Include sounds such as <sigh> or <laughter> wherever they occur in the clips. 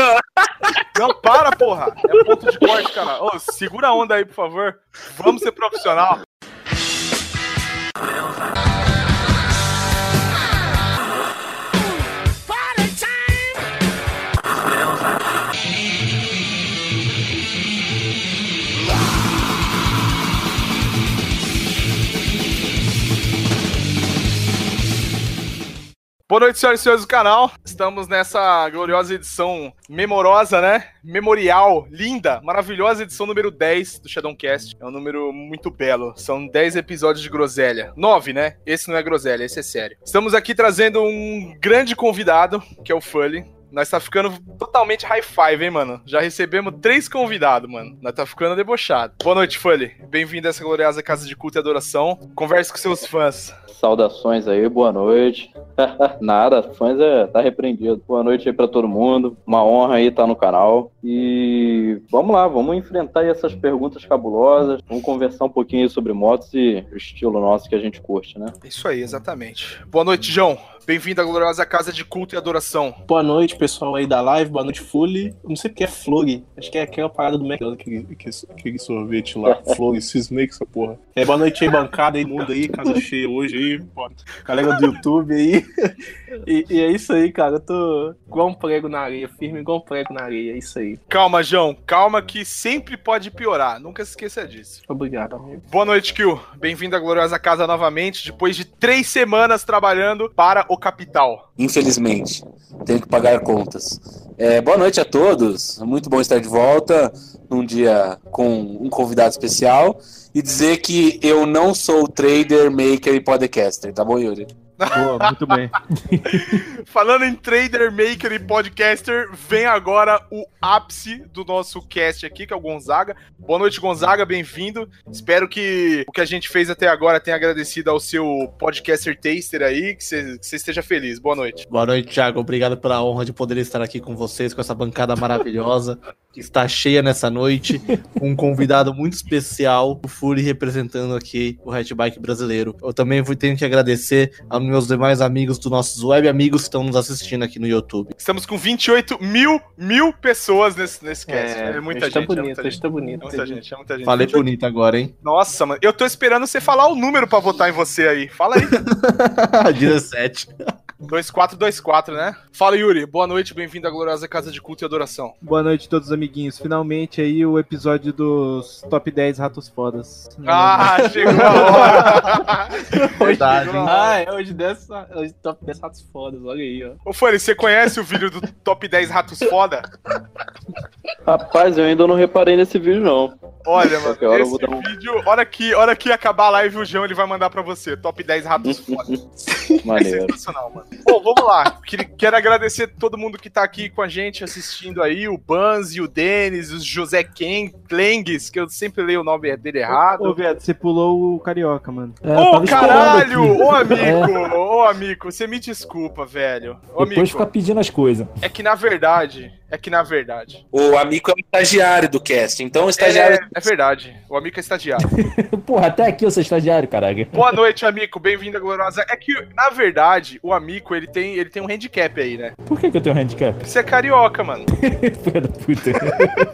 Ó. Não, para, porra. É ponto de corte, cara. Ô, segura a onda aí, por favor. Vamos ser profissional. Boa noite, senhoras e senhores do canal. Estamos nessa gloriosa edição memorosa, né? Memorial, linda, maravilhosa edição número 10 do Shadowcast. É um número muito belo. São 10 episódios de groselha. 9, né? Esse não é groselha, esse é sério. Estamos aqui trazendo um grande convidado, que é o Fully. Nós tá ficando totalmente high five, hein, mano? Já recebemos três convidados, mano. Nós tá ficando debochado. Boa noite, Fully. Bem-vindo a essa gloriosa casa de culto e adoração. Converse com seus fãs. Saudações aí, boa noite. <laughs> Nada, fãs é, tá repreendido. Boa noite aí pra todo mundo. Uma honra aí estar tá no canal. E vamos lá, vamos enfrentar essas perguntas cabulosas. Vamos conversar um pouquinho sobre motos e o estilo nosso que a gente curte, né? Isso aí, exatamente. Boa noite, João. Bem-vindo à gloriosa casa de culto e adoração. Boa noite, pessoal aí da live. Boa noite, Fully. Não sei porque é Flog. Acho que é aquela parada do McDonald's, aquele, aquele sorvete lá. <laughs> Flog, Cismake, essa porra. É, boa noite aí, bancada aí, mundo aí, casa cheia hoje aí. Pô, galera do YouTube aí. E, e, é isso aí, cara. Eu tô igual um prego na areia, firme igual um prego na areia. É isso aí. Calma, João. Calma que sempre pode piorar. Nunca se esqueça disso. Obrigado, amigo. Boa noite, Kill. Bem-vindo à gloriosa casa novamente, depois de três semanas trabalhando para o capital. Infelizmente, tenho que pagar contas. É, boa noite a todos, muito bom estar de volta num dia com um convidado especial e dizer que eu não sou trader, maker e podcaster, tá bom, Yuri? Boa, muito bem. <laughs> Falando em trader, maker e podcaster, vem agora o ápice do nosso cast aqui, que é o Gonzaga. Boa noite, Gonzaga, bem-vindo. Espero que o que a gente fez até agora tenha agradecido ao seu podcaster taster aí, que você, esteja feliz. Boa noite. Boa noite, Thiago. Obrigado pela honra de poder estar aqui com vocês, com essa bancada maravilhosa, que está cheia nessa noite, com um convidado muito especial, o Fury representando aqui o hatchbike brasileiro. Eu também tenho que agradecer ao meus demais amigos, dos nossos web amigos que estão nos assistindo aqui no YouTube. Estamos com 28 mil, mil pessoas nesse, nesse cast. É, é muita gente. Tá bonito, é muita, tá bonito. É muita gente, é muita gente. Falei bonito agora, hein? Nossa, mano. Eu tô esperando você falar o número pra votar em você aí. Fala aí. <laughs> 17. 2424, né? Fala, Yuri. Boa noite, bem-vindo à gloriosa Casa de Culto e Adoração. Boa noite, todos amiguinhos. Finalmente aí o episódio dos Top 10 Ratos Fodas. Ah, <laughs> chegou a hora! <laughs> Verdade, hein? Ah, é hoje, dessa, hoje Top 10 Ratos Fodas, olha aí, ó. Ô, Fanny, você conhece o vídeo do Top 10 Ratos Foda? Rapaz, eu ainda não reparei nesse vídeo, não. Olha, mano, hora esse um... vídeo, hora que, hora que acabar a live, o João ele vai mandar pra você. Top 10 Ratos Foda. <laughs> É sensacional, mano. Bom, vamos lá. Quero agradecer todo mundo que tá aqui com a gente assistindo aí, o Banzi, o Denis, o José Ken, Klengs, que eu sempre leio o nome dele errado. Ô, Beto, você pulou o carioca, mano. É, Ô, caralho! Ô, amigo! É. Ô, amigo, você me desculpa, velho. Ô, Depois amigo, fica pedindo as coisas. É que na verdade, é que na verdade. O amigo é o estagiário do cast, então o estagiário. É, é verdade, o amigo é estagiário. <laughs> Porra, até aqui eu sou estagiário, caralho. Boa noite, amigo, bem-vindo à Gloriosa. É que, na verdade, o amigo ele tem, ele tem um handicap aí, né? Por que, que eu tenho um handicap? Você é carioca, mano. <laughs> Filha da puta.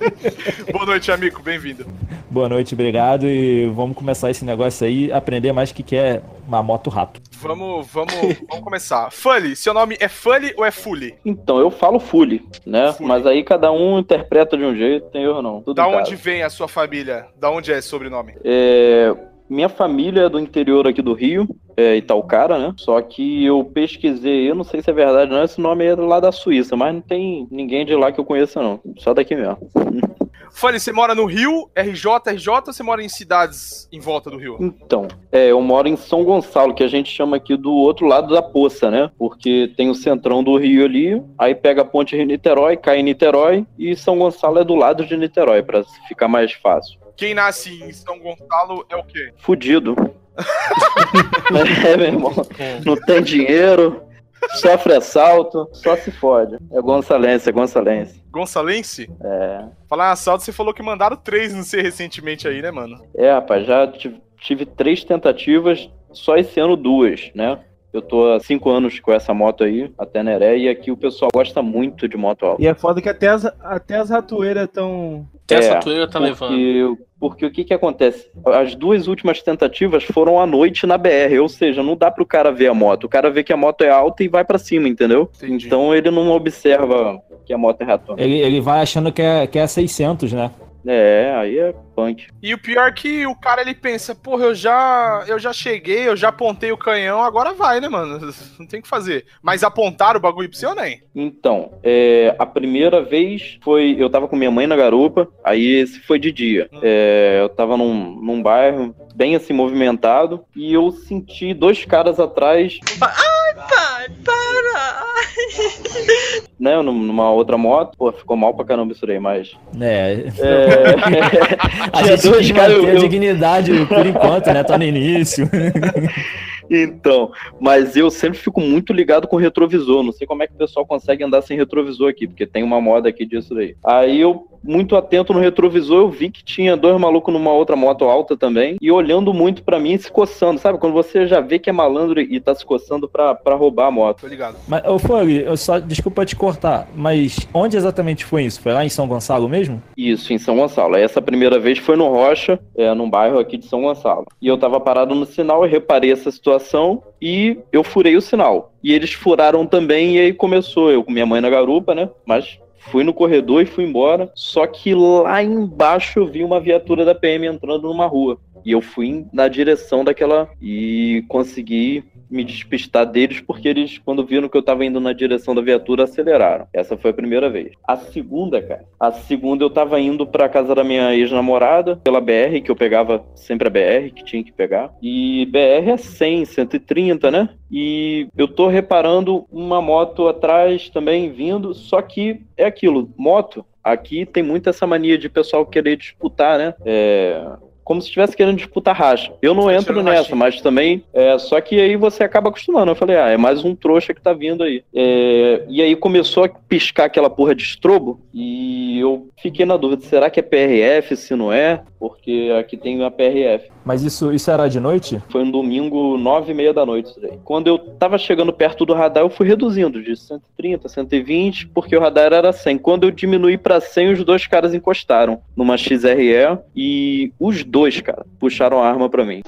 <laughs> Boa noite, amigo, bem-vindo. Boa noite, obrigado. E vamos começar esse negócio aí, aprender mais o que, que é uma moto rato. Vamos, vamos, vamos começar. Fully, seu nome é Fully ou é Fully? Então, eu falo Fully, né? Fully. Mas aí cada um interpreta de um jeito, tem erro não. Tudo da onde casa. vem a sua família? Da onde é esse sobrenome? É, minha família é do interior aqui do Rio, é Italcara, né? Só que eu pesquisei, eu não sei se é verdade não, esse nome é lá da Suíça, mas não tem ninguém de lá que eu conheça não, só daqui mesmo. <laughs> Fanny, você mora no Rio, RJ, RJ, ou você mora em cidades em volta do Rio? Então, é, eu moro em São Gonçalo, que a gente chama aqui do outro lado da poça, né? Porque tem o centrão do Rio ali, aí pega a ponte Rio-Niterói, cai em Niterói, e São Gonçalo é do lado de Niterói, para ficar mais fácil. Quem nasce em São Gonçalo é o quê? Fudido. <laughs> é, meu irmão. Não tem dinheiro, Sofre assalto, só se fode. É Gonçalense, é Gonçalense. Gonçalense? É. Falar em assalto, você falou que mandaram três no C recentemente aí, né, mano? É, rapaz, já tive, tive três tentativas, só esse ano duas, né? Eu tô há cinco anos com essa moto aí, a Teneré, e aqui o pessoal gosta muito de moto alta. E é foda que até as, até as ratoeiras estão. Até essa É, toeira tá levando. Porque, o que que acontece? As duas últimas tentativas foram à noite na BR, ou seja, não dá pro cara ver a moto. O cara vê que a moto é alta e vai pra cima, entendeu? Entendi. Então ele não observa que a moto é ratona. Ele, ele vai achando que é, que é 600, né? É, aí é punk. E o pior é que o cara ele pensa, porra, eu já, eu já cheguei, eu já apontei o canhão, agora vai, né, mano? <laughs> Não tem o que fazer. Mas apontaram o bagulho pra você ou nem? Então, é, a primeira vez foi. Eu tava com minha mãe na garupa, aí esse foi de dia. É, eu tava num, num bairro bem assim movimentado e eu senti dois caras atrás. Pai, para! Né, num- numa outra moto. Pô, ficou mal pra caramba isso daí, mas. É. É, <laughs> A gente dois eu- a dignidade por enquanto, né? Tá no início. <laughs> Então, mas eu sempre fico muito ligado com o retrovisor. Não sei como é que o pessoal consegue andar sem retrovisor aqui, porque tem uma moda aqui disso daí. Aí eu, muito atento no retrovisor, eu vi que tinha dois malucos numa outra moto alta também, e olhando muito pra mim e se coçando, sabe? Quando você já vê que é malandro e tá se coçando pra, pra roubar a moto. Tô ligado. Mas, ô Fog, eu só, desculpa te cortar, mas onde exatamente foi isso? Foi lá em São Gonçalo mesmo? Isso, em São Gonçalo. Essa primeira vez foi no Rocha, é, num bairro aqui de São Gonçalo. E eu tava parado no sinal, eu reparei essa situação e eu furei o sinal. E eles furaram também, e aí começou. Eu com minha mãe na garupa, né? Mas fui no corredor e fui embora. Só que lá embaixo eu vi uma viatura da PM entrando numa rua. E eu fui na direção daquela. E consegui me despistar deles porque eles, quando viram que eu tava indo na direção da viatura, aceleraram. Essa foi a primeira vez. A segunda, cara, a segunda eu tava indo pra casa da minha ex-namorada pela BR, que eu pegava sempre a BR, que tinha que pegar. E BR é 100, 130, né? E eu tô reparando uma moto atrás também vindo, só que é aquilo, moto. Aqui tem muito essa mania de pessoal querer disputar, né? É, como se estivesse querendo disputar racha. Eu não entro nessa, mas também. É, só que aí você acaba acostumando. Eu falei, ah, é mais um trouxa que tá vindo aí. É, e aí começou a piscar aquela porra de estrobo e eu fiquei na dúvida: será que é PRF? Se não é? Porque aqui tem a PRF. Mas isso, isso era de noite? Foi um domingo, nove e meia da noite. Quando eu tava chegando perto do radar, eu fui reduzindo de 130, 120, porque o radar era 100. Quando eu diminuí pra 100, os dois caras encostaram numa XRE e os dois, cara, puxaram a arma pra mim.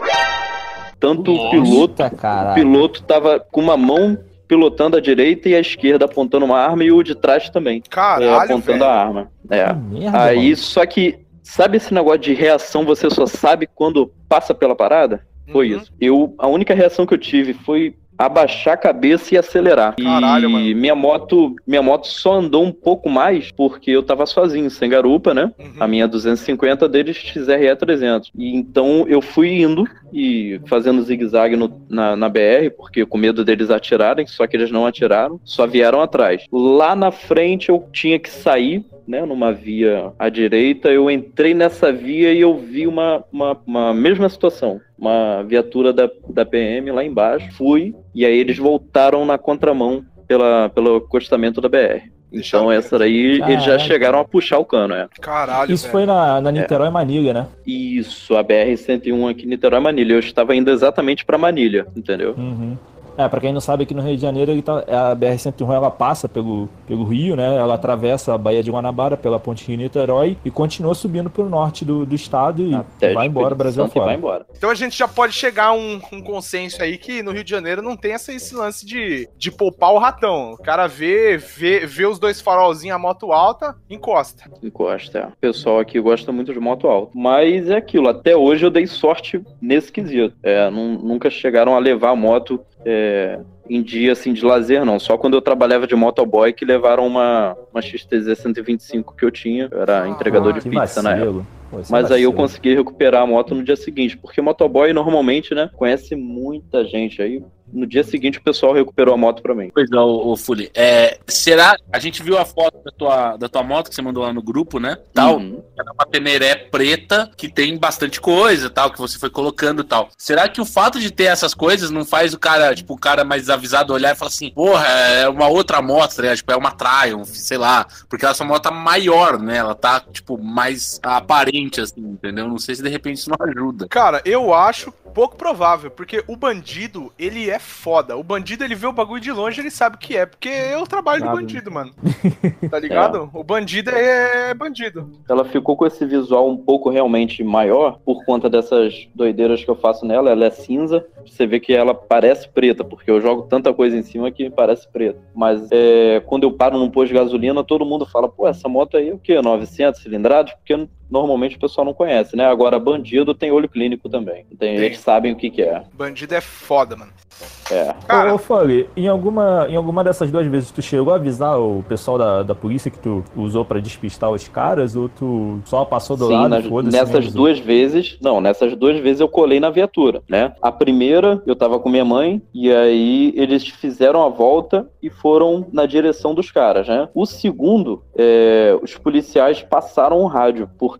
Tanto o piloto, o piloto tava com uma mão pilotando a direita e a esquerda apontando uma arma e o de trás também, é, Caralho, apontando velho. a arma. É. Merda, Aí, mano. só que, sabe esse negócio de reação, você só sabe quando passa pela parada? Foi Uhum. isso. Eu, a única reação que eu tive foi abaixar a cabeça e acelerar. Caralho, e mano. minha moto, minha moto só andou um pouco mais porque eu tava sozinho, sem garupa, né? Uhum. A minha 250 deles XRE 300. E então eu fui indo e fazendo zigue-zague no- na, na BR, porque com medo deles atirarem, só que eles não atiraram, só vieram atrás. Lá na frente eu tinha que sair, né, numa via à direita, eu entrei nessa via e eu vi uma, uma, uma mesma situação. Uma viatura da, da PM lá embaixo. Fui, e aí eles voltaram na contramão pela, pelo acostamento da BR. Então essa daí, eles já chegaram a puxar o cano, é. Caralho, Isso velho. foi na, na Niterói Manilha, né? Isso, a BR-101 aqui Niterói Manilha. Eu estava indo exatamente para Manilha, entendeu? Uhum. É, pra quem não sabe, aqui no Rio de Janeiro, ele tá- a BR-101 ela passa pelo, pelo Rio, né? Ela atravessa a Baía de Guanabara pela Ponte Rio-Niterói e continua subindo pro norte do, do estado e Até vai embora, Brasil vai embora. Então a gente já pode chegar a um, um consenso aí que no Rio de Janeiro não tem essa, esse lance de, de poupar o ratão. O cara vê, vê, vê os dois farolzinhos, a moto alta, encosta. Encosta, é. O pessoal aqui gosta muito de moto alta. Mas é aquilo, até hoje eu dei sorte nesse quesito. É, nun- nunca chegaram a levar a moto é, em dia assim de lazer, não. Só quando eu trabalhava de motoboy que levaram uma, uma XTZ 125 que eu tinha. Eu era entregador de Que pizza na época. vacilo. Pô, é Mas aí eu vacilo. consegui recuperar a moto no dia seguinte, porque motoboy normalmente, né, conhece muita gente. Aí no dia seguinte o pessoal recuperou a moto pra mim. Pois é, ô, ô Fuli. É, será. A gente viu a foto da tua, da tua moto que você mandou lá no grupo, né? Tal. Uhum. Era uma Teneré preta que tem bastante coisa tal, que você foi colocando e tal. Será que o fato de ter essas coisas não faz o cara, tipo, o cara mais desavisado olhar e falar assim, porra, é uma outra moto, tá ligado? Tipo, é uma Triumph, sei lá. Porque ela é uma moto maior, né? Ela tá, tipo, mais aparente, assim, entendeu? Não sei se de repente isso não ajuda. Cara, eu acho pouco provável, porque o bandido, ele é foda. O bandido, ele vê o bagulho de longe, ele sabe o que é, porque é o trabalho do bandido, mano. <laughs> Tá ligado? O bandido é bandido. Ela ficou com esse visual um pouco realmente maior por conta dessas doideiras que eu faço nela. Ela é cinza. Você vê que ela parece preta, porque eu jogo tanta coisa em cima que parece preta. Mas é, quando eu paro num posto de gasolina, todo mundo fala: pô, essa moto aí é o quê? 900 cilindrados? Porque normalmente o pessoal não conhece, né? Agora, bandido tem olho clínico também. Tem, Tem. eles sabem o que, que é. Bandido é foda, mano. É. Cara, Ô, ô Foley, em alguma, em alguma dessas duas vezes tu chegou a avisar o pessoal da, da polícia que tu usou pra despistar os caras ou tu só passou do Sim, lado nas- nem nessas duas vezes, não, nessas duas vezes eu colei na viatura, né? A primeira, eu tava com minha mãe, e aí eles fizeram a volta e foram na direção dos caras, né? O segundo, é, os policiais passaram o rádio, porque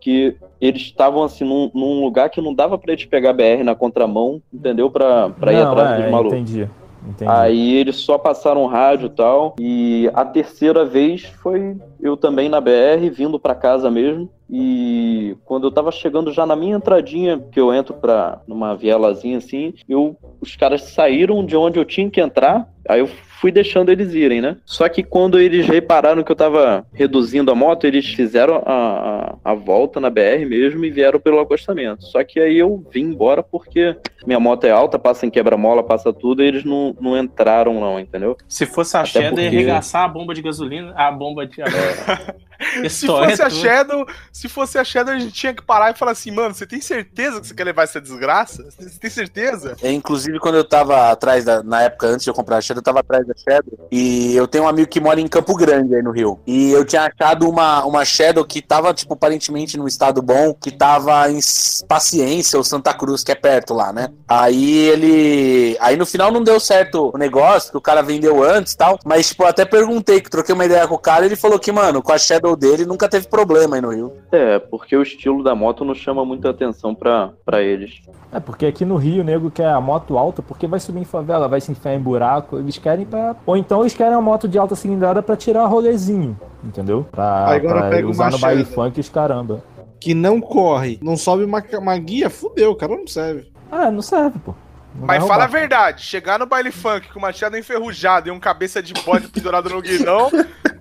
eles estavam assim num, num lugar que não dava pra eles pegar BR na contramão, entendeu? Pra, pra ir atrás é, dos malucos. Entendi. entendi. Aí eles só passaram rádio e tal. E a terceira vez foi eu também na BR, vindo pra casa mesmo. E quando eu tava chegando já na minha entradinha, que eu entro pra numa vielazinha assim, eu, os caras saíram de onde eu tinha que entrar. Aí eu fui deixando eles irem, né? Só que quando eles repararam que eu tava reduzindo a moto, eles fizeram a, a, a volta na BR mesmo e vieram pelo acostamento. Só que aí eu vim embora porque minha moto é alta, passa em quebra-mola, passa tudo, e eles não, não entraram, não, entendeu? Se fosse a Até Shadow, ia porque- arregaçar a bomba de gasolina, a bomba de. <laughs> Se fosse a Shadow, se fosse a Shadow, a gente tinha que parar e falar assim, mano, você tem certeza que você quer levar essa desgraça? Você tem certeza? É, inclusive, quando eu tava atrás da. Na época, antes de eu comprar a Shadow, eu tava atrás da Shadow. E eu tenho um amigo que mora em Campo Grande, aí no Rio. E eu tinha achado uma, uma Shadow que tava, tipo, aparentemente num estado bom, que tava em Paciência ou Santa Cruz, que é perto lá, né? Aí ele. Aí no final não deu certo o negócio, que o cara vendeu antes e tal. Mas, tipo, eu até perguntei, que troquei uma ideia com o cara, e ele falou que, mano, com a Shadow dele nunca teve problema aí no Rio. É, porque o estilo da moto não chama muita atenção pra, pra eles. É porque aqui no Rio o nego quer a moto alta porque vai subir em favela, vai se enfiar em buraco. Eles querem pra. Ou então eles querem a moto de alta cilindrada pra tirar rolezinho, entendeu? Pra, Agora pra pega usar uma no baile funk os caramba. Que não corre, não sobe uma, uma guia, fudeu, o cara não serve. Ah, não serve, pô. Não Mas fala a verdade, chegar no baile funk com uma Shadow enferrujada e um cabeça de bode <laughs> pendurado no guidão,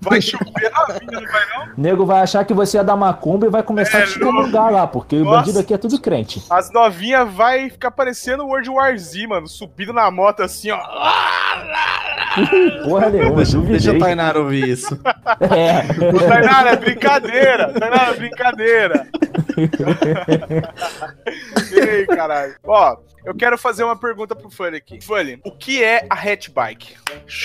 vai chover na vida, não vai não? O nego vai achar que você é da macumba e vai começar É, a te excomungar lá, porque o Nossa. bandido aqui é tudo crente. As novinhas vai ficar parecendo o World War Z, mano, subindo na moto assim, ó. <laughs> Porra nenhuma, Deixa, duvidei. deixa a Tainara ouvir isso. <laughs> É. Tainara, é brincadeira! Tainara, é brincadeira! <laughs> Ei, caralho. Ó, eu quero fazer uma pergunta pro Fanny aqui. Fanny, o que é a hatchbike?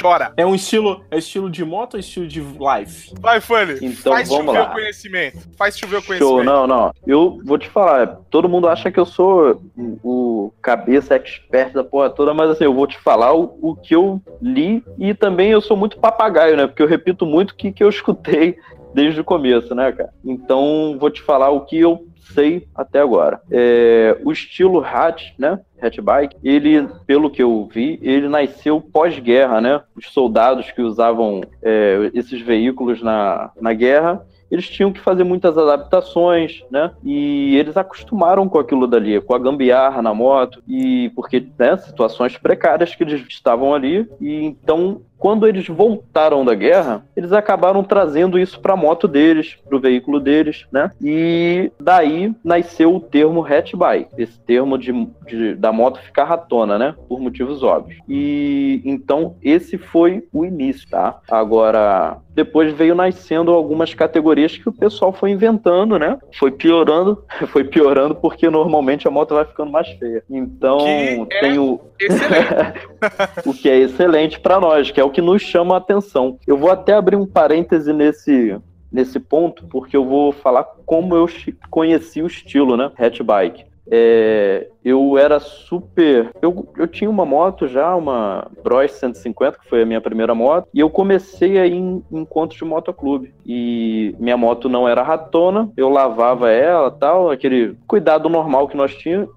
Chora. É um estilo. É estilo de moto ou estilo de life? Vai, Fanny. Então, Faz vamos chover lá. o conhecimento. Faz chover o conhecimento. Show, não, não. Eu vou te falar, todo mundo acha que eu sou o o cabeça expert da porra toda, mas assim, eu vou te falar o, o que eu li e também eu sou muito papagaio, né? Porque eu repito muito o que, que eu escutei desde o começo, né, cara? Então, vou te falar o que eu sei até agora. É, o estilo hatch, né? Hatchbike, ele, pelo que eu vi, ele nasceu pós-guerra, né? Os soldados que usavam é, esses veículos na, na guerra eles tinham que fazer muitas adaptações, né? E eles acostumaram com aquilo dali, com a gambiarra na moto, e porque, né, situações precárias que eles estavam ali, e então quando eles voltaram da guerra, eles acabaram trazendo isso para a moto deles, para o veículo deles, né? E daí nasceu o termo hatchbike, esse termo de, de- da moto ficar ratona, né? Por motivos óbvios. E então esse foi o início, tá? Agora depois veio nascendo algumas categorias que o pessoal foi inventando, né? Foi piorando, <laughs> foi piorando porque normalmente a moto vai ficando mais feia. Então Que é- tem o Excelente. <laughs> o que é excelente para nós, que é o que nos chama a atenção. Eu vou até abrir um parêntese nesse, nesse ponto, porque eu vou falar como eu conheci o estilo, né? Hatchbike. É, eu era super. Eu, eu tinha uma moto já, uma Bros 150, que foi a minha primeira moto, e eu comecei aí em encontros de motoclube. E minha moto não era ratona, eu lavava ela tal, aquele cuidado normal que nós tínhamos,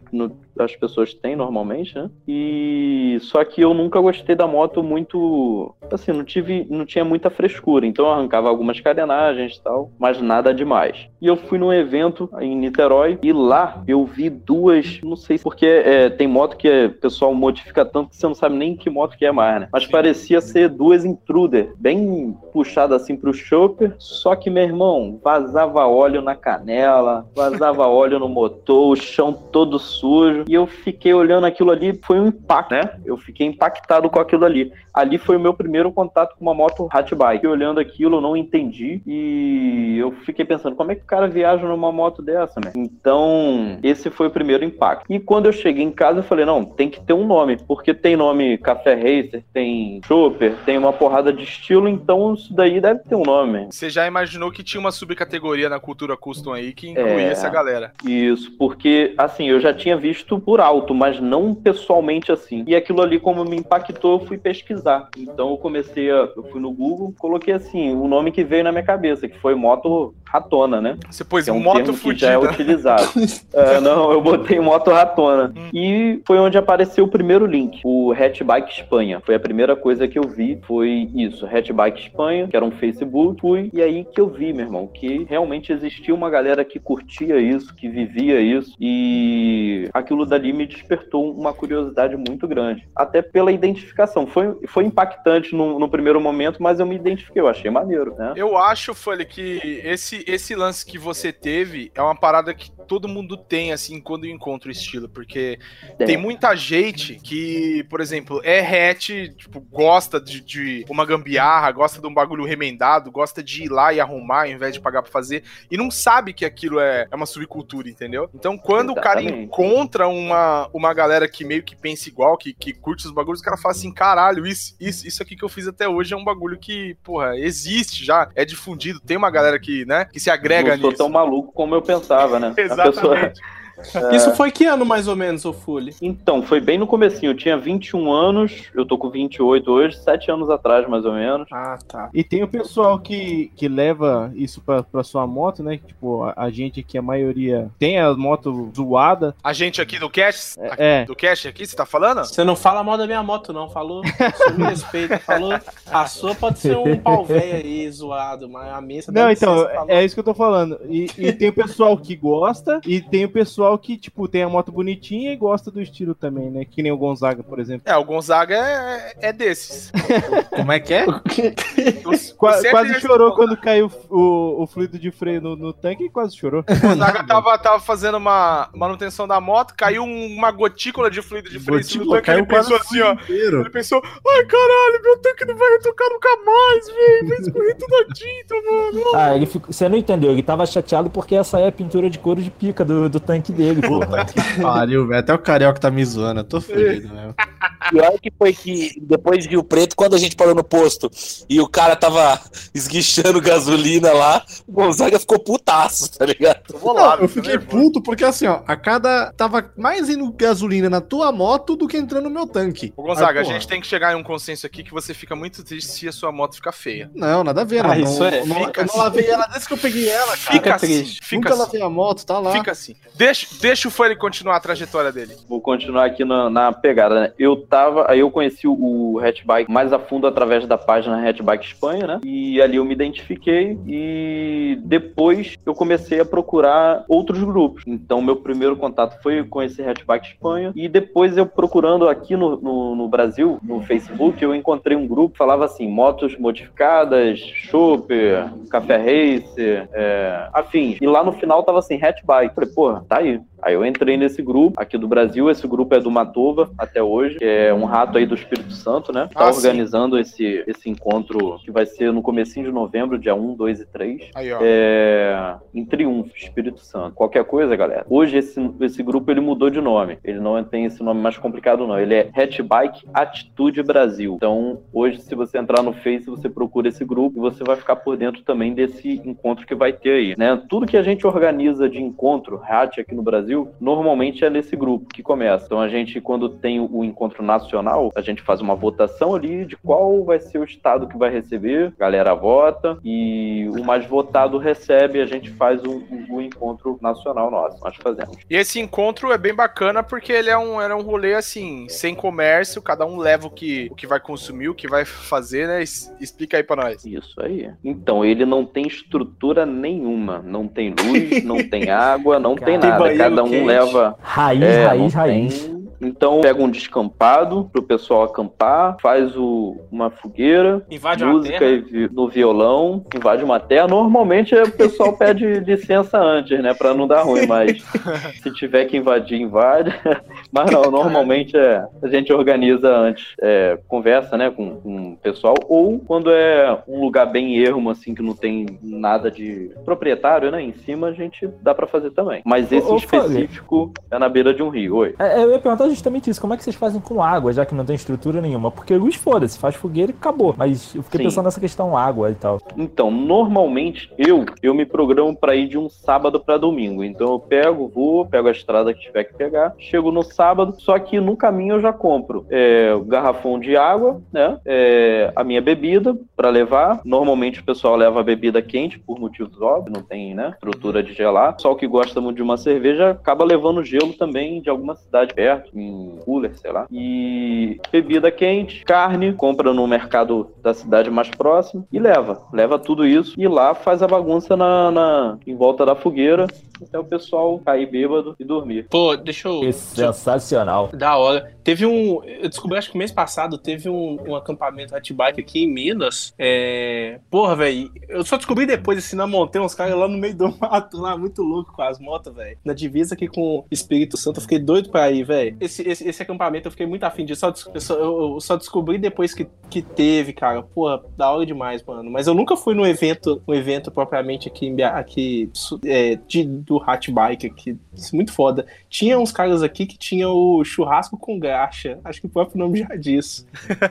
as pessoas têm normalmente, né? E só que eu nunca gostei da moto muito, assim, não tive, não tinha muita frescura, então eu arrancava algumas carenagens e tal, mas nada demais. E eu fui num evento em Niterói e lá eu vi duas, não sei porque é, tem moto que o pessoal modifica tanto que você não sabe nem que moto que é mais, né? Mas parecia ser duas intruder, bem puxada assim pro chopper, só que meu irmão vazava óleo na canela, vazava <laughs> óleo no motor, o chão todo sujo. E eu fiquei olhando aquilo ali, foi um impacto, né? Eu fiquei impactado com aquilo ali. Ali foi o meu primeiro contato com uma moto hatchbike. Fiquei olhando aquilo, não entendi e eu fiquei pensando, como é que o cara viaja numa moto dessa, né? Então, esse foi o primeiro impacto. E quando eu cheguei em casa, eu falei, não, tem que ter um nome, porque tem nome Café Racer, tem Chopper, tem uma porrada de estilo, então isso daí deve ter um nome. Você já imaginou que tinha uma subcategoria na cultura custom aí que incluía É. essa galera. Isso, porque assim, eu já tinha visto por alto, mas não pessoalmente assim. E aquilo ali, como me impactou, eu fui pesquisar. Então eu comecei a. Eu fui no Google, coloquei assim, o nome que veio na minha cabeça, que foi moto ratona, né? Você pôs é um moto termo que já é utilizado. <laughs> É, não, eu botei moto ratona. E foi onde apareceu o primeiro link, o Hatchbike Espanha. Foi a primeira coisa que eu vi, foi isso, Hatchbike Espanha, que era um Facebook. Fui, e aí que eu vi, meu irmão, que realmente existia uma galera que curtia isso, que vivia isso, e aquilo dali me despertou uma curiosidade muito grande. Até pela identificação. Foi, foi impactante no, no primeiro momento, mas eu me identifiquei, eu achei maneiro, né? Eu acho, Folha, que esse, esse lance que você teve é uma parada que todo mundo tem, assim, quando encontra o estilo. Porque É. tem muita gente que, por exemplo, é hatch, tipo, gosta de, de uma gambiarra, gosta de um bagulho remendado, gosta de ir lá e arrumar ao invés de pagar pra fazer, e não sabe que aquilo é, é uma subcultura, entendeu? Então, quando o cara Exatamente. encontra uma, uma galera que meio que pensa igual, que, que curte os bagulhos, o cara fala assim: caralho, isso, isso, isso aqui que eu fiz até hoje é um bagulho que, porra, existe já, é difundido, tem uma galera que, né, que se agrega não sou nisso. tão maluco como eu pensava, né? Exatamente. <laughs> Isso foi que ano mais ou menos, ô Fully? Então, foi bem no comecinho. Eu tinha 21 anos, eu tô com 28 hoje, 7 anos atrás, mais ou menos. Ah, tá. E tem o pessoal que, que leva isso pra, pra sua moto, né? Que, Tipo, a, a gente aqui, a maioria tem a moto zoada. A gente aqui do Cash, É. do Cash aqui, você tá falando? Você não fala mal da minha moto, não. Falou, você me respeita. Falou, a sua pode ser um pau velho aí, zoado, mas a minha... Não, então, é isso que eu tô falando. E, e tem o pessoal que gosta, e tem o pessoal que, tipo, tem a moto bonitinha e gosta do estilo também, né? Que nem o Gonzaga, por exemplo. É, o Gonzaga é, é desses. Como é que é? <laughs> Quase chorou quando caiu o, o fluido de freio no, no tanque, quase chorou. O Gonzaga tava, tava fazendo uma manutenção da moto, caiu um- uma gotícula de fluido de freio Gotícula, tanque, ele caiu quase pensou assim, ó. inteiro. Ele pensou, ai caralho, meu tanque não vai retocar nunca mais, velho. Vai escorrer toda a tinta, mano. Ah, ele ficou, você não entendeu, ele tava chateado porque essa é a pintura de couro de pica do, do tanque dele, pô. Pariu, velho. Até o Carioca tá me zoando. Eu tô fudido, mesmo. Pior que foi que depois de Rio Preto, quando a gente parou no posto e o cara tava esguichando gasolina lá, o Gonzaga ficou putaço, tá ligado? Tô bolado, eu tô fiquei nervoso. puto porque assim, ó, a cada. Tava mais indo gasolina na tua moto do que entrando no meu tanque. Ô, Gonzaga, Aí, a gente tem que chegar em um consenso aqui que você fica muito triste se a sua moto ficar feia. Não, nada a ver, Ah, não. isso não, é. não- Fica eu não assim. lavei ela desde que eu peguei ela, cara. Fica assim, triste. fica Nunca assim. lavei a moto, tá lá. Fica assim. Deixa, deixa o Foley continuar a trajetória dele. Vou continuar aqui na, na pegada, né? Eu tava. Aí eu conheci o, Hatchbike mais a fundo através da página Hatchbike Espanha, né? E ali eu me identifiquei e depois eu comecei a procurar outros grupos. Então, meu primeiro contato foi com esse Hatchbike Espanha. E depois eu procurando aqui no, no, no Brasil, no Facebook, eu encontrei um grupo que falava assim: motos modificadas, Chopper, Café Racer, é, afins. E lá no final tava assim, Hatchbike. Falei, porra, tá aí. Aí eu entrei nesse grupo aqui do Brasil. Esse grupo é do Matova até hoje, que é um rato aí do Espírito Santo, né? Tá Ah, sim. organizando esse, esse encontro que vai ser no comecinho de novembro, dia 1, 2 e 3. Aí, ó. É, em Triunfo, Espírito Santo. Qualquer coisa, galera. Hoje esse, esse grupo ele mudou de nome. Ele não tem esse nome mais complicado, não. Ele é Hatchbike Atitude Brasil. Então, hoje, se você entrar no Face, você procura esse grupo e você vai ficar por dentro também desse encontro que vai ter aí. Né? Tudo que a gente organiza de encontro, hatch aqui no Brasil, normalmente é nesse grupo que começa. Então, a gente, quando tem o encontro nacional, a gente faz uma votação ali de qual vai ser o estado que vai receber. A galera vota e o mais votado recebe. A gente faz o, o- encontro nacional nosso. Nós fazemos. E esse encontro é bem bacana porque ele é um, era um rolê assim, sem comércio, cada um leva o que, o que vai consumir, o que vai fazer, né? Explica aí pra nós. Isso aí. Então, ele não tem estrutura nenhuma. Não tem luz, não tem água, não tem <laughs> Tem nada. Cada um quente. leva Raiz, É, raiz, raiz. Então pega um descampado pro pessoal acampar, faz o- uma fogueira, Invade uma música terra. e vi- no violão, invade uma terra. Normalmente o pessoal <laughs> pede licença antes, né, Pra não dar ruim, mas <laughs> se tiver que invadir, invade. <laughs> Mas não, normalmente é, a gente organiza antes, é, conversa, né, com, com o pessoal, ou quando é um lugar bem ermo, assim, que não tem nada de proprietário, né, em cima, a gente dá pra fazer também. Mas esse Ô, ô, Fábio. específico é na beira de um rio. Oi. É, eu ia perguntar justamente isso, como é que vocês fazem com água, já que não tem estrutura nenhuma? Porque luz, foda-se, faz fogueira e acabou. Mas eu fiquei Sim. pensando nessa questão água e tal. Então, normalmente eu eu me programo para ir de um sábado para domingo. Então eu pego, vou, pego a estrada que tiver que pegar, chego no sábado. Só que no caminho eu já compro é, o garrafão de água, né? é, a minha bebida para levar. Normalmente o pessoal leva a bebida quente por motivos óbvios, não tem, né? Estrutura de gelar. Só o que gosta muito de uma cerveja acaba levando gelo também de alguma cidade perto, em cooler, sei lá. E bebida quente, carne, compra no mercado da cidade mais próxima e leva. Leva tudo isso e lá faz a bagunça na, na- em volta da fogueira até o pessoal cair bêbado e dormir. Pô, deixa eu. Que sensacional. Da hora. Teve um. Eu descobri, acho que mês passado, teve um, um acampamento hatchbike aqui em Minas. É. Porra, velho. Eu só descobri depois, assim, na montanha, uns caras lá no meio do <laughs> mato, lá, muito louco com as motos, velho. Na divisa aqui com o Espírito Santo, eu fiquei doido pra ir, velho. Esse, esse, esse acampamento eu fiquei muito afim de. Eu só, eu só, descobri depois que, que teve, cara. Porra, da hora demais, mano. Mas eu nunca fui no evento, um evento propriamente aqui, aqui é, de, do hatchbike aqui. Isso é muito foda. Tinha uns caras aqui que tinha o churrasco com graxa. Acho que o próprio nome já diz.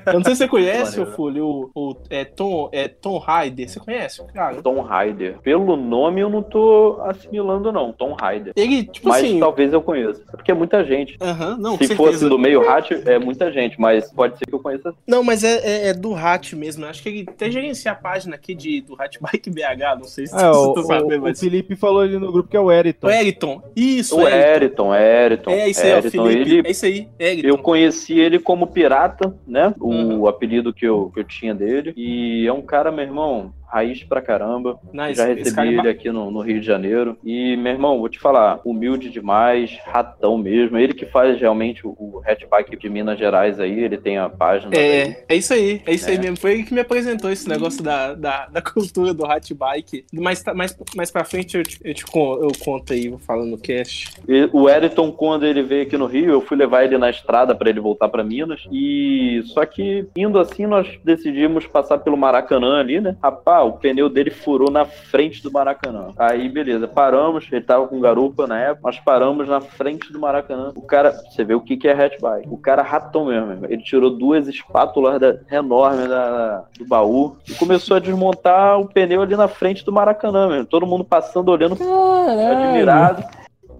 Eu não sei se você conhece, Maneiro. Fulho, o, o é, Tom, é, Tom Raider. Você conhece, cara? Tom Raider. Pelo nome eu não tô assimilando, não. Tom Raider. Ele, tipo Mas assim. talvez eu conheça. Porque é muita gente. Aham, não, Se certeza. fosse do meio hat, é muita gente, mas pode ser que eu conheça. Não, mas é, é, é do Hat mesmo. Acho que ele até gerencia a página aqui de, do Hatbike BH. Não sei se É, o, você o- sabe, o mas. Felipe falou ali no grupo que é o Eriton. O Eriton. Isso, O Eriton. É isso aí, Eriton, Felipe. ele É isso aí, Eriton. Eu conheci ele como pirata, né? O Uhum. apelido que eu, que eu tinha dele. E é um cara, meu irmão, raiz pra caramba. Nice. Já Esse recebi é ele ba- aqui no, no Rio de Janeiro. E, meu irmão, vou te falar, humilde demais, ratão mesmo. Ele que faz realmente o, o hatchback de Minas Gerais aí, ele tem a página. É, é isso aí, é isso aí É. mesmo. Foi ele que me apresentou esse negócio da, da, da <laughs> cultura do hatbike. Mais, tá- mais, mais pra frente eu, te- eu, te eu conto aí, vou falando no cast. E O Eriton, quando ele veio aqui no Rio, eu fui levar ele na estrada pra ele voltar pra Minas. E só que indo assim, nós decidimos passar pelo Maracanã ali, né? Rapaz, o pneu dele furou na frente do Maracanã. Aí, beleza, paramos. Ele tava com garupa na época. Nós paramos na frente do Maracanã. O cara, você vê o que que é hatchback. O cara ratão mesmo. Ele tirou duas espátulas da- enormes da- do baú e começou a desmontar o pneu ali na frente do Maracanã, mesmo. Todo mundo passando, olhando admirado.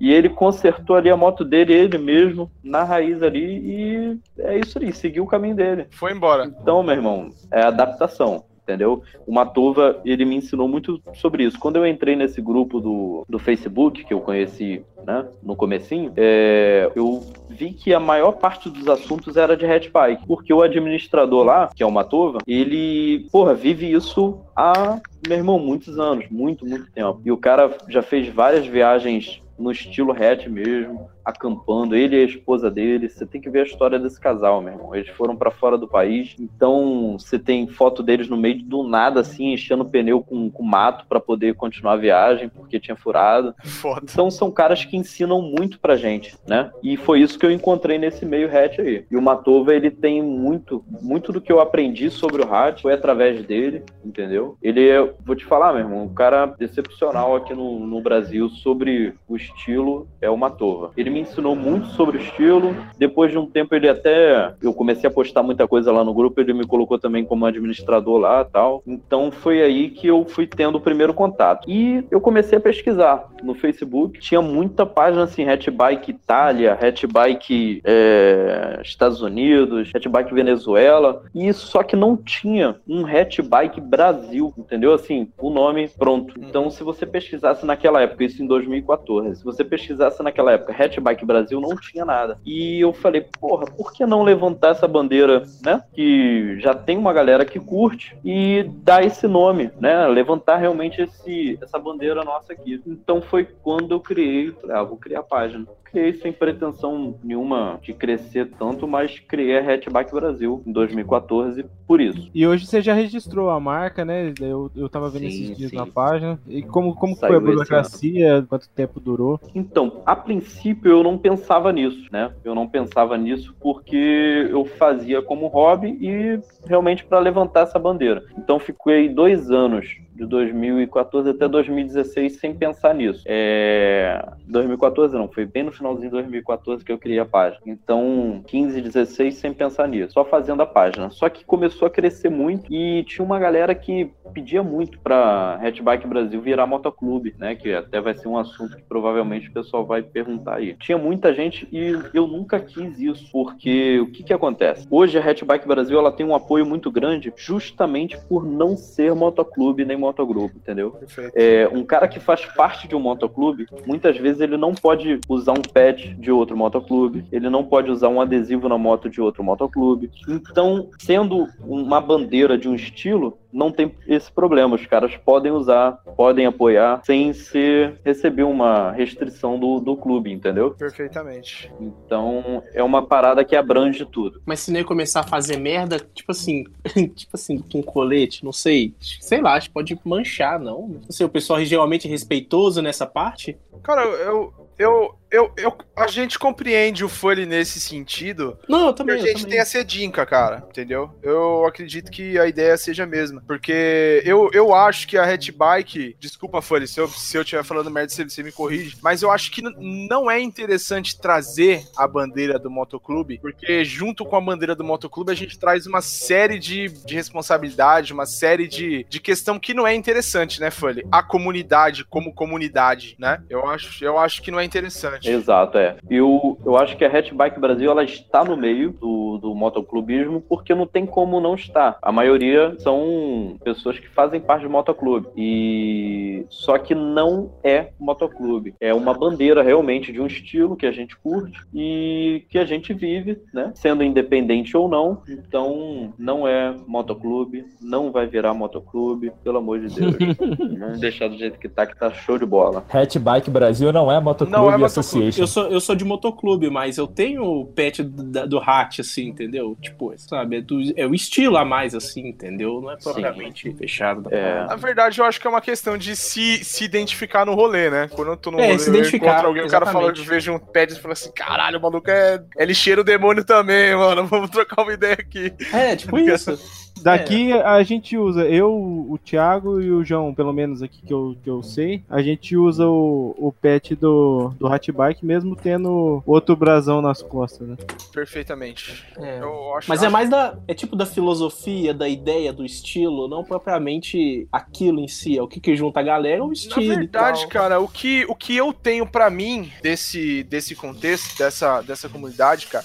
E ele consertou ali a moto dele, ele mesmo, na raiz ali, e é isso aí, seguiu o caminho dele. Foi embora. Então, meu irmão, é adaptação, entendeu? O Matuva, ele me ensinou muito sobre isso. Quando eu entrei nesse grupo do, do Facebook, que eu conheci, né, no comecinho, é, eu vi que a maior parte dos assuntos era de hatchbike, porque o administrador lá, que é o Matuva, ele, porra, vive isso há, meu irmão, muitos anos, muito, muito tempo. E o cara já fez várias viagens no estilo hatch mesmo, acampando, ele e a esposa dele. Você tem que ver a história desse casal, meu irmão. Eles foram pra fora do país, então você tem foto deles no meio do nada, assim, enchendo o pneu com, com mato pra poder continuar a viagem, porque tinha furado. Foda. Então são caras que ensinam muito pra gente, né? E foi isso que eu encontrei nesse meio hatch aí. E o Matova, ele tem muito, muito do que eu aprendi sobre o hatch foi através dele, entendeu? Ele é, vou te falar, meu irmão, um cara excepcional aqui no, no Brasil sobre o estilo é o Matova. Ele me ensinou muito sobre o estilo. Depois de um tempo, ele até. Eu comecei a postar muita coisa lá no grupo, ele me colocou também como administrador lá tal. Então foi aí que eu fui tendo o primeiro contato. E eu comecei a pesquisar no Facebook. Tinha muita página assim, Hatchbike Itália, Hatchbike é, Estados Unidos, Hatchbike Venezuela. E só que não tinha um Hatchbike Brasil, entendeu? Assim, o nome pronto. Então, se você pesquisasse naquela época, isso em 2014, se você pesquisasse naquela época Hatchbike Brasil, não tinha nada. E eu falei, porra, por que não levantar essa bandeira, né? Que já tem uma galera que curte e dar esse nome, né? Levantar realmente esse, essa bandeira nossa aqui. Então foi quando eu criei, ah, vou criar a página. Criei sem pretensão nenhuma de crescer tanto, mas criei a Hatchback Brasil em 2014 por isso. E hoje você já registrou a marca, né? Eu, eu tava vendo Sim, esses dias sim. na página. E como, como Saiu foi a burocracia? Quanto tempo durou? Então, a princípio eu não pensava nisso, né? Eu não pensava nisso porque eu fazia como hobby e realmente para levantar essa bandeira. Então, fiquei dois anos de 2014 até 2016 sem pensar nisso. É... 2014 não, foi bem no finalzinho de 2014 que eu criei a página. Então, 15, 16 sem pensar nisso, só fazendo a página. Só que começou a crescer muito e tinha uma galera que pedia muito para Hatchback Brasil virar motoclube, né? Que até vai ser um assunto que provavelmente o pessoal vai perguntar aí. Tinha muita gente e eu nunca quis isso, porque o que que acontece? Hoje a Hatchback Brasil ela tem um apoio muito grande justamente por não ser motoclube nem motogrupo, entendeu? É, um cara que faz parte de um motoclube, muitas vezes ele não pode usar um pet de outro motoclube, ele não pode usar um adesivo na moto de outro motoclube. Então, sendo uma bandeira de um estilo, não tem esse problema. Os caras podem usar, podem apoiar, sem ser receber uma restrição do, do clube, entendeu? Perfeitamente. Então, é uma parada que abrange tudo. Mas se nem começar a fazer merda, tipo assim, <laughs> tipo assim, com colete, não sei. Sei lá, acho que pode manchar, não. Não sei, o pessoal é geralmente respeitoso nessa parte. Cara, eu, eu, eu, eu, a gente compreende o Foley nesse sentido. Não, eu Porque também. a eu gente também. tem a sedinca, cara, entendeu? Eu acredito que a ideia seja a mesma. Porque eu, eu acho que a Hatchbike. Desculpa, Foley, se eu, se eu estiver falando merda, você, você me corrige. Mas eu acho que não é interessante trazer a bandeira do motoclube. Porque junto com a bandeira do motoclube, a gente traz uma série de, de responsabilidade, uma série de, de questão que não é interessante, né, Foley? A comunidade como comunidade, né? Eu acho, eu acho que não é interessante. Exato, é. Eu, eu acho que a Hatchbike Brasil ela está no meio do, do motoclubismo porque não tem como não estar. A maioria são pessoas que fazem parte do motoclube. E só que não é motoclube. É uma bandeira realmente de um estilo que a gente curte e que a gente vive, né? Sendo independente ou não. Então não é motoclube, não vai virar motoclube, pelo amor de Deus. <laughs> Vamos deixar do jeito que tá, que tá show de bola. Hatchbike Brasil não é Motoclube Não é motoclube. Association. Eu sou, eu sou de motoclube, mas eu tenho o pet do, do Hatch, assim, entendeu? Tipo, sabe, é, do- é o estilo a mais, assim, entendeu? Não é propriamente fechado. Da É. Na verdade, eu acho que é uma questão de se, se identificar no rolê, né? Quando eu tô no É, rolê, se eu identificar, encontro alguém, o cara fala, eu exatamente. vejo um pet e fala assim, caralho, o maluco é, é lixeiro demônio também, <laughs> mano, vamos trocar uma ideia aqui. É, tipo isso. Daqui a gente usa, eu, o Thiago e o João, pelo menos aqui que eu, que eu sei, a gente usa o, o pet do, do Hatchbike mesmo tendo outro brasão nas costas, né? Perfeitamente. É. Eu acho, Mas é acho- mais da. É tipo da filosofia, da ideia, do estilo, não propriamente aquilo em si. É o que, que junta a galera, é o Na estilo. verdade, e tal. cara, o que, o que eu tenho pra mim desse, desse contexto, dessa, dessa comunidade, cara,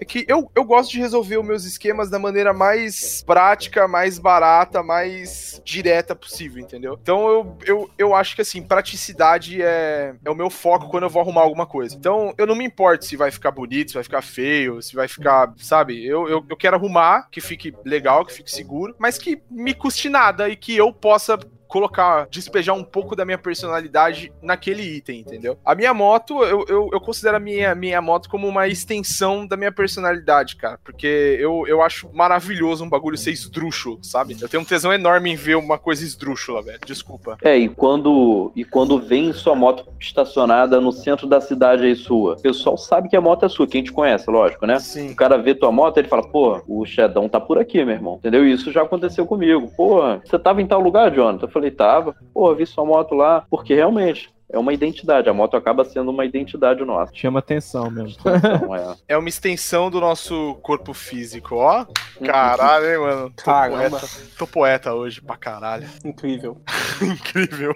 é que eu, eu gosto de resolver os meus esquemas da maneira mais prática, mais barata, mais direta possível, entendeu? Então eu, eu, eu acho que assim, praticidade é, é o meu foco quando eu vou arrumar alguma coisa. Então eu não me importo se vai ficar bonito, se vai ficar feio, se vai ficar, sabe? Eu, eu, eu quero arrumar que fique legal, que fique seguro, mas que me custe nada e que eu possa colocar, despejar um pouco da minha personalidade naquele item, entendeu? A minha moto, eu, eu, eu considero a minha, minha moto como uma extensão da minha personalidade, cara. Porque eu, eu acho maravilhoso um bagulho ser esdrúxulo, sabe? Eu tenho um tesão enorme em ver uma coisa esdrúxula, velho. Desculpa. É, e quando, e quando vem sua moto estacionada no centro da cidade aí sua, o pessoal sabe que a moto é sua, quem te conhece, lógico, né? Sim. O cara vê tua moto, ele fala, pô, o Shedão tá por aqui, meu irmão. Entendeu? Isso já aconteceu comigo. Pô, você tava em tal lugar, Jonathan? Eu falei, tava. Pô, vi sua moto lá. Porque realmente, é uma identidade. A moto acaba sendo uma identidade nossa. Chama atenção mesmo. Então, é. <laughs> É uma extensão do nosso corpo físico, ó. Caralho, hein, mano. Tô Caramba. poeta, tô poeta hoje pra caralho. <laughs> Incrível. <laughs> Incrível.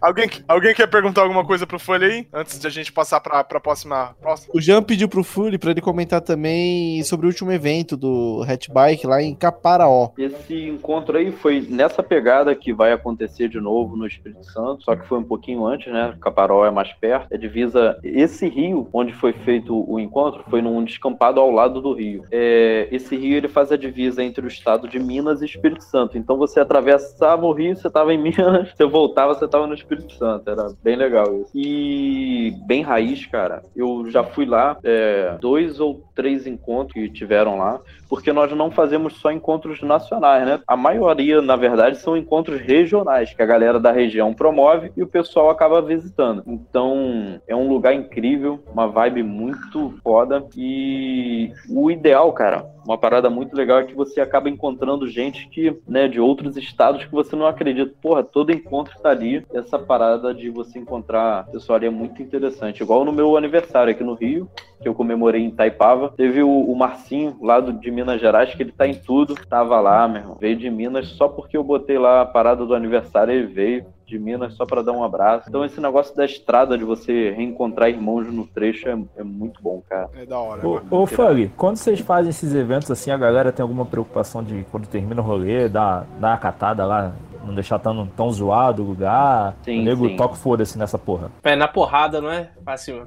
alguém, alguém quer perguntar alguma coisa pro Folha aí? Antes de a gente passar pra, pra próxima, próxima. O Jean pediu pro Fully pra ele comentar também sobre o último evento do Hatchbike lá em Caparaó. Esse encontro aí foi nessa pegada que vai acontecer de novo no Espírito Santo, só que foi um pouquinho antes, né? Caparó é mais perto. É divisa. Esse rio onde foi feito o encontro foi num descampado ao lado do rio. É, esse rio ele faz a divisa entre o estado de Minas e Espírito Santo. Então você atravessava o rio, você estava em <laughs> Minas, você voltava, você estava no Espírito Santo. Era bem legal isso. E bem raiz, cara. Eu já fui lá é, dois ou três encontros que tiveram lá, porque nós não fazemos só encontros nacionais, né? A maioria, na verdade, são encontros regionais que a galera da região promove e o pessoal acaba visitando. Então, é um lugar incrível, uma vibe muito foda e o ideal, cara, uma parada muito legal é que você acaba encontrando gente que, né, de outros estados que você não acredita. Porra, todo encontro tá ali. Essa parada de você encontrar pessoal ali é muito interessante. Igual no meu aniversário aqui no Rio, que eu comemorei em Taipava, teve o, o Marcinho lá do, de Minas Gerais, que ele tá em tudo. Tava lá, meu irmão. Veio de Minas só porque eu botei lá a parada do aniversário, ele veio de Minas só para dar um abraço. Então esse negócio da estrada, de você reencontrar irmãos no trecho, é, é muito bom, cara. É da hora. Ô, ô Fug, quando vocês fazem esses eventos assim, a galera tem alguma preocupação de quando termina o rolê, dar, dar uma catada lá, não deixar tão, tão zoado o lugar? Sim, o nego sim. toca foda-se nessa porra. É, na porrada, não é? Fácil.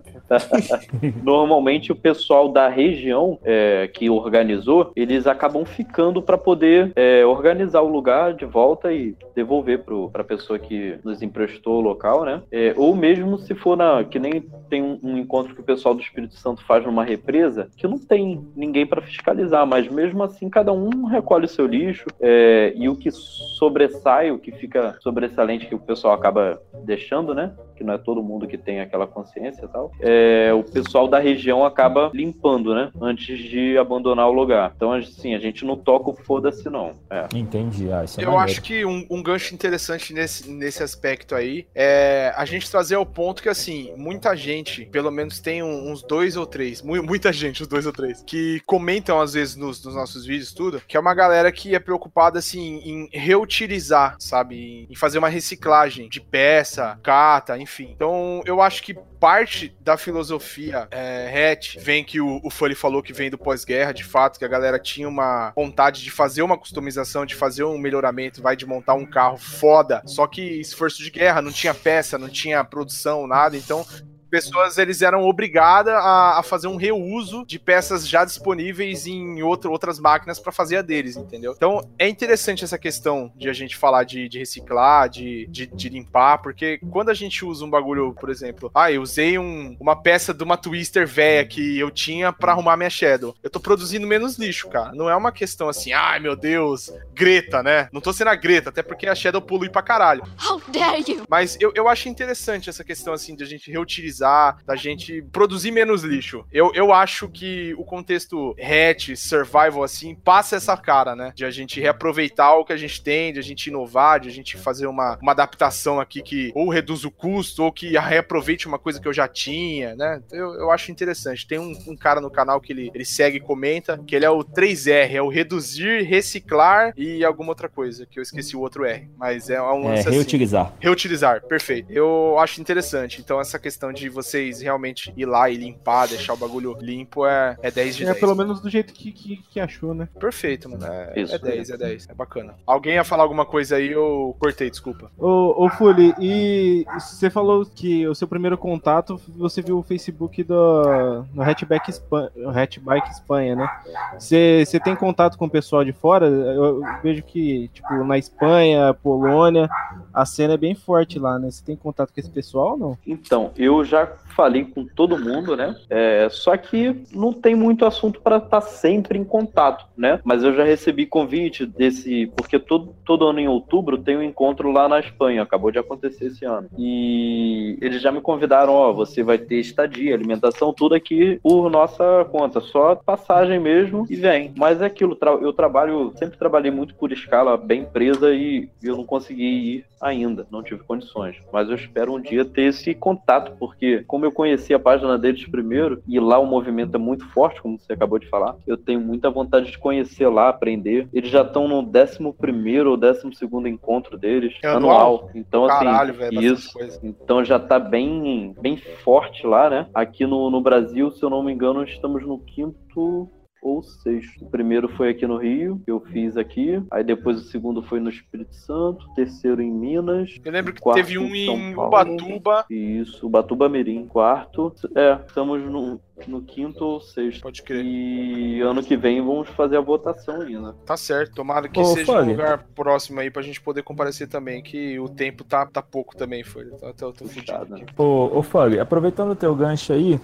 <laughs> Normalmente o pessoal da região é, que organizou, eles acabam ficando para poder é, organizar o lugar de volta e devolver para a pessoa que nos emprestou o local, né? É, ou mesmo se for na que nem tem um, um encontro que o pessoal do Espírito Santo faz numa represa, que não tem ninguém para fiscalizar, mas mesmo assim cada um recolhe o seu lixo é, e o que sobressai, o que fica sobressalente que o pessoal acaba deixando, né? Que não é todo mundo que tem aquela consciência e tal. É, o pessoal da região acaba limpando, né? Antes de abandonar o lugar. Então, assim, a gente não toca o foda-se, não. É. Entendi, ah, isso é Eu maneiro. acho que um, um gancho interessante nesse, nesse aspecto aí é a gente trazer ao ponto que, assim, muita gente, pelo menos tem um- uns dois ou três, mu- muita gente, uns dois ou três, que comentam às vezes nos, nos nossos vídeos tudo, que é uma galera que é preocupada, assim, em reutilizar, sabe? Em fazer uma reciclagem de peça, cata, enfim. Então, eu acho que parte da filosofia é, hatch vem que o, o Foley falou que vem do pós-guerra, de fato, que a galera tinha uma vontade de fazer uma customização, de fazer um melhoramento, vai de montar um carro foda, só que esforço de guerra, não tinha peça, não tinha produção, nada, então pessoas eles eram obrigadas a, a fazer um reuso de peças já disponíveis em outro, outras máquinas para fazer a deles, entendeu? Então é interessante essa questão de a gente falar de, de reciclar, de, de, de limpar, porque quando a gente usa um bagulho, por exemplo, ah, eu usei um- uma peça de uma Twister velha que eu tinha para arrumar minha Shadow, eu tô produzindo menos lixo, cara. Não é uma questão assim, ai meu Deus, Greta, né? Não tô sendo a Greta, até porque a Shadow polui pra caralho. How dare you! Mas eu, eu acho interessante essa questão, assim, de a gente reutilizar, da gente produzir menos lixo. Eu, eu acho que o contexto hatch, survival, assim, passa essa cara, né? De a gente reaproveitar o que a gente tem, de a gente inovar, de a gente fazer uma, uma adaptação aqui que ou reduz o custo, ou que reaproveite uma coisa que eu já tinha, né? Eu, eu acho interessante. Tem um, um cara no canal que ele, ele segue e comenta, que ele é o 3R, é o reduzir, reciclar e alguma outra coisa, que eu esqueci o outro R. Mas é um É, lance assim. reutilizar. Reutilizar, perfeito. Eu acho interessante. Então, essa questão de vocês realmente ir lá e limpar, deixar o bagulho limpo é, é 10 de É 10. pelo menos do jeito que, que, que achou, né? Perfeito, mano. É, Isso. é 10, é 10. É bacana. Alguém ia falar alguma coisa aí, eu cortei, desculpa. Ô, ô Fuli, e você falou que o seu primeiro contato você viu o Facebook do no Hatchback Espanha, Hatchbike Espanha, né? Você você tem contato com o pessoal de fora? Eu vejo que, tipo, na Espanha, Polônia, a cena é bem forte lá, né? Você tem contato com esse pessoal ou não? Então, eu já falei com todo mundo, né? É, só que não tem muito assunto para estar tá sempre em contato, né? Mas eu já recebi convite desse, porque todo, todo ano em outubro tem um encontro lá na Espanha, acabou de acontecer esse ano. E eles já me convidaram, ó, você vai ter estadia, alimentação, tudo aqui por nossa conta, só passagem mesmo e vem. Mas é aquilo, eu trabalho, sempre trabalhei muito por escala bem presa e eu não consegui ir ainda, não tive condições. Mas eu espero um dia ter esse contato, porque como eu conheci a página deles primeiro, e lá o movimento é muito forte, como você acabou de falar, eu tenho muita vontade de conhecer lá, aprender. Eles já estão no 11 ou 12 encontro deles, é anual. anual. Então, assim, Caralho, véio, isso. Então já tá bem, bem forte lá, né? Aqui no, no Brasil, se eu não me engano, estamos no quinto ou sexto. O primeiro foi aqui no Rio, que eu fiz aqui. Aí depois o segundo foi no Espírito Santo. Terceiro em Minas. Eu lembro que teve um em Ubatuba. Isso, Ubatuba Mirim. Quarto. É, estamos no, no quinto ou sexto. Pode crer. E ano que vem vamos fazer a votação ainda. Tá certo. Tomara que Ô, seja um lugar próximo aí pra gente poder comparecer também, que o tempo tá, tá pouco também, foi. Tá, tá, tô fudido Puxado, aqui. né? Ô, ô Fábio, aproveitando o teu gancho aí,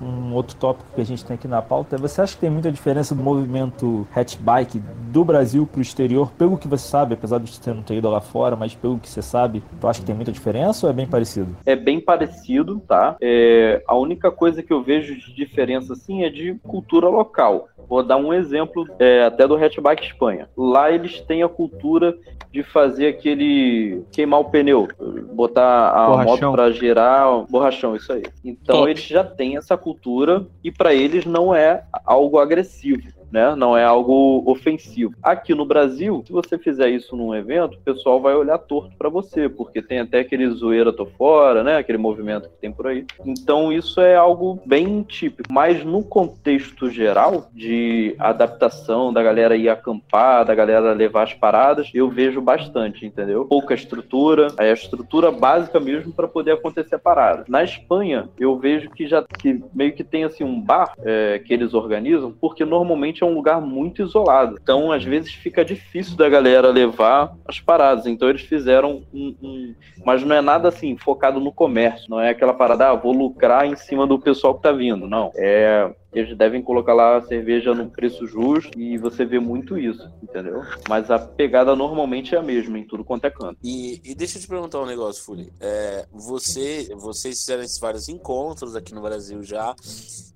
um outro tópico que a gente tem aqui na pauta, é você acha que tem muita diferença do movimento hatchbike do Brasil pro exterior, pelo que você sabe, apesar de você não ter ido lá fora, mas pelo que você sabe, tu acha que tem muita diferença ou é bem parecido? É bem parecido, tá? É, a única coisa que eu vejo de diferença, assim, é de cultura local. Vou dar um exemplo é, até do Hatchback Espanha. Lá eles têm a cultura de fazer aquele queimar o pneu, botar a Borrachão. moto para girar, borrachão, isso aí. Então Top. eles já têm essa cultura e para eles não é algo agressivo. Né? Não é algo ofensivo. Aqui no Brasil, se você fizer isso num evento, o pessoal vai olhar torto para você, porque tem até aquele zoeira tô fora, né? Aquele movimento que tem por aí. Então isso é algo bem típico. Mas no contexto geral de adaptação da galera ir acampar, da galera levar as paradas, eu vejo bastante, entendeu? Pouca estrutura, aí a estrutura básica mesmo para poder acontecer a parada. Na Espanha, eu vejo que já que meio que tem assim um bar é, que eles organizam, porque normalmente é um lugar muito isolado. Então, às vezes fica difícil da galera levar as paradas. Então, eles fizeram um, um- mas não é nada assim focado no comércio. Não é aquela parada, ah, vou lucrar em cima do pessoal que tá vindo. Não. É eles devem colocar lá a cerveja num preço justo e você vê muito isso, entendeu? Mas a pegada normalmente é a mesma em tudo quanto é canto. E, e deixa eu te perguntar um negócio, Fuli. É, você, vocês fizeram esses vários encontros aqui no Brasil já,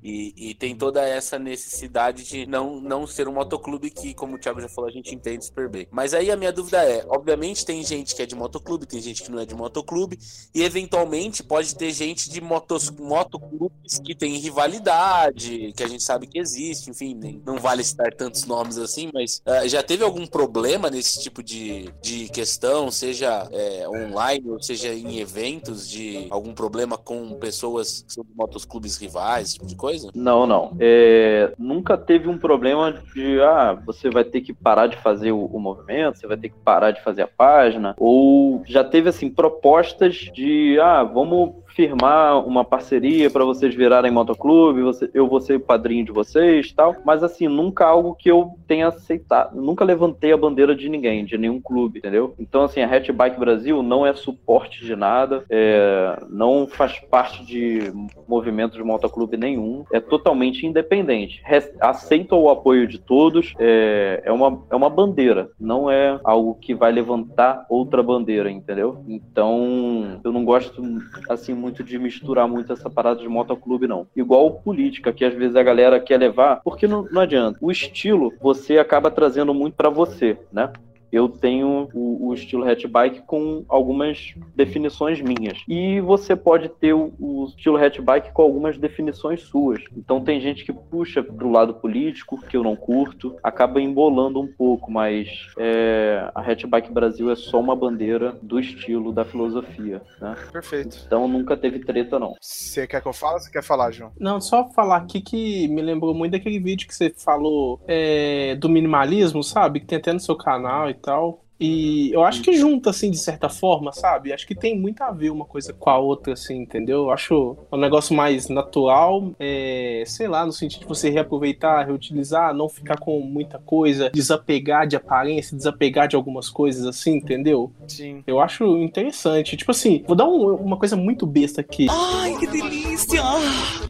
e, e tem toda essa necessidade de não, não ser um motoclube que, como o Thiago já falou, a gente entende super bem. Mas aí a minha dúvida é: obviamente tem gente que é de motoclube, tem gente que não é de motoclube, e eventualmente pode ter gente de motos, motoclubes que tem rivalidade, que a gente sabe que existe, enfim, não vale citar tantos nomes assim, mas ah, já teve algum problema nesse tipo de, de questão, seja é, online ou seja em eventos, de algum problema com pessoas que são de motoclubes rivais, esse tipo de coisa? Não, não. É, nunca teve um problema de, ah, você vai ter que parar de fazer o, o movimento, você vai ter que parar de fazer a página, ou já teve, assim, propostas de, ah, vamos firmar uma parceria para vocês virarem motoclube, você, eu vou ser padrinho de vocês tal, mas assim, nunca algo que eu tenha aceitado, nunca levantei a bandeira de ninguém, de nenhum clube, entendeu? Então assim, a Hatchbike Brasil não é suporte de nada, é, não faz parte de movimento de motoclube nenhum, é totalmente independente, aceita o apoio de todos, é, é, uma, é uma bandeira, não é algo que vai levantar outra bandeira, entendeu? Então, eu não gosto, assim, muito de misturar muito essa parada de motoclube, não. Igual política, que às vezes a galera quer levar, porque não, não adianta. O estilo, você acaba trazendo muito pra você, né? Eu tenho o, o estilo hatchbike com algumas definições minhas. E você pode ter o, o estilo hatchbike com algumas definições suas. Então tem gente que puxa pro lado político, que eu não curto, acaba embolando um pouco, mas é, a Hatchbike Brasil é só uma bandeira do estilo, da filosofia, né? Perfeito. Então nunca teve treta, não. Você quer que eu fale ou você quer falar, João? Não, só falar aqui que me lembrou muito daquele vídeo que você falou é, do minimalismo, sabe? Que tem até no seu canal e tal. E eu acho que junta, assim, de certa forma, sabe? Acho que tem muito a ver uma coisa com a outra, assim, entendeu? Eu acho um negócio mais natural, é, sei lá, no sentido de você reaproveitar, reutilizar, não ficar com muita coisa, desapegar de aparência, desapegar de algumas coisas, assim, entendeu? Sim. Eu acho interessante. Tipo assim, vou dar um- uma coisa muito besta aqui. Ai, que delícia!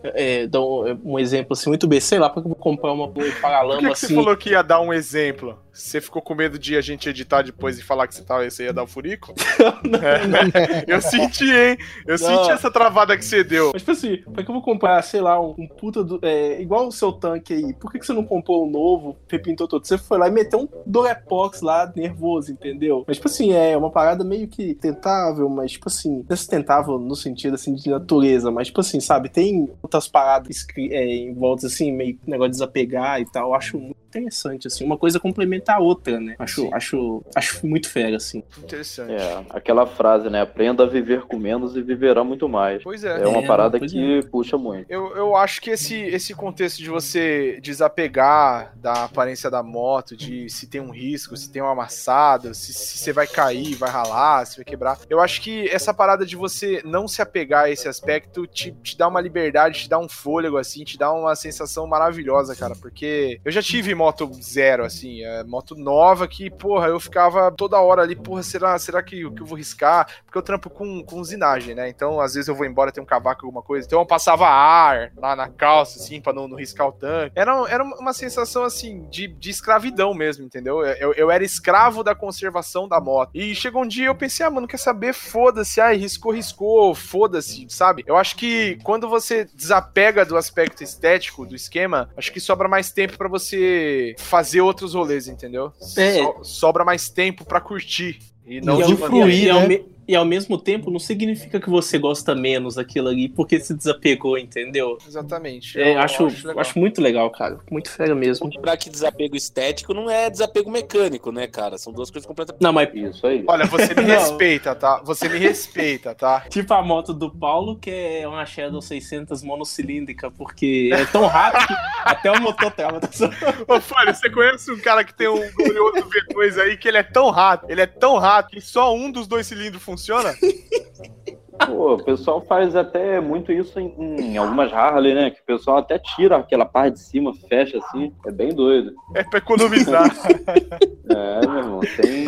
É, dar um, um exemplo assim, muito besta. Sei lá, porque eu vou comprar uma Play Por Paralama que, que você assim. falou que ia dar um exemplo? Você ficou com medo de a gente editar depois e falar que você, tava, você ia dar o furico? <laughs> É. Eu senti, hein? Eu Não. senti essa travada que você deu. Mas, tipo assim, pra que eu vou comprar, sei lá, um, um puta do. É, igual o seu tanque aí, por que, que você não comprou um novo, repintou todo? Você foi lá e meteu um Dorepox lá, nervoso, entendeu? Mas, tipo assim, é uma parada meio que tentável, mas, tipo assim, não é sustentável no sentido, assim, de natureza, mas, tipo assim, sabe, tem outras paradas é, em volta, assim, meio negócio de desapegar e tal, eu acho muito interessante, assim, uma coisa complementa a outra, né? Acho, Sim. acho, acho muito fera, assim. Interessante. É, aquela frase, né? Aprenda a viver com menos e viverá muito mais. Pois é. É uma É, parada que puxa muito. Eu, eu acho que esse, esse contexto de você desapegar da aparência da moto, de se tem um risco, se tem um amassado, se, se você vai cair, vai ralar, se vai quebrar. Eu acho que essa parada de você não se apegar a esse aspecto te, te dá uma liberdade, te dá um fôlego, assim, te dá uma sensação maravilhosa, cara. Porque eu já tive moto zero, assim, é, moto nova que, porra, eu ficava toda hora ali, porra, será, será que, que eu vou riscar? Porque eu trampo com, com usinagem, né? Então, às vezes eu vou embora, tem um cavaco, alguma coisa. Então eu passava ar lá na calça, assim, pra não, não riscar o tanque. Era, era uma sensação, assim, de, de escravidão mesmo, entendeu? Eu, eu era escravo da conservação da moto. E chegou um dia eu pensei, ah, mano, quer saber? Foda-se, ai, riscou, riscou, foda-se, sabe? Eu acho que quando você desapega do aspecto estético do esquema, acho que sobra mais tempo pra você fazer outros rolês, entendeu? É. So- sobra mais tempo pra curtir. E não e, de ao, maneira- né? E ao mesmo tempo não significa que você gosta menos daquilo ali porque se desapegou, entendeu? Exatamente. É, Eu acho, legal. acho muito legal, cara. Muito fera mesmo. Lembrar que desapego estético não é desapego mecânico, né, cara? São duas coisas completamente. Não, mas Isso aí. Olha, você me <laughs> respeita, tá? Você me respeita, tá? <laughs> tipo a moto do Paulo, que é uma Shadow 600 monocilíndrica, porque é tão rápido que até o motor trava. <laughs> Ô, Fábio, você conhece um cara que tem um glorioso V2 aí que ele é tão rápido, ele é tão rápido que só um dos dois cilindros funciona? <laughs> Pô, o pessoal faz até muito isso em, em algumas Harley, né? Que o pessoal até tira aquela parte de cima, fecha assim. É bem doido. É pra economizar. <laughs> É, meu irmão, tem,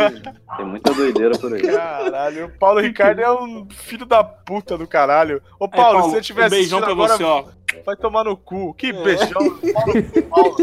tem muita doideira por aí. Caralho, o Paulo Ricardo é um filho da puta do caralho. Ô, Paulo, se você tivesse um beijão pra agora, você, ó. Vai tomar no cu. Que beijão. Paulo, <laughs> Paulo.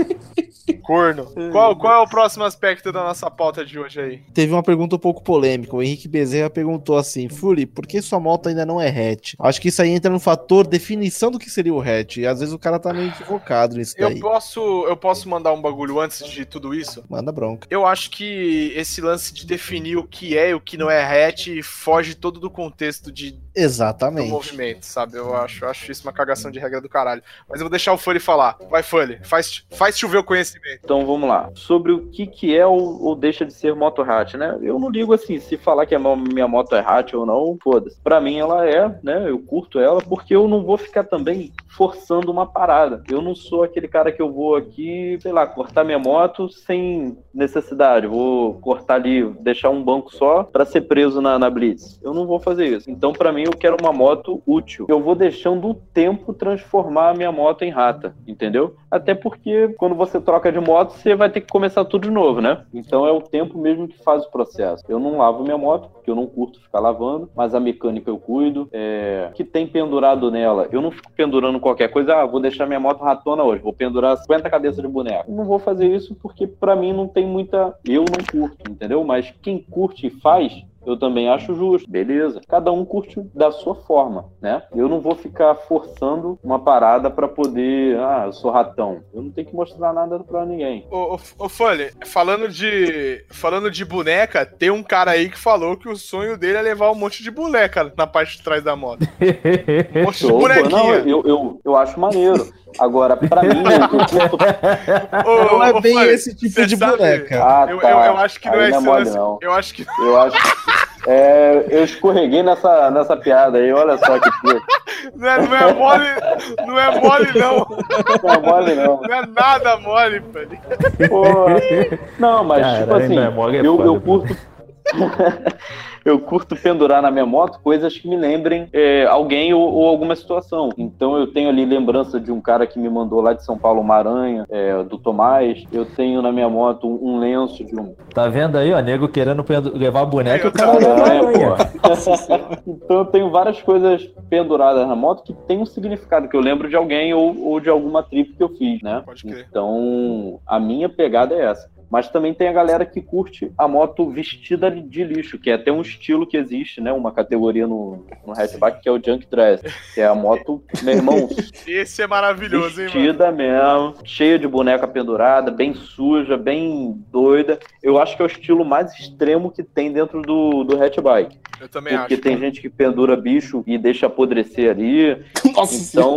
Corno. Qual, qual é o próximo aspecto da nossa pauta de hoje aí? Teve uma pergunta um pouco polêmica. O Henrique Bezerra perguntou assim: Furi, por que sua moto ainda não é hatch? Acho que isso aí entra no fator definição do que seria o hatch. E às vezes o cara tá meio equivocado nisso Eu daí. posso, eu posso mandar um bagulho antes de tudo isso? Manda bronca. Eu acho que esse lance de definir o que é e o que não é hatch foge todo do contexto de, do Exatamente. movimento, sabe? Eu acho, eu acho isso uma cagação de regra do caralho. Mas eu vou deixar o Foley falar. Vai, Foley, faz, faz chover o conhecimento. Então vamos lá. Sobre o que, que é ou, ou deixa de ser moto hatch, né? Eu não ligo assim, se falar que a minha moto é hatch ou não, foda-se. Pra mim ela é, né? Eu curto ela porque eu não vou ficar também forçando uma parada. Eu não sou aquele cara que eu vou aqui, sei lá, cortar minha moto sem necessidade. Vou cortar ali, deixar um banco só pra ser preso na, na Blitz. Eu não vou fazer isso. Então, pra mim, eu quero uma moto útil. Eu vou deixando o tempo transformar a minha moto em rata, entendeu? Até porque quando você troca de moto, você vai ter que começar tudo de novo, né? Então é o tempo mesmo que faz o processo. Eu não lavo minha moto, porque eu não curto ficar lavando, mas a mecânica eu cuido. É... Que tem pendurado nela? Eu não fico pendurando qualquer coisa, ah, vou deixar minha moto ratona hoje, vou pendurar 50 cabeças de boneco. Não vou fazer isso porque pra mim não tem muita. Eu não curto, entendeu? Mas quem curte e faz, eu também acho justo, beleza. Cada um curte da sua forma, né? Eu não vou ficar forçando uma parada pra poder, ah, eu sou ratão. Eu não tenho que mostrar nada pra ninguém. Ô, ô, ô Foley, falando de, falando de boneca, tem um cara aí que falou que o sonho dele é levar um monte de boneca na parte de trás da moto. <laughs> Um monte de pô. Não, bonequinha. eu, eu, eu acho maneiro. Agora, pra mim, eu curto. Ô, Não é ô, bem esse tipo de sabe- boneca. Ah, Eu, tá. eu, eu acho que não Aí é não é esse mole, lance. não. Eu acho que Eu acho. É, eu escorreguei nessa, nessa piada aí, olha só que não é, não é mole, não é mole não. Não é mole, não. Não é nada mole, velho. Pô, não, mas tipo Caralho, assim, é mole, é eu, foda, eu curto. <laughs> eu curto pendurar na minha moto coisas que me lembrem é, alguém ou, ou alguma situação. Então eu tenho ali lembrança de um cara que me mandou lá de São Paulo uma aranha, é, do Tomás. Eu tenho na minha moto um, um lenço de um. Tá vendo aí, ó, nego querendo levar a boneca e o cara aranha. pô. <laughs> então eu tenho várias coisas penduradas na moto que tem um significado, que eu lembro de alguém ou, ou de alguma trip que eu fiz, né? Pode crer. Então a minha pegada é essa. Mas também tem a galera que curte a moto vestida de lixo, que é até um estilo que existe, né? Uma categoria no, no hatchback que é o junk dress, que é a moto, meu irmão, <laughs> Esse é maravilhoso, hein, mano? vestida mesmo, cheia de boneca pendurada, bem suja, bem doida. Eu acho que é o estilo mais extremo que tem dentro do, do hatchbike. Eu também Porque acho. tem gente que pendura bicho e deixa apodrecer ali. <laughs> Nossa Então,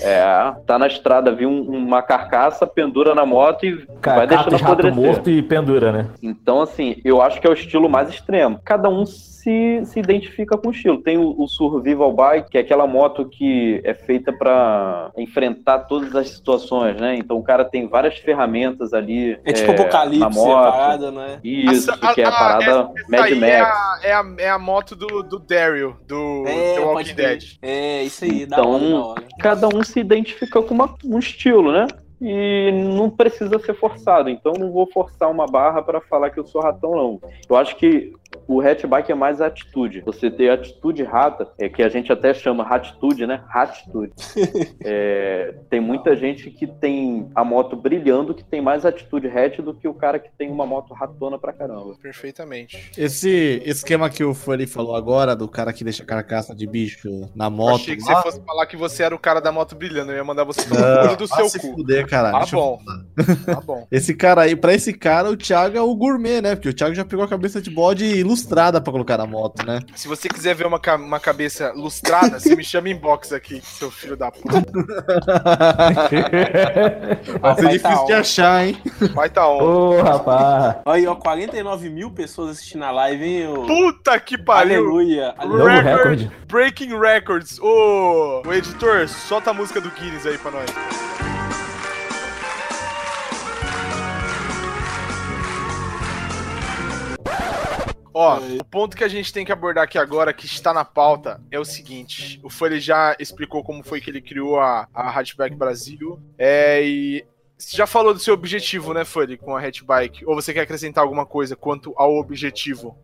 é, tá na estrada, viu um- uma carcaça, pendura na moto e vai Cata deixando apodrecer. Morto e pendura, né? Então, assim, eu acho que é o estilo mais extremo. Cada um se, se identifica com o estilo. Tem o, o Survival Bike, que é aquela moto que é feita para enfrentar todas as situações, né? Então o cara tem várias ferramentas ali. É tipo é, na apocalipse, a moto. parada, né? Isso, Essa- que é a parada essa Mad aí Max. É a, é, a, é a moto do, do Daryl, do É, The Walking. Dead. É, isso aí, Então, hora, hora. cada um se identifica com uma- um estilo, né? E não precisa ser forçado. Então não vou forçar uma barra para falar que eu sou ratão, não. Eu acho que o hatchback é mais a atitude. Você ter atitude rata, é que a gente até chama ratitude, né? Ratitude. <laughs> É, tem muita gente que tem a moto brilhando que tem mais atitude hatch do que o cara que tem uma moto ratona pra caramba. Perfeitamente. Esse esquema que o Foley falou agora, do cara que deixa carcaça de bicho na Eu moto. achei que lá, você fosse falar que você era o cara da moto brilhando. Eu ia mandar você tomar do seu se cu. fuder, cara. Tá Deixa eu- bom. Tá bom. <laughs> Esse cara aí, pra esse cara, o Thiago é o gourmet, né? Porque o Thiago já pegou a cabeça de bode ilustrada pra colocar na moto, né? Se você quiser ver uma, ca- uma cabeça lustrada, você me chama inbox aqui, seu filho da puta. <laughs> Vai ser Vai difícil tá de on. achar, hein? Vai tá on. Ô, rapaz. Olha aí, ó, 49 mil pessoas assistindo a live, hein? ô? Puta que pariu! Aleluia. Aleluia. Record. recorde. Breaking Records. Ô, o editor, solta a música do Guinness aí pra nós. Ó, o ponto que a gente tem que abordar aqui agora, que está na pauta, é o seguinte. O Foley já explicou como foi que ele criou a, a Hatchback Brasil. É, e você já falou do seu objetivo, né, Foley, com a Hatchbike? Ou você quer acrescentar alguma coisa quanto ao objetivo?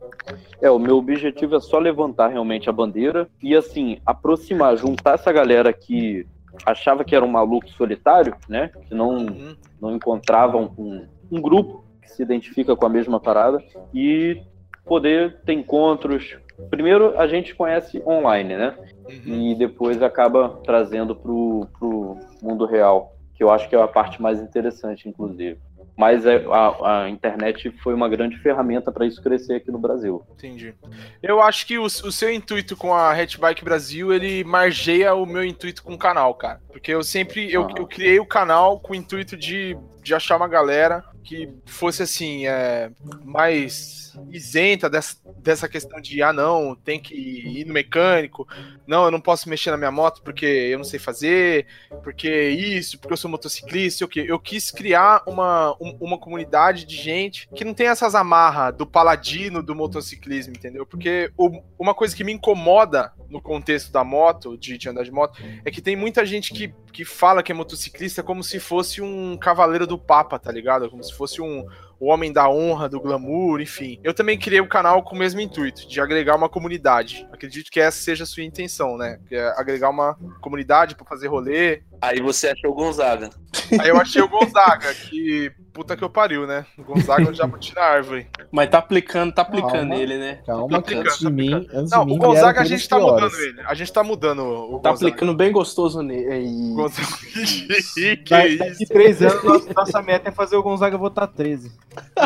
É, o meu objetivo é só levantar realmente a bandeira e, assim, aproximar, juntar essa galera que achava que era um maluco solitário, né? Que não, Uhum. não encontravam um, um grupo que se identifica com a mesma parada e poder ter encontros. Primeiro a gente conhece online, né? Uhum. E depois acaba trazendo pro, pro mundo real, que eu acho que é a parte mais interessante, inclusive. Mas é- a, a internet foi uma grande ferramenta para isso crescer aqui no Brasil. Entendi. Eu acho que o, o seu intuito com a Hatchbike Brasil, ele margeia o meu intuito com o canal, cara. Porque eu sempre, eu, Aham. eu criei o canal com o intuito de, de achar uma galera que fosse, assim, é, mais isenta dessa, dessa questão de, ah, não, tem que ir no mecânico, não, eu não posso mexer na minha moto porque eu não sei fazer, porque isso, porque eu sou motociclista, o quê? Eu quis criar uma, um- uma comunidade de gente que não tem essas amarras do paladino do motociclismo, entendeu? Porque o- uma coisa que me incomoda no contexto da moto, de, de andar de moto, é que tem muita gente que, que fala que é motociclista como se fosse um cavaleiro do Papa, tá ligado? Como se fosse um o homem da honra, do glamour, enfim. Eu também criei o canal com o mesmo intuito, de agregar uma comunidade. Acredito que essa seja a sua intenção, né? Que é agregar uma comunidade pra fazer rolê. Aí você achou o Gonzaga. <laughs> Aí eu achei o Gonzaga, que puta que eu pariu, né? O Gonzaga é um jabuti na árvore. Mas tá aplicando, tá aplicando Calma. ele, né? Calma, Tô que antes de aplicando, mim. Antes Não, de mim o Gonzaga a gente tá coisas mudando piores. ele. A gente tá mudando o Tá Gonzaga. aplicando bem gostoso nele. Aí. Gonzaga. <laughs> que Da- isso? Daqui três anos, nossa, nossa meta é fazer o Gonzaga votar 13.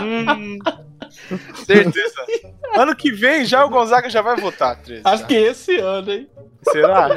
Hum, certeza. Ano que vem já o Gonzaga já vai votar, 13. Acho que esse ano, hein? Será?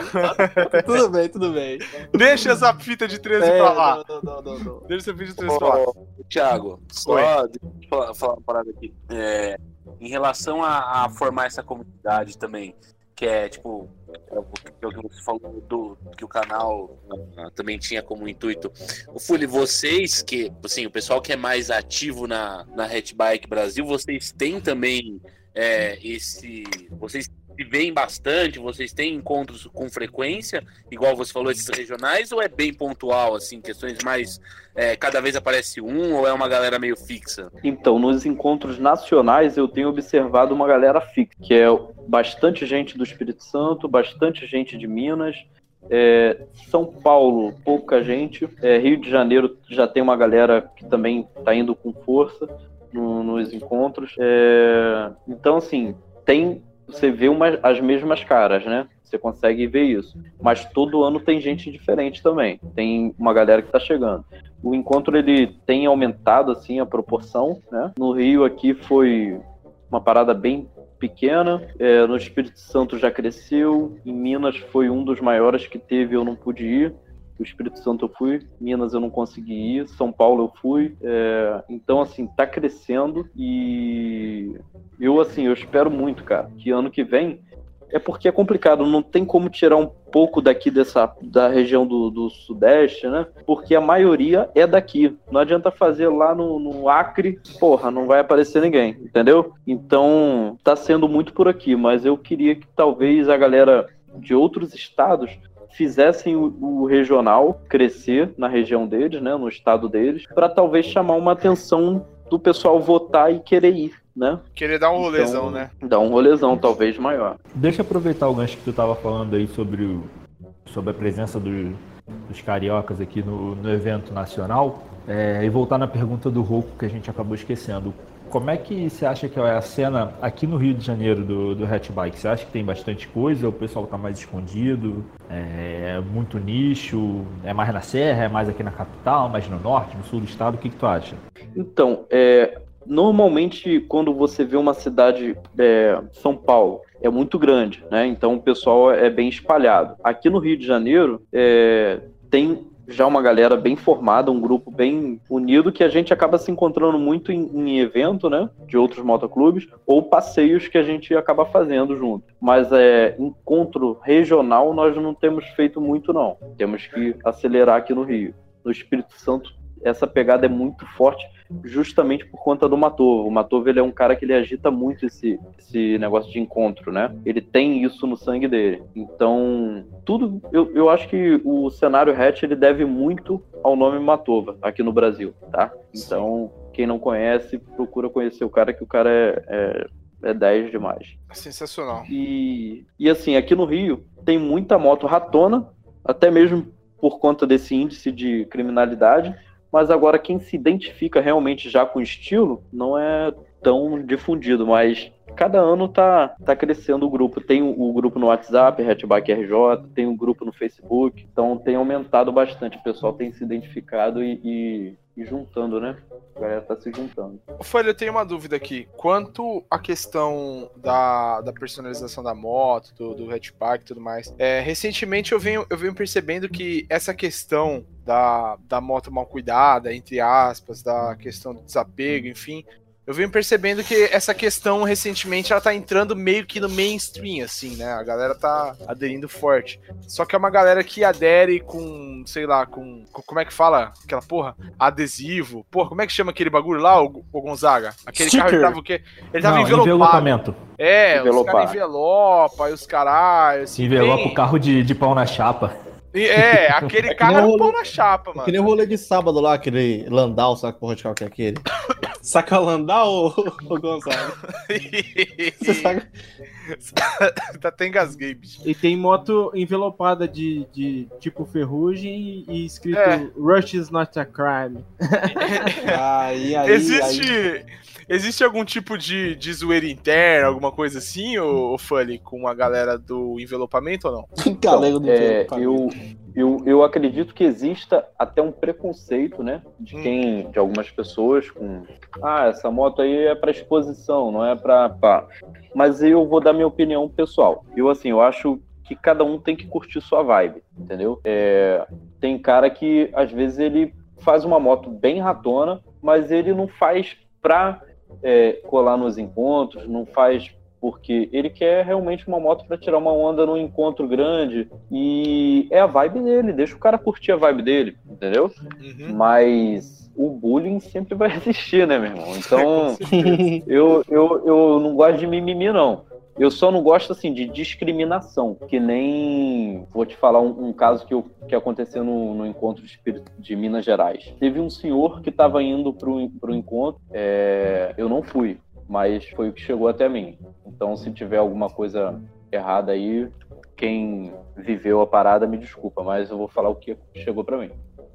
<laughs> tudo bem, tudo bem. Deixa essa fita de 13 É, pra lá. não, não, não, não, não. Deixa essa fita de 13 pra lá. Thiago, só deixa eu falar, falar uma parada aqui. É, em relação a, a formar essa comunidade também, que é tipo, é o que você falou do que o canal ah, também tinha como intuito. O Fuli, vocês que, assim, o pessoal que é mais ativo na, na Hatchbike Brasil, vocês têm também é, esse. Vocês se veem bastante? Vocês têm encontros com frequência, igual você falou, esses regionais, ou é bem pontual, assim, questões mais. é, cada vez aparece um, ou é uma galera meio fixa? Então, nos encontros nacionais, eu tenho observado uma galera fixa, que é bastante gente do Espírito Santo, bastante gente de Minas. é, São Paulo, pouca gente. é, Rio de Janeiro já tem uma galera que também está indo com força no- nos encontros. É, então, assim, tem. Você vê uma- as mesmas caras, né? Você consegue ver isso. Mas todo ano tem gente diferente também. Tem uma galera que está chegando. O encontro ele tem aumentado assim a proporção, né? No Rio aqui foi uma parada bem pequena. É, no Espírito Santo já cresceu. Em Minas foi um dos maiores que teve, eu não pude ir. O Espírito Santo eu fui, Minas eu não consegui ir, São Paulo eu fui. É, então, assim, tá crescendo e eu, assim, eu espero muito, cara, que ano que vem é porque é complicado, não tem como tirar um pouco daqui dessa da região do, do Sudeste, né? Porque a maioria é daqui. Não adianta fazer lá no, no Acre, porra, não vai aparecer ninguém, entendeu? Então tá sendo muito por aqui, mas eu queria que talvez a galera de outros estados fizessem o, o regional crescer na região deles, né, no estado deles, para talvez chamar uma atenção do pessoal votar e querer ir, né? Querer dar um rolezão, Então, né? Dar um rolezão talvez maior. Deixa eu aproveitar o gancho que tu tava falando aí sobre, o, sobre a presença do- dos cariocas aqui no, no evento nacional é, e voltar na pergunta do Rouco que a gente acabou esquecendo. Como é que você acha que é a cena aqui no Rio de Janeiro do, do hatchbike? Você acha que tem bastante coisa? O pessoal tá mais escondido? É muito nicho? É mais na Serra? É mais aqui na capital? Mais no norte? No sul do estado? O que, que tu acha? Então, é, normalmente quando você vê uma cidade, é, São Paulo, é muito grande, né? Então o pessoal é bem espalhado. Aqui no Rio de Janeiro, é, tem já uma galera bem formada, um grupo bem unido, que a gente acaba se encontrando muito em, em evento, né? De outros motoclubes, ou passeios que a gente acaba fazendo junto. Mas é, encontro regional nós não temos feito muito, não. Temos que acelerar aqui no Rio. No Espírito Santo, essa pegada é muito forte justamente por conta do Matovo. O Matovo ele é um cara que ele agita muito esse, esse negócio de encontro, né? Ele tem isso no sangue dele. Então, tudo. Eu, eu acho que o cenário hatch ele deve muito ao nome Matova aqui no Brasil, tá? Então, quem não conhece, procura conhecer o cara, que o cara é, é, é 10 demais. Sensacional. E, e assim, aqui no Rio tem muita moto ratona, até mesmo por conta desse índice de criminalidade, mas agora quem se identifica realmente já com o estilo não é tão difundido, mas cada ano tá, tá crescendo o grupo. Tem o, o grupo no WhatsApp, Hatchback RJ, tem o grupo no Facebook, então tem aumentado bastante. O pessoal tem se identificado e, e, e juntando, né? A galera tá se juntando. Folha, eu tenho uma dúvida aqui. Quanto à questão da, da personalização da moto, do, do hatchback e tudo mais, é, recentemente eu venho, eu venho percebendo que essa questão da, da moto mal cuidada, entre aspas, da questão do desapego, enfim, eu venho percebendo que essa questão recentemente ela tá entrando meio que no mainstream, assim, né? A galera tá aderindo forte. Só que é uma galera que adere com, sei lá, com. com- como é que fala? Aquela porra? Adesivo. Porra, como é que chama aquele bagulho lá, o, o Gonzaga? Aquele carro ele Sticker. tava o quê? Ele tava Não, envelopado. envelopamento. É, os Envelopar. caras envelopa e os caralho. assim, Envelopa tem- o carro de, de pau na chapa. E- É, aquele <laughs> É que carro era um pau rolo- na chapa, Que mano. nem o rolê de sábado lá, aquele Landau, sabe que porra de carro que é aquele? <coughs> Sacalandá ou, ou Gonzaga? <laughs> Você sabe? tá até engasguei, bicho. E tem moto envelopada de, de tipo ferrugem e escrito É. Rush is not a crime. <laughs> Aí, aí, Existe. aí. Existe algum tipo de, de zoeira interna, alguma coisa assim, ô, ô Fanny, com a galera do envelopamento ou não? Galego do É, eu, eu, eu acredito que exista até um preconceito, né? De Hum. quem, de algumas pessoas com, ah, essa moto aí é para exposição, não é para, pá. Mas eu vou dar minha opinião pessoal. Eu assim, eu acho que cada um tem que curtir sua vibe, entendeu? É, tem cara que às vezes ele faz uma moto bem ratona, mas ele não faz pra é, colar nos encontros, não faz porque ele quer realmente uma moto para tirar uma onda num encontro grande e é a vibe dele, deixa o cara curtir a vibe dele, entendeu? Uhum. Mas o bullying sempre vai existir, né, meu irmão? <laughs> Então, eu, eu, eu não gosto de mimimi, não. Eu só não gosto, assim, de discriminação, que nem... Vou te falar um, um caso que, eu, que aconteceu no, no encontro de, de Minas Gerais. Teve um senhor que estava indo pro, pro encontro, é, eu não fui, mas foi o que chegou até mim. Então, se tiver alguma coisa errada aí, quem viveu a parada me desculpa, mas eu vou falar o que chegou para mim.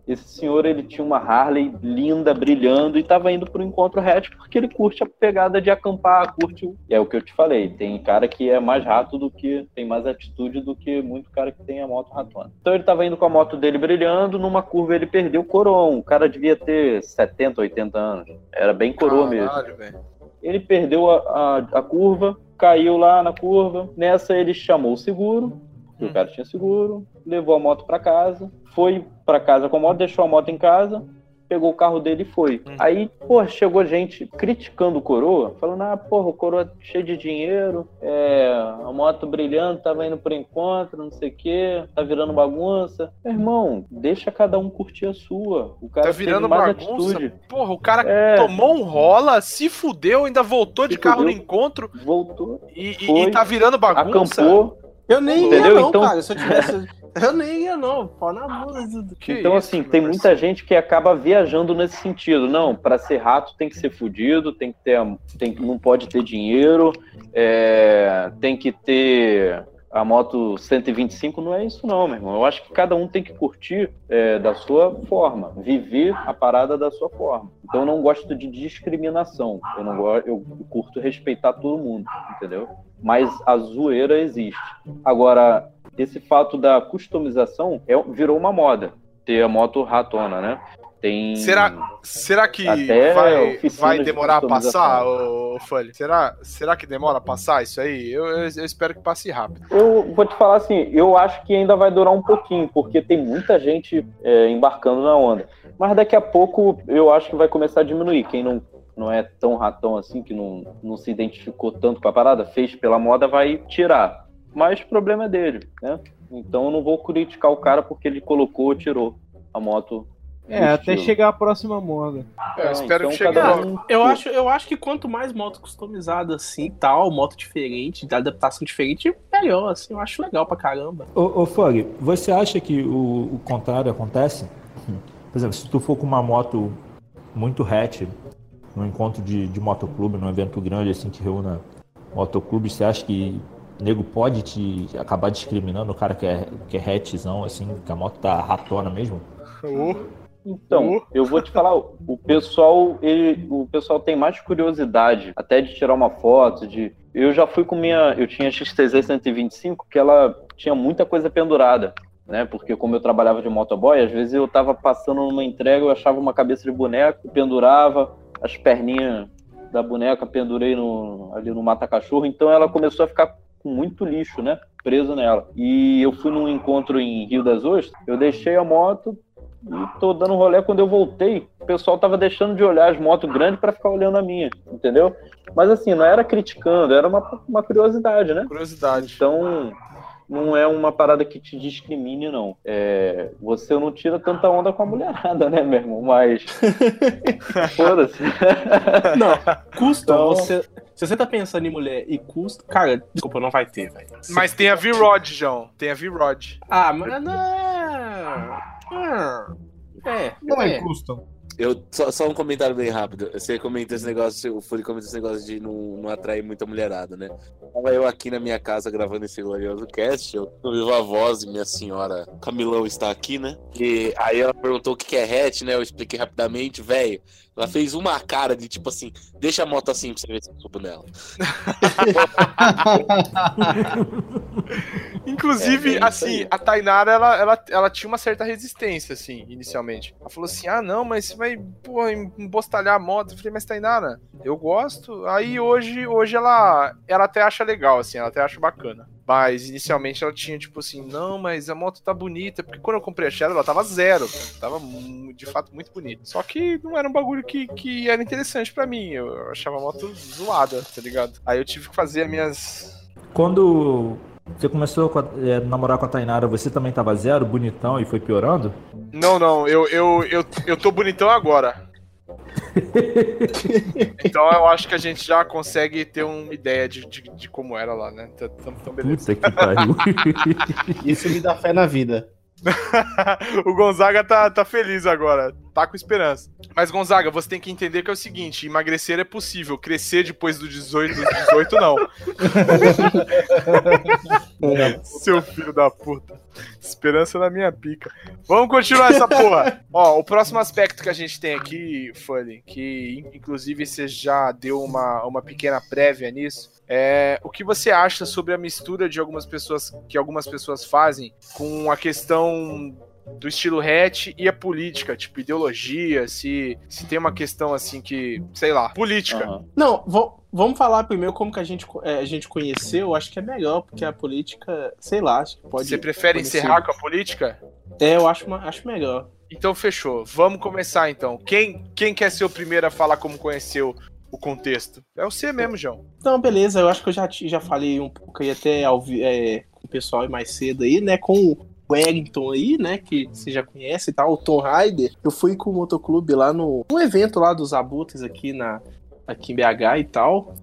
Esse senhor, ele tinha uma Harley linda, brilhando, e estava indo para o encontro hatch porque ele curte a pegada de acampar, curte. o- E é o que eu te falei, tem cara que é mais rato do que. tem mais atitude do que muito cara que tem a moto ratona. Então ele estava indo com a moto dele brilhando, numa curva ele perdeu o coroão. O cara devia ter 70, 80 anos. Era bem coroa mesmo. Caralho, velho. Ele perdeu a, a, a curva, caiu lá na curva. Nessa ele chamou o seguro, que Hum. o cara tinha seguro, levou a moto pra casa, foi pra casa com a moto, deixou a moto em casa, pegou o carro dele e foi. Hum. Aí, pô, chegou gente criticando o Coroa, falando, ah, porra, o Coroa cheio de dinheiro, é, a moto brilhando, tava indo pro encontro, não sei o quê, tá virando bagunça. Meu irmão, deixa cada um curtir a sua. O cara Tá virando mais bagunça. atitude. Porra, o cara É, tomou um rola, se fudeu, ainda voltou de Se carro fudeu. no encontro voltou, e, e- Foi. e tá virando bagunça. acampou, Eu nem Entendeu? ia não, Então- cara. Se eu tivesse... <laughs> Eu nem ia não. Pau na bunda. Então, isso, assim, tem muita gente que acaba viajando nesse sentido. Não, para ser rato tem que ser fudido, tem que ter, tem, não pode ter dinheiro, é, tem que ter a moto 125. Não é isso, não, meu irmão. Eu acho que cada um tem que curtir é, da sua forma, viver a parada da sua forma. Então, eu não gosto de discriminação. Eu não gosto, eu curto respeitar todo mundo, entendeu? Mas a zoeira existe. Agora, esse fato da customização é, virou uma moda. Ter a moto ratona, né? Tem. Será, será que vai, vai de demorar a customização. passar, ô Folha? Será, será que demora a passar isso aí? Eu, eu, eu espero que passe rápido. Eu vou te falar assim, eu acho que ainda vai durar um pouquinho, porque tem muita gente é, embarcando na onda. Mas daqui a pouco eu acho que vai começar a diminuir. Quem não, não é tão ratão assim, que não, não se identificou tanto com a parada, fez pela moda, vai tirar. Mas o problema é dele, né? Então eu não vou criticar o cara porque ele colocou ou tirou a moto. É, até estilo. chegar a próxima moda. Eu É, espero então que chegue um- Eu acho, eu acho que quanto mais moto customizada assim e tal, moto diferente, de adaptação diferente, melhor, assim, eu acho legal pra caramba. Ô, ô Fog, você acha que o, o contrário acontece? Por exemplo, se tu for com uma moto muito hatch, num encontro de, de motoclube, num evento grande assim que reúna motoclubes, você acha que o nego pode te acabar discriminando o cara que é, que é hatchzão, assim, que a moto tá ratona mesmo? Ô, Então, Uh. eu vou te falar, o pessoal, ele, o pessoal tem mais curiosidade, até de tirar uma foto, de. Eu já fui com minha. Eu tinha XTZ 125, que ela tinha muita coisa pendurada, né? Porque como eu trabalhava de motoboy, às vezes eu tava passando numa entrega, eu achava uma cabeça de boneco, pendurava as perninhas da boneca, pendurei no, ali no mata-cachorro, então ela começou a ficar com muito lixo, né? Preso nela. E eu fui num encontro em Rio das Ostras, eu deixei a moto, e tô dando rolê quando eu voltei, o pessoal tava deixando de olhar as motos grandes para ficar olhando a minha, entendeu? Mas assim, não era criticando, era uma, uma curiosidade, né? curiosidade. Então, não é uma parada que te discrimine, não. É, você não tira tanta onda com a mulherada, né, meu irmão? Mas. <laughs> Foda-se. Não, custa Então- você. Se você tá pensando em mulher e custa. Cara, desculpa, não vai ter, velho. Mas tem a V-Rod, João. Tem a V-Rod. Ah, mas não. Ah, É, Não é é. custom. Eu, só, só um comentário bem rápido. Você comenta esse negócio, o Furi comenta esse negócio de não, não atrair muita mulherada, né? Tava eu aqui na minha casa gravando esse glorioso cast, eu ouvi a voz e minha senhora Camilão está aqui, né? E aí ela perguntou o que que é hatch, né? Eu expliquei rapidamente, velho. Ela fez uma cara de tipo assim, deixa a moto assim pra você ver se eu subo nela. <laughs> Inclusive, É, isso assim, a Tainara, ela, ela, ela tinha uma certa resistência, assim, inicialmente. Ela falou assim: ah, não, mas você vai, porra, embostalhar a moto. Eu falei, mas Tainara, eu gosto. Aí hoje, hoje ela, ela até acha legal, assim, ela até acha bacana. Mas inicialmente ela tinha, tipo assim, não, mas a moto tá bonita. Porque quando eu comprei a Shadow, ela tava zero. Tava de fato muito bonita. Só que não era um bagulho que, que era interessante pra mim. Eu achava a moto zoada, tá ligado? Aí eu tive que fazer as minhas. Quando Você começou a é, namorar com a Tainara, você também tava zero, bonitão, e foi piorando? Não, não, eu, eu, eu, eu tô bonitão agora. <laughs> então eu acho que a gente já consegue ter uma ideia de, de, de como era lá, né? Então, então beleza. Puta que pariu. <laughs> Isso me dá fé na vida. <laughs> o Gonzaga tá, tá feliz agora, tá com esperança. Mas, Gonzaga, você tem que entender que é o seguinte: emagrecer é possível, crescer depois do 18, do 18 não. <laughs> Seu filho da puta. Esperança na minha pica. Vamos continuar essa porra. Ó, o próximo aspecto que a gente tem aqui, Fanny, que inclusive você já deu uma, uma pequena prévia nisso, é, o que você acha sobre a mistura de algumas pessoas que algumas pessoas fazem com a questão do estilo hatch e a política, tipo ideologia, se, se tem uma questão assim que, sei lá, política. Aham. Não, vo- vamos falar primeiro como que a gente, é, a gente conheceu. Acho que é melhor, porque a política, sei lá, acho que pode. Você prefere pode encerrar com a política? É, eu acho, ma- acho melhor. Então fechou. Vamos começar então. Quem, quem quer ser o primeiro a falar como conheceu o contexto? É você mesmo, João. Então, beleza, eu acho que eu já, já falei um pouco aí até ao vi- é, com o pessoal aí mais cedo aí, né? Com o Wellington aí, né? Que você já conhece e tal, o Tom Ryder. Eu fui com o motoclube lá no um evento lá dos Abutres aqui, na, aqui em BH e tal.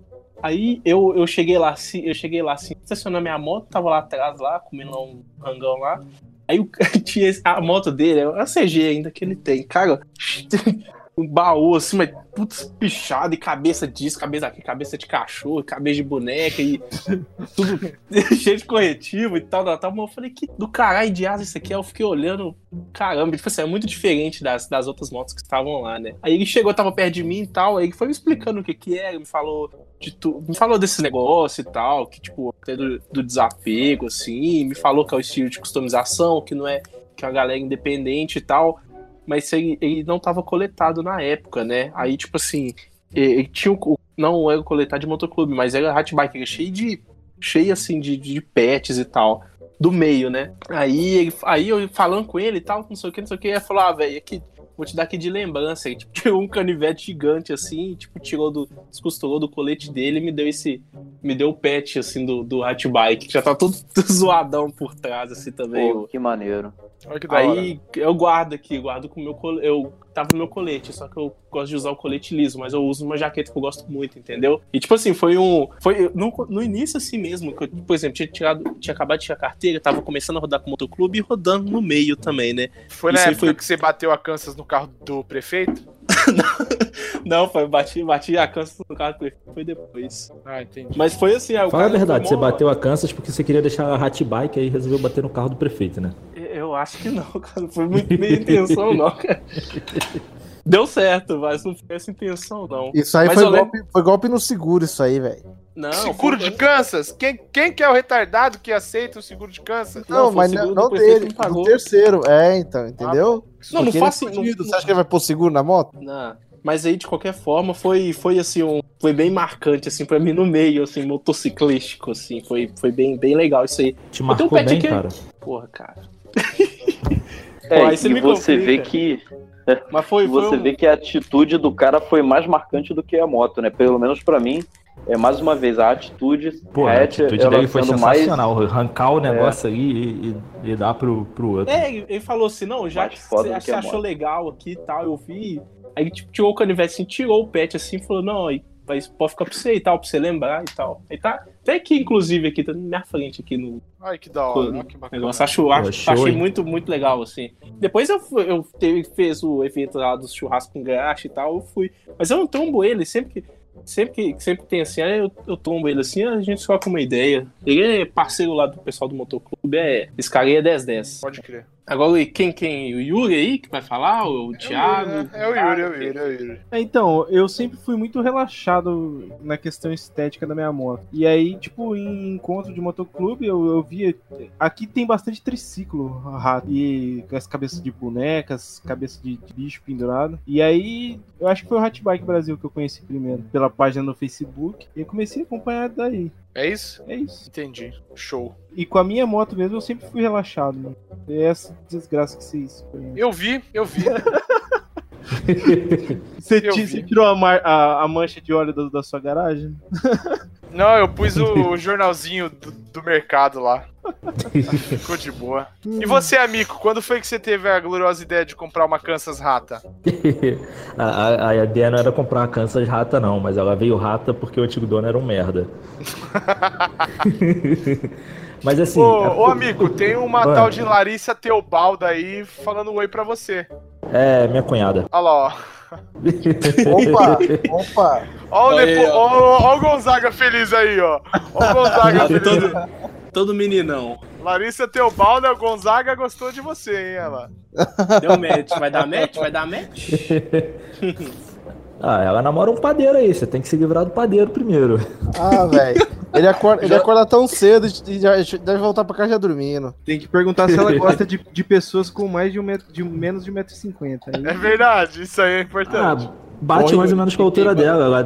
Aí eu, eu cheguei lá, assim, eu cheguei lá assim, estacionando minha moto, tava lá atrás, lá, comendo um rangão lá. Aí o, <laughs> tinha a moto dele, é uma CG ainda que ele tem. Cara, um baú assim, mas putz, pichado e cabeça disso, cabeça aqui, cabeça de cachorro, cabeça de boneca e tudo <laughs> cheio de corretivo e tal, tal, tal. Mas eu falei, que do caralho de asa isso aqui? Aí eu fiquei olhando, caramba, tipo assim, é muito diferente das, das outras motos que estavam lá, né? Aí ele chegou, tava perto de mim e tal, aí ele foi me explicando o que que era, me falou de tu, me falou desse negócio e tal, que tipo, até do, do desapego, assim, me falou que é o estilo de customização, que não é que é uma galera independente e tal mas ele, ele não tava coletado na época, né? Aí, tipo assim, ele, tinha o, não era coletado de motoclube, mas era hatchbike, era cheio de, cheio assim, de, de pets e tal, do meio, né? Aí, ele, aí eu falando com ele e tal, não sei o que, não sei o que, ele falou, ah, velho, aqui, vou te dar aqui de lembrança, aí, <laughs> tipo, tirou um canivete gigante, assim, tipo, tirou do, descosturou do colete dele e me deu esse, me deu o pet, assim, do, do hatchbike, que já tá todo <laughs> zoadão por trás, assim, também, Pô, que maneiro. Olha que da hora. Aí eu guardo aqui, guardo com o meu colete. Eu tava no meu colete, só que eu gosto de usar o colete liso, mas eu uso uma jaqueta que eu gosto muito, entendeu? E tipo assim, foi um. Foi no, no início assim mesmo, que eu, por exemplo, tinha tirado, tinha acabado de tirar a carteira, tava começando a rodar com o motoclube e rodando no meio também, né? Foi na Isso aí época foi- que você bateu a Kansas no carro do prefeito? <laughs> Não, foi, bati, bati a cansa no carro do prefeito, foi depois. Ah, entendi. Mas foi assim, aí o Fala a verdade, você foi mó- bateu a Kansas porque você queria deixar a Hatbike aí resolveu bater no carro do prefeito, né? Eu acho que não, <laughs> cara. Não foi muito minha intenção, não, cara. <laughs> Deu certo, mas não foi essa intenção, não. Isso aí Mas foi eu lembro- golpe, foi golpe no seguro, isso aí, velho. Não, seguro foi- de Kansas? Quem, quem que é o retardado que aceita o seguro de Kansas? Não, foi o mas não, não dele, do terceiro. É, então, entendeu? Não, não ele é faço. fudido. não- Você acha que ele vai pôr seguro na moto? Não, mas aí de qualquer forma foi, foi assim um, foi bem marcante assim para mim no meio assim motociclístico assim, foi, foi bem, bem legal isso aí. Te marcou um pet bem, aqui. cara. Porra, cara. <laughs> É, Pô, aí você e você vê que <laughs> Mas foi, foi você um- vê que a atitude do cara foi mais marcante do que a moto, né? Pelo menos pra mim, é mais uma vez a atitude, Pô, a atitude ela dele foi sendo mais sensacional. Arrancar o negócio aí e, e- e dar pro, pro outro. É, ele falou assim, não, já que você que achou moto. legal aqui e tal, eu vi. Aí tipo, tirou o canivete assim, tirou o pet assim, falou, não, aí vai, pode ficar pra você e tal, pra você lembrar e tal. Aí tá, até aqui, inclusive, aqui, tá na minha frente aqui no, Ai, que da hora. Olha que bacana. negócio. Acho, acho, show, achei hein? muito, muito legal, assim. Depois eu, eu teve, fez o evento lá do churrasco com graxa e tal, eu fui. Mas eu não tombo ele, sempre que. Sempre que sempre tem assim, aí eu, eu tombo ele assim, a gente troca uma ideia. Ele é parceiro lá do pessoal do motoclube, é. Esse cara aí é 10-10. Pode crer. Agora, quem, quem? O Yuri aí que vai falar? O, o Thiago? É, é o Yuri, é o Yuri, é o Yuri. É, Então, eu sempre fui muito relaxado na questão estética da minha moto. E aí, tipo, em encontro de motoclube, eu, eu via. Aqui tem bastante triciclo rato. E com as cabeças de bonecas, cabeça de, de bicho pendurado. E aí, eu acho que foi o Hatbike Brasil que eu conheci primeiro, pela página no Facebook. E eu comecei a acompanhar daí. É isso? É isso. Entendi. Show. E com a minha moto mesmo, eu sempre fui relaxado. Né? É essa desgraça que vocês conhecem. Eu vi, eu vi. <laughs> Você, Eu vi. você tirou a, a- a mancha de óleo da, da sua garagem? <laughs> Não, eu pus <laughs> o jornalzinho do, do mercado lá. Ficou de boa. E você, amigo, quando foi que você teve a gloriosa ideia de comprar uma Kansas Rata? <laughs> a, a, a ideia não era comprar uma Kansas rata, não, mas ela veio rata porque o antigo dono era um merda. <laughs> mas assim. Ô, é- ô, amigo, tem uma Ah. tal de Larissa Teobalda aí falando oi pra você. É, minha cunhada. Olha lá, ó. Opa, opa. Ó o, Aí, Nepo- ó. ó, ó o Gonzaga feliz aí, ó. Ó o Gonzaga feliz. todo, todo meninão. Larissa Teobalda, o Gonzaga gostou de você, hein, ela. Deu match. Vai dar match? Vai dar match? <laughs> Ah, ela namora um padeiro aí, você tem que se livrar do padeiro primeiro. Ah, velho. Ele acorda, ele acorda tão cedo e já deve voltar pra casa já dormindo. Tem que perguntar se ela gosta de, de pessoas com mais de, um metro, de menos de 1,50m. É verdade, isso aí é importante. Ah, bate Corre, mais ou menos com a altura dela. Ela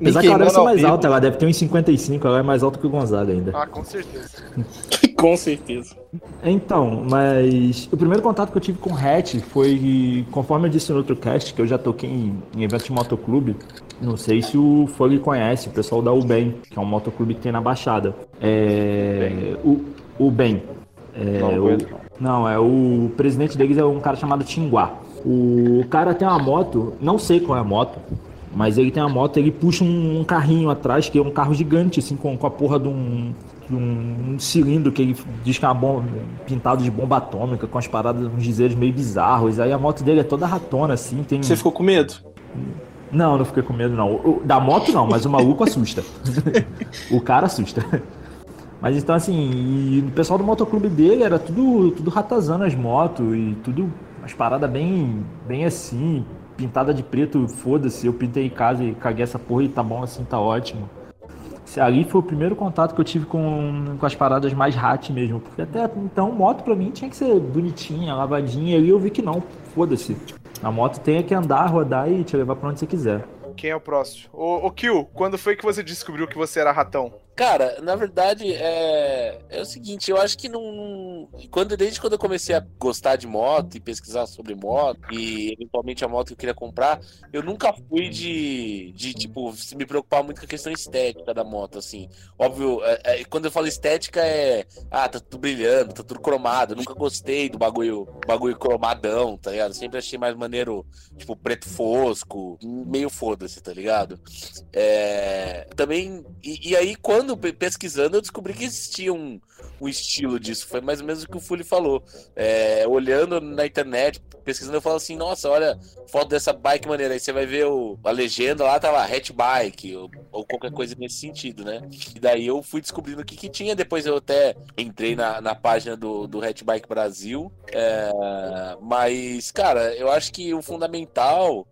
Apesar que ela deve ser mais alta, ela deve ter uns 55, ela é mais alta que o Gonzaga ainda. Ah, com certeza. <laughs> Com certeza. Então, mas o primeiro contato que eu tive com o Hatch foi, conforme eu disse no outro cast, que eu já toquei em, em eventos de motoclube. Não sei se o Fog conhece, o pessoal da UBEM, que é um motoclube que tem na Baixada. É, o, o BEM. É, Não, o- não, é o presidente deles é um cara chamado Tinguá. O cara tem uma moto, não sei qual é a moto, mas ele tem uma moto, ele puxa um, um carrinho atrás, que é um carro gigante, assim, com, com a porra de um, de um, um cilindro que ele diz que é uma bomba, pintado de bomba atômica, com as paradas, uns dizeres meio bizarros. Aí a moto dele é toda ratona, assim, tem. Você ficou com medo? Não, não fiquei com medo, não. O- da moto não, mas o maluco assusta. <laughs> o cara assusta. Mas então, assim, e o pessoal do motoclube dele era tudo, tudo ratazando as motos e tudo, as paradas bem, bem assim, pintada de preto, foda-se, eu pintei em casa e caguei essa porra e tá bom assim, tá ótimo. Ali foi o primeiro contato que eu tive com, com as paradas mais hat mesmo, porque até então moto pra mim tinha que ser bonitinha, lavadinha, e eu vi que não, foda-se. A moto tem que andar, rodar e te levar pra onde você quiser. Quem é o próximo? Ô, ô Kill, quando foi que você descobriu que você era ratão? Cara, na verdade, é, é o seguinte, eu acho que não. Quando, desde quando eu comecei a gostar de moto e pesquisar sobre moto, e eventualmente a moto que eu queria comprar, eu nunca fui de, de tipo, me preocupar muito com a questão estética da moto, assim. Óbvio, é- é- quando eu falo estética é. Ah, tá tudo brilhando, tá tudo cromado. Eu nunca gostei do bagulho, bagulho cromadão, tá ligado? Sempre achei mais maneiro, tipo, preto fosco, meio foda-se, tá ligado? É, também. E, e aí, quando pe- pesquisando, eu descobri que existia um, um estilo disso. Foi mais ou menos o que o Fully falou. É, olhando na internet, pesquisando, eu falo assim: nossa, olha, foto dessa bike maneira. Aí você vai ver o, a legenda lá, tá lá, hatch bike, ou, ou qualquer coisa nesse sentido, né? E daí eu fui descobrindo o que, que tinha. Depois eu até entrei na, na página do, do Hatch Bike Brasil. É, mas, cara, eu acho que o fundamental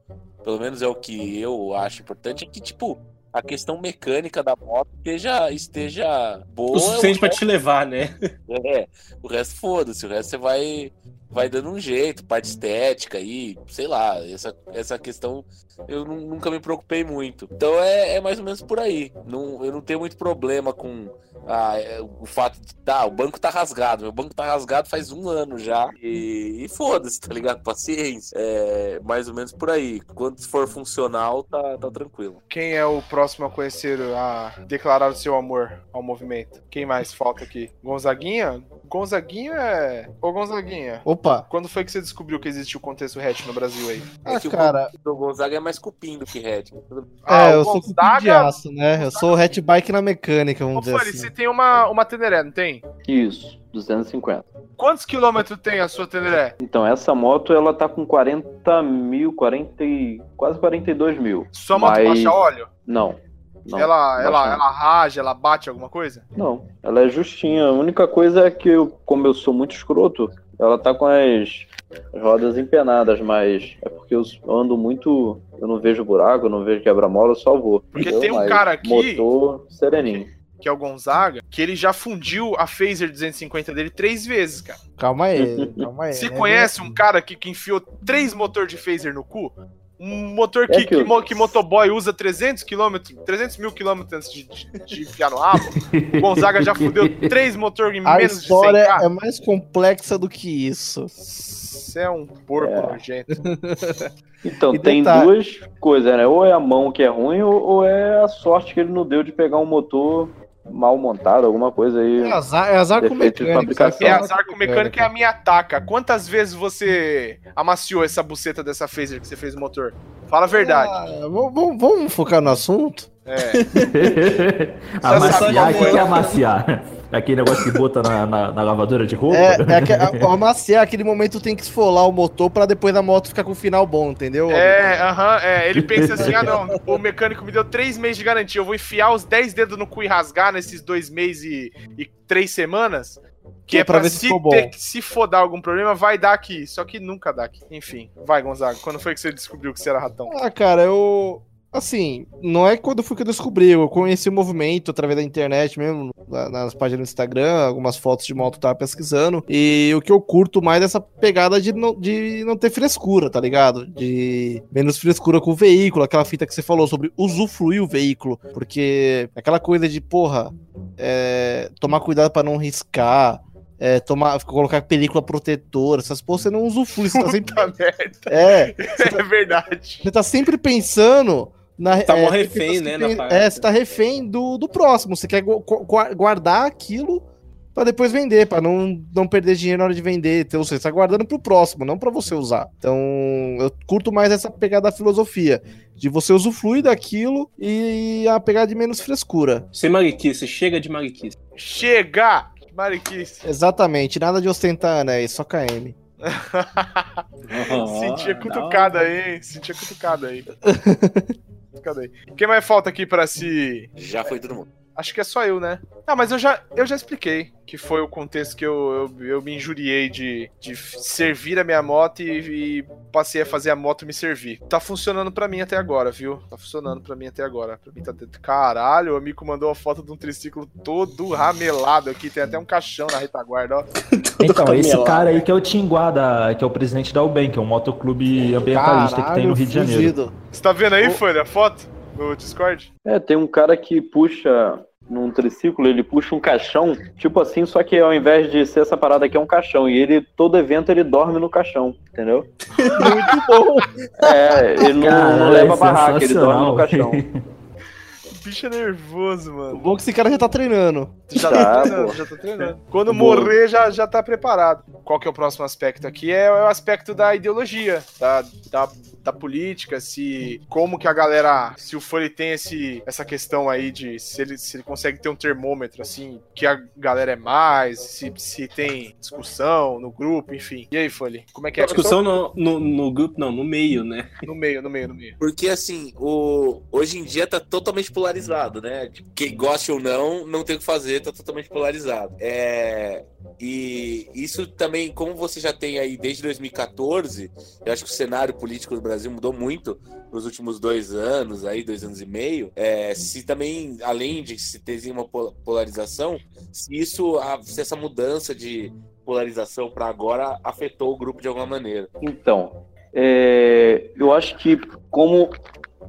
pelo menos é o que eu acho importante, é que, tipo, a questão mecânica da moto esteja, esteja boa. O suficiente pra te levar, né? É, o resto foda-se, o resto você vai, vai dando um jeito, parte estética aí, sei lá, essa, essa questão eu nu- nunca me preocupei muito. Então é, é mais ou menos por aí. Não, eu não tenho muito problema com ah, é, o fato de, tá, o banco tá rasgado, meu banco tá rasgado faz um ano já, e, e foda-se, tá ligado? <laughs> Paciência. É mais ou menos por aí. Quando for funcional, tá, tá tranquilo. Quem é o próximo a conhecer, a declarar o seu amor ao movimento? Quem mais falta aqui? Gonzaguinha? Gonzaguinha é. Ô Gonzaguinha, Opa. quando foi que você descobriu que existe o contexto hatch no Brasil aí? Ah, que o cara. O Gonzaga é mais cupim do que Red. Ah, é, o eu sou cupim de aço, né? Eu sou hatchbike na mecânica, Ô, vamos dizer Fari, assim. você tem uma, uma Teneré, não tem? Isso, 250. Quantos quilômetros tem a sua Teneré? Então, essa moto, ela tá com 40 mil, 40 e... quase 42 mil. Sua moto Mas- baixa óleo? Não. não ela, ela, não. ela raja, ela bate alguma coisa? Não, ela é justinha. A única coisa é que, eu, como eu sou muito escroto, ela tá com as as rodas empenadas, mas é porque eu ando muito. Eu não vejo buraco, eu não vejo quebra-mola, eu só vou. Porque entendeu? tem um Mas cara aqui- Motor sereninho. Que é o Gonzaga, que ele já fundiu a Phaser 250 dele três vezes, cara. Calma aí, <laughs> calma aí. Você né? conhece um cara que, que enfiou três motor de phaser no cu? Um motor que, É que que, eu- que motoboy usa 300 km, 300 mil quilômetros antes de, de, de enfiar no rabo. O Gonzaga já fudeu <laughs> três motor em A menos de história 100k. é mais complexa do que isso. Você é um porco É. nojento. <laughs> Então, E tem detalhe- duas coisas, né? Ou é a mão que é ruim, ou, ou é a sorte que ele não deu de pegar um motor mal montado, alguma coisa aí. É azar, é azar com mecânico. É azar com mecânica é a minha taca. Quantas vezes você amaciou essa buceta dessa phaser que você fez no motor? Fala a verdade. Ah, vamos- vamos, focar no assunto? É. <laughs> amaciar, o que é é. amaciar? Aquele negócio que bota na, na- na lavadora de roupa? É, é que, a- o amaciar, aquele momento tem que esfolar o motor pra depois a moto ficar com o final bom, entendeu? É, aham, é. Ele pensa assim: ah, não, <laughs> o mecânico me deu três meses de garantia. Eu vou enfiar os 10 dedos no cu e rasgar nesses dois meses e, e três semanas. Que é pra, ver se se, ficou bom. ter, se for dar algum problema, vai dar aqui. Só que nunca dá aqui. Enfim, vai, Gonzaga. Quando foi que você descobriu que você era ratão? Ah, cara, eu. Assim, não é quando foi que eu descobri, eu conheci o movimento através da internet mesmo, na- nas páginas do Instagram, algumas fotos de moto eu tava pesquisando. E o que eu curto mais é essa pegada de não, de não ter frescura, tá ligado? De menos frescura com o veículo, aquela fita que você falou sobre usufruir o veículo. Porque aquela coisa de, porra, é, tomar cuidado pra não riscar. É, tomar, colocar película protetora, essas porra você não usufrui, você tá <laughs> sempre. Puta merda. É, <laughs> É verdade. você tá sempre pensando na Tá mó tem refém, né, parada. É, você tá refém do, do próximo. Você quer gu- gu- guardar aquilo pra depois vender, pra não, não perder dinheiro na hora de vender. Então você tá guardando pro próximo, não pra você usar. Então eu curto mais essa pegada da filosofia. De você usufruir daquilo e a pegada de menos frescura. Sem mariquice, chega de mariquice. Chega! Mariquice. Exatamente, nada de ostentar anéis, só KM. <laughs> Sentia Ah, cutucada aí, hein? Sentia cutucada aí. <laughs> aí. Quem mais falta aqui pra se. Já foi todo mundo. Acho que é só eu, né? Ah, mas eu já, eu já expliquei que foi o contexto que eu, eu, eu me injuriei de, de servir a minha moto e, e passei a fazer a moto me servir. Tá funcionando pra mim até agora, viu? Tá funcionando pra mim até agora. Pra mim tá dentro. Caralho, o amigo mandou uma foto de um triciclo todo ramelado aqui. Tem até um caixão na retaguarda, ó. <laughs> Então, esse cara aí que é o Tinguá, da, que é o presidente da UBEM, que é um motoclube ambientalista que tem no Rio de Janeiro. fugido. Você tá vendo aí, Folha, a foto? No Discord? É, tem um cara que puxa num triciclo, ele puxa um caixão, tipo assim, só que ao invés de ser essa parada aqui é um caixão, e ele, todo evento, ele dorme no caixão, entendeu? <laughs> Muito bom. É, ele não, Cara, não é leva barraca, ele dorme no caixão. O bicho é nervoso, O mano. bom é que esse cara já tá treinando. Já Tá, tá treinando, já tá treinando. Quando Boa. morrer, já, já tá preparado. Qual que é o próximo aspecto aqui? É o aspecto da ideologia, da, da, da política, se como que a galera, se o Foley tem esse, essa questão aí de se ele, se ele consegue ter um termômetro, assim, que a galera é mais, se, se tem discussão no grupo, enfim. E aí, Foley, como é que é? Discussão no, no, no grupo, não, no meio, né? No meio, no meio, no meio. Porque assim, o... hoje em dia tá totalmente polarizado, né? Tipo, Quem gosta ou não, não tem o que fazer, tá totalmente polarizado. É... E isso também, como você já tem aí desde 2014, eu acho que o cenário político do Brasil mudou muito nos últimos dois anos, aí, dois anos e meio. É, se também, além de se ter uma pol- polarização, se isso, se essa mudança de polarização para agora afetou o grupo de alguma maneira. Então, é, eu acho que como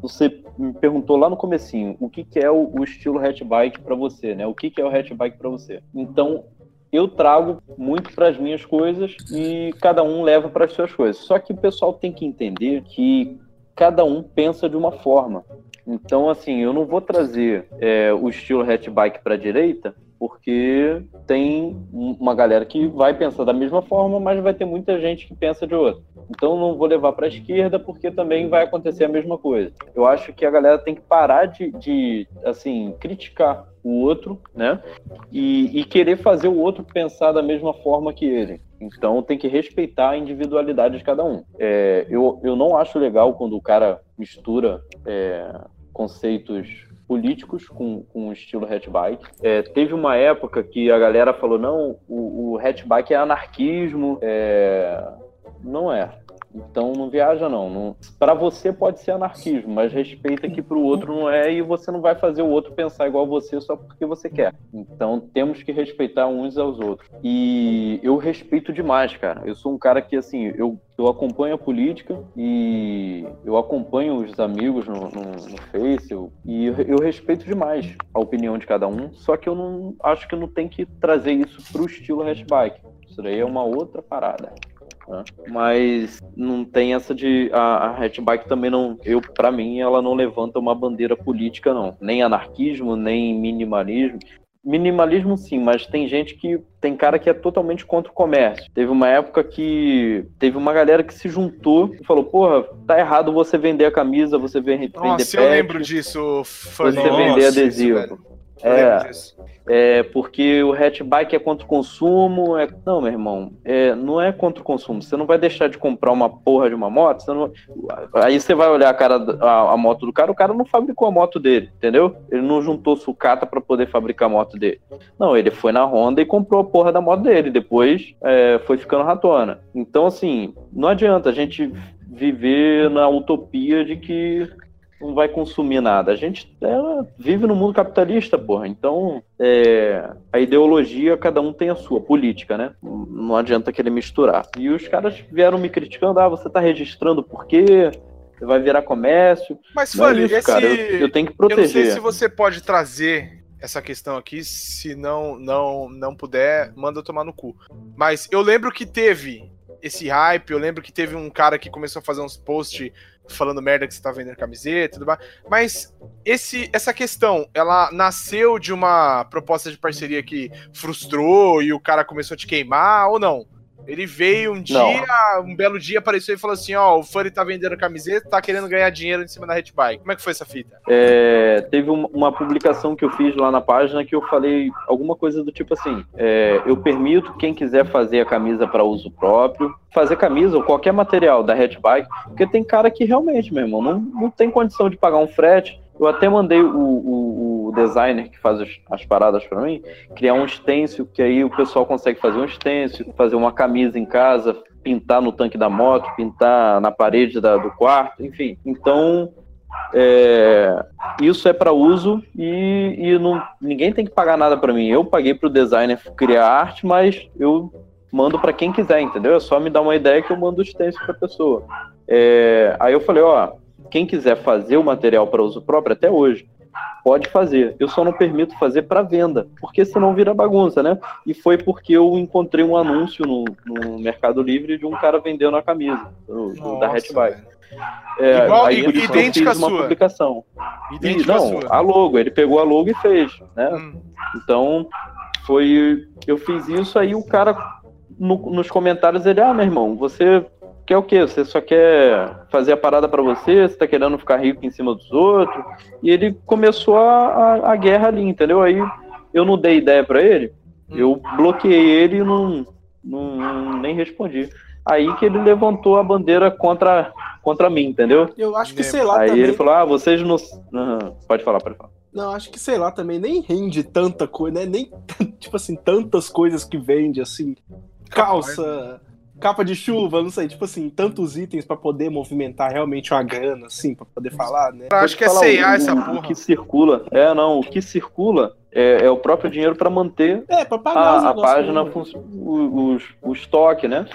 você me perguntou lá no comecinho, o que, que é o, o estilo hatchbike para você, né? O que, que é o hatchbike para você? Então, eu trago muito para as minhas coisas e cada um leva para as suas coisas. Só que o pessoal tem que entender que cada um pensa de uma forma. Então, assim, eu não vou trazer é, o estilo hatchbike para a direita, porque tem um- uma galera que vai pensar da mesma forma, mas vai ter muita gente que pensa de outra. Então, não vou levar para a esquerda, porque também vai acontecer a mesma coisa. Eu acho que a galera tem que parar de, de assim, criticar o outro, né? E, e querer fazer o outro pensar da mesma forma que ele. Então tem que respeitar a individualidade de cada um. É, eu, eu não acho legal quando o cara mistura é, conceitos políticos com, com o estilo hatchbike. É, teve uma época que a galera falou, não, o, o hatchbike é anarquismo. É, não é. Então não viaja não. não para você pode ser anarquismo, mas respeita que para o outro não é e você não vai fazer o outro pensar igual você só porque você quer. Então temos que respeitar uns aos outros. E eu respeito demais, cara. Eu sou um cara que assim, eu, eu acompanho a política e eu acompanho os amigos no, no, no Face e eu, eu respeito demais a opinião de cada um. Só que eu não acho que não tem que trazer isso pro estilo hatchbike. Isso daí é uma outra parada né? Mas não tem essa de a, a hatchbike também não, eu para mim ela não levanta uma bandeira política não, nem anarquismo, nem minimalismo. minimalismo sim, mas tem gente que tem cara que é totalmente contra o comércio. Teve uma época que teve uma galera que se juntou e falou: "Porra, tá errado você vender a camisa, você vender Nossa, eu patch, lembro disso, Fanny. você vender Nossa, isso, adesivo". velho. É, é, porque o hatchback é contra o consumo. É... Não, meu irmão, é, não é contra o consumo. Você não vai deixar de comprar uma porra de uma moto. você não- Aí você vai olhar a, cara, a, a moto do cara, o cara não fabricou a moto dele, entendeu? Ele não juntou sucata para poder fabricar a moto dele. Não, ele foi na Honda e comprou a porra da moto dele. Depois é, foi ficando ratona. Então, assim, não adianta a gente viver na utopia de que não vai consumir nada. A gente vive no mundo capitalista, porra. Então, é, a ideologia, cada um tem a sua, política, né? Não adianta querer misturar. E os caras vieram me criticando, ah, você tá registrando por quê? Você vai virar comércio. Mas, Não é Fanny, isso, esse... cara. Eu, eu tenho que Eu não sei proteger. se você pode trazer essa questão aqui, se não, não, não puder, manda eu tomar no cu. Mas eu lembro que teve esse hype, eu lembro que teve um cara que começou a fazer uns posts falando merda que você tá vendendo camiseta tudo mais. Mas esse, essa questão, ela nasceu de uma proposta de parceria que frustrou e o cara começou a te queimar ou não? Ele veio um dia, um belo dia, apareceu e falou assim: Ó, o Fanny tá vendendo camiseta, tá querendo ganhar dinheiro em cima da Hitbike. Como é que foi essa fita? É, teve um- uma publicação que eu fiz lá na página que eu falei alguma coisa do tipo assim: é, eu permito quem quiser fazer a camisa para uso próprio, fazer camisa ou qualquer material da hatchbike, porque tem cara que realmente, meu irmão, não, não tem condição de pagar um frete. Eu até mandei o, o- o designer que faz as, as paradas para mim criar um stencil, que aí o pessoal consegue fazer um stencil, fazer uma camisa em casa, pintar no tanque da moto, pintar na parede da- do quarto, enfim. Então, é, isso é para uso e, e não, ninguém tem que pagar nada para mim. Eu paguei para o designer criar arte, mas eu mando para quem quiser, entendeu? É só me dar uma ideia que eu mando o stencil para pessoa. É, aí eu falei, ó, quem quiser fazer o material para uso próprio até hoje pode fazer. Eu só não permito fazer para venda, porque senão vira bagunça, né? E foi porque eu encontrei um anúncio no, no Mercado Livre de um cara vendendo a camisa do- da Nossa, Hatchbike. velho. É, Igual- aí eu idêntica uma sua. publicação. E, Idêntica à não, sua. a logo, ele pegou a logo e fez, né? Hum. Então, foi. Eu fiz isso, aí o cara no- nos comentários ele, ah, meu irmão, você quer o quê? Você só quer fazer a parada pra você? Você tá querendo ficar rico em cima dos outros? E ele começou a, a, a guerra ali, entendeu? Aí eu não dei ideia pra ele, eu bloqueei ele e não, não, nem respondi. Aí que ele levantou a bandeira contra, contra mim, entendeu? Eu acho que, sei lá, Aí também. ele falou, ah, vocês não. Aham, Pode falar, pode falar. Não, acho que, sei lá, também nem rende tanta coisa, né? Nem, <laughs> tipo assim, tantas coisas que vende, assim. Calça, capa de chuva, não sei, tipo assim, tantos itens pra poder movimentar realmente uma grana, assim, pra poder falar, né? Eu acho que é C&A essa o, porra. O que circula. É, não, o que circula é, é o próprio dinheiro para manter É, pra pagar os a, a página, o, o, o estoque, né?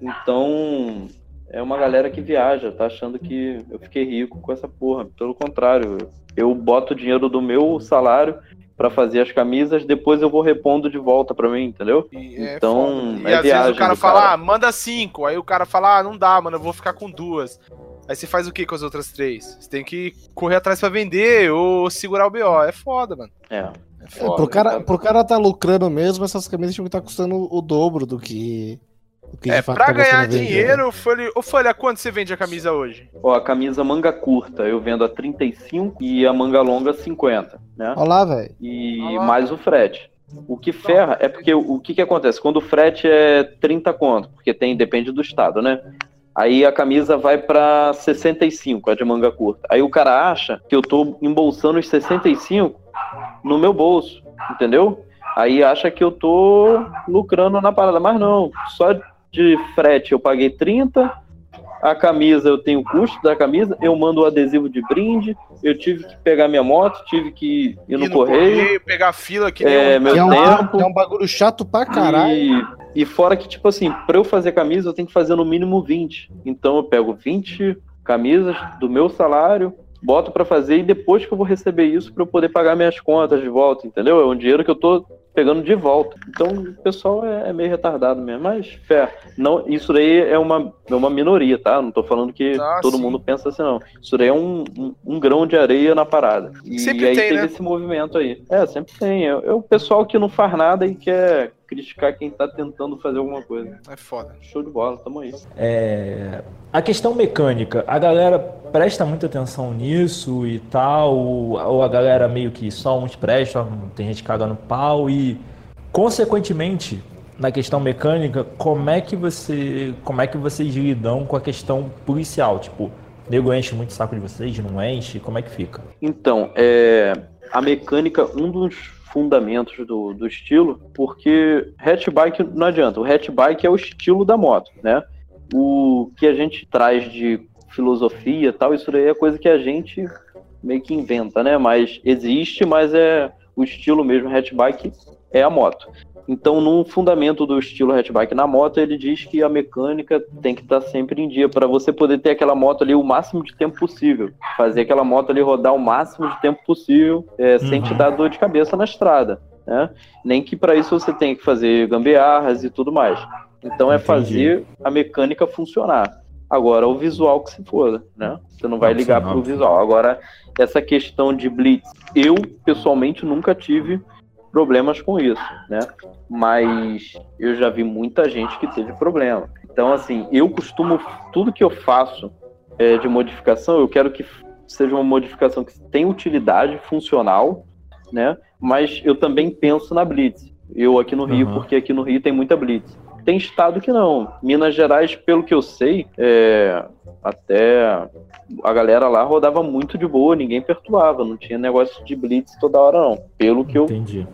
Então, é uma galera que viaja, tá achando que eu fiquei rico com essa porra. Pelo contrário, eu boto o dinheiro do meu salário para fazer as camisas, depois eu vou repondo de volta para mim, entendeu? E é Então, foda. é e às vezes o cara fala, cara. ah, manda cinco. Aí o cara fala, ah, não dá, mano, eu vou ficar com duas. Aí você faz o que com as outras três? Você tem que correr atrás pra vender ou segurar o BO. É foda, mano. É. É É, foda. pro, cara, pro cara tá lucrando mesmo, essas camisas tinham que estar custando o dobro do que. Do que de É, pra tá ganhar dinheiro, Folha, ô Folha, quanto você vende a camisa hoje? Ó, a camisa manga curta eu vendo a 35 e a manga longa 50, né? Olha lá, velho. e Ah lá. mais o frete. O que ferra é porque o, o que que acontece? Quando o frete é 30 conto, porque tem depende do estado, né? Aí a camisa vai pra 65, a de manga curta. Aí o cara acha que eu tô embolsando os 65 no meu bolso, entendeu? Aí acha que eu tô lucrando na parada, mas não, só de frete eu paguei 30, a camisa eu tenho o custo da camisa, eu mando o adesivo de brinde, eu tive que pegar minha moto, tive que ir no, Ir correio, pegar fila que É, nem um... meu Que é, um, tempo. é um bagulho chato pra caralho. E, e fora que, tipo assim, pra eu fazer camisa, eu tenho que fazer no mínimo 20. Então eu pego 20 camisas do meu salário, boto pra fazer e depois que eu vou receber isso pra eu poder pagar minhas contas de volta, entendeu? É um dinheiro que eu tô pegando de volta. Então o pessoal é, é meio retardado mesmo. Mas, fé, não, isso daí é uma, é uma minoria, tá? Não tô falando que Ah, todo sim. mundo pensa assim, não. Isso daí é um, um, um grão de areia na parada. E Sempre aí tem, teve né? esse movimento aí. É, sempre tem. É, é o pessoal que não faz nada e quer criticar quem tá tentando fazer alguma coisa. É foda. Show de bola, tamo aí. É, a questão mecânica, a galera presta muita atenção nisso e tal, ou, a galera meio que só uns prestam, tem gente cagando pau e, consequentemente, na questão mecânica, como é que você, como é que vocês lidam com a questão policial? Tipo, nego enche muito o saco de vocês, não enche? Como é que fica? Então, é, a mecânica, um dos fundamentos do, do estilo, porque hatchbike não adianta, o hatchbike é o estilo da moto, né? O que a gente traz de filosofia tal, isso daí é coisa que a gente meio que inventa, né? Mas existe, mas é o estilo mesmo hatchbike é a moto. Então, no fundamento do estilo hatchbike na moto, ele diz que a mecânica tem que estar sempre em dia para você poder ter aquela moto ali o máximo de tempo possível, fazer aquela moto ali rodar o máximo de tempo possível, é, sem Uhum. te dar dor de cabeça na estrada, né? Nem que para isso você tenha que fazer gambiarras e tudo mais. Então, é Entendi. fazer a mecânica funcionar. Agora, o visual que se foda, né? Você não vai ligar pro óbvio. visual. Agora, essa questão de blitz, eu pessoalmente nunca tive problemas com isso, né? Mas eu já vi muita gente que teve problema. Então, assim, eu costumo tudo que eu faço é, de modificação, eu quero que seja uma modificação que tenha utilidade funcional, né? Mas eu também penso na blitz. Eu aqui no Rio, Aham. porque aqui no Rio tem muita blitz. Tem estado que não. Minas Gerais, pelo que eu sei, é, até a galera lá rodava muito de boa, ninguém perturbava, não tinha negócio de blitz toda hora não. Pelo que eu Entendi.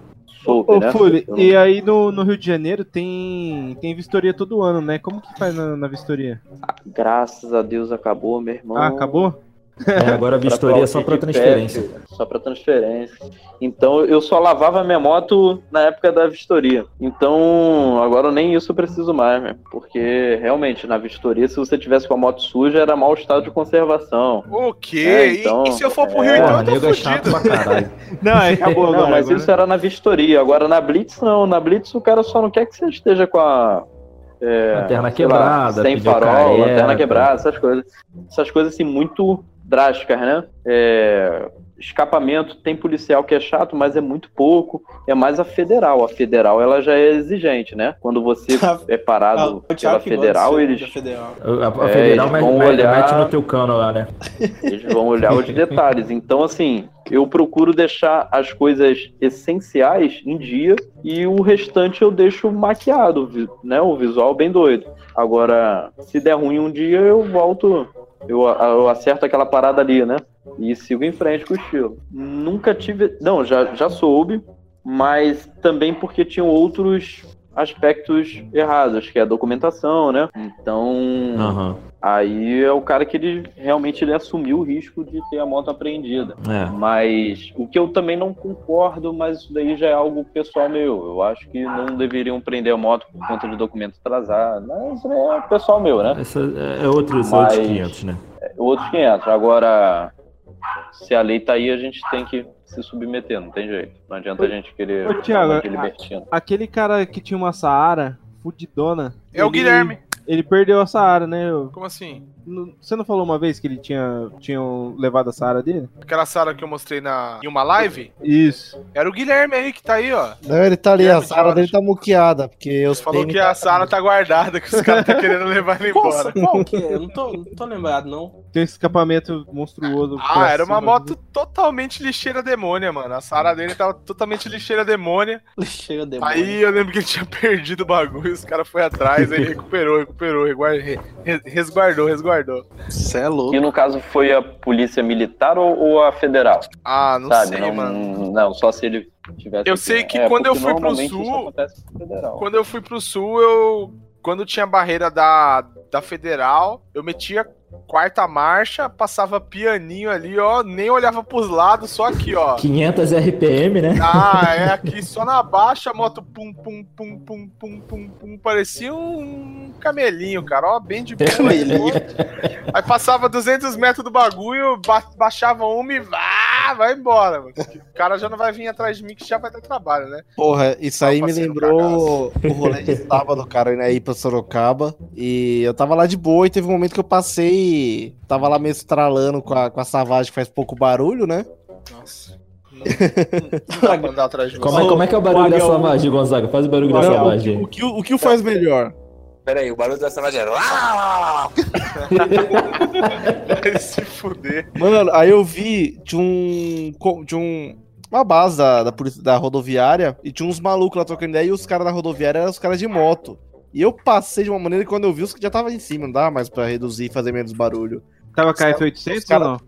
Soube, Ô, né? Fully, Eu não- e aí no, no Rio de Janeiro tem, tem vistoria todo ano, né? Como que faz na, na vistoria? Graças a Deus acabou, meu irmão. Ah, acabou? É, agora a vistoria é só para transferência. só para transferência. Então eu só lavava minha moto na época da vistoria. Então agora nem isso eu preciso mais, né? porque realmente na vistoria, se você tivesse com a moto suja, era mau estado de conservação. O quê? É, E- então, e, se eu for pro é, Rio, então Porra, eu tô é fudido. pra caralho. <laughs> Não, é, acabou agora. Não, mas agora. isso era na vistoria. Agora na Blitz, não. Na Blitz o cara só não quer que você esteja com a. é, Lanterna sei lá, quebrada, sem farol, careca. lanterna quebrada, essas coisas. Essas coisas assim muito drásticas, né? É, escapamento tem policial que é chato, mas é muito pouco. É mais a federal. A federal ela já é exigente, né? Quando você <laughs> é parado Ah, pela gosta federal, eles federal. A, a É, federal eles mete, vão olhar- mete no teu cano lá, né? <laughs> Eles vão olhar os detalhes. Então, assim, eu procuro deixar as coisas essenciais em dia e o restante eu deixo maquiado, né? O visual bem doido. Agora, se der ruim um dia, eu volto, eu, eu acerto aquela parada ali, né? E sigo em frente com o estilo. Nunca tive. Não, já, já soube, mas também porque tinham outros aspectos errados, que é a documentação, né? Então. Aham. Aí é o cara que ele realmente ele assumiu o risco de ter a moto apreendida. É. Mas o que eu também não concordo, mas isso daí já é algo pessoal meu. Eu acho que não deveriam prender a moto por conta de documento atrasado. Mas é pessoal meu, né? Essa é outros, são outros Mas- 500, né? É Outros 500. Agora, se a lei tá aí, a gente tem que se submeter, não tem jeito. Não adianta a gente querer Ô, Thiago, libertino. Aquele cara que tinha uma Saara, fudidona. É o ele- Guilherme. Ele perdeu a Saara, né? Eu- Como assim? Você não falou uma vez que ele tinha tinham levado a Saara dele? Aquela sala que eu mostrei na, em uma live? Isso. Era o Guilherme aí que tá aí, ó. Não, ele tá ali, a Guilherme sala Jorge. dele tá muqueada, porque os Falou que a sala tá guardada, que os caras tá querendo levar ele embora. Qual que é? Eu não tô, não tô lembrado, não. Tem esse escapamento monstruoso. Ah, era uma moto totalmente lixeira demônia, mano. A Sara dele tava totalmente lixeira demônia. Chega de Aí eu lembro que ele tinha <laughs> perdido o bagulho, os caras foram atrás, aí recuperou, recuperou, reguar- re- re- resguardou, resguardou. Você é louco. Que no caso foi a polícia militar ou, ou a federal? Ah, não sabe? sei, não, mano. não, só se ele tivesse. Eu aqui, sei né? que É, quando eu fui pro sul-. Quando eu fui pro sul, eu. Quando tinha barreira da, da federal, eu metia quarta marcha, passava pianinho ali, ó, nem olhava pros lados, só aqui, ó. 500 RPM, né? Ah, é <laughs> aqui só na baixa, a moto pum, pum, pum, pum, pum, pum, pum, parecia um camelinho, cara, ó, bem de boa. Camelinho. Aí passava 200 metros do bagulho, ba- baixava uma e vá, vai embora, mano. O cara já não vai vir atrás de mim que já vai ter trabalho, né? Porra, isso aí me lembrou o rolê de sábado, cara, indo aí pra Sorocaba. E eu tava lá de boa e teve um momento que eu passei. Tava lá meio estralando com a, com a Savage que faz pouco barulho, né? Nossa. Não, não dá pra <laughs> andar atrás de Como é, como é que é o barulho da savagem, Gonzaga? Faz o barulho da Não, savagem. O que, o que o faz melhor? Pera aí, o barulho da era. <laughs> Vai se fuder. Mano, aí eu vi de um. de um. Uma base da, da, da rodoviária e tinha uns malucos lá trocando ideia e os caras da rodoviária eram os caras de moto. E eu passei de uma maneira que quando eu vi os que já tava em cima, não dava mais pra reduzir e fazer menos barulho. Tava Os cara- KF800 os cara- ou não?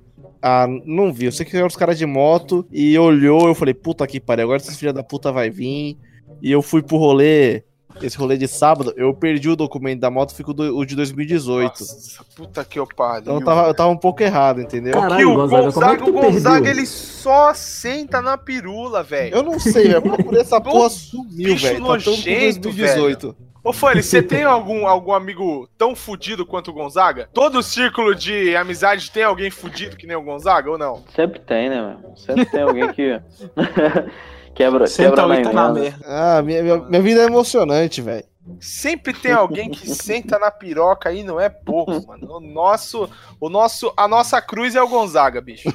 Ah, não vi. Eu sei que eram os caras de moto e olhou, eu falei, puta que pariu, agora esses filha da puta vai vir. E eu fui pro rolê, esse rolê de sábado, eu perdi o documento da moto, fico do, o de 2018. Nossa, puta que pariu. Então eu tava, eu tava um pouco errado, entendeu? Caralho, o Gonzaga, como é que Gonzaga, tu o Gonzaga, ele só senta na pirula, velho. Eu não sei, velho. Eu procurei essa porra sumiu, bicho velho. Tá todo com nojento, 2018. Ô, Fanny, você tem algum, algum amigo tão fudido quanto o Gonzaga? Todo círculo de amizade tem alguém fudido que nem o Gonzaga ou não? Sempre tem, né, meu? Sempre tem alguém que. <laughs> quebra, quebra na tá na merda. Ah, minha, minha, minha vida é emocionante, velho. Sempre tem alguém que <laughs> senta na piroca e não é pouco, mano. O nosso, o nosso, a nossa cruz é o Gonzaga, bicho.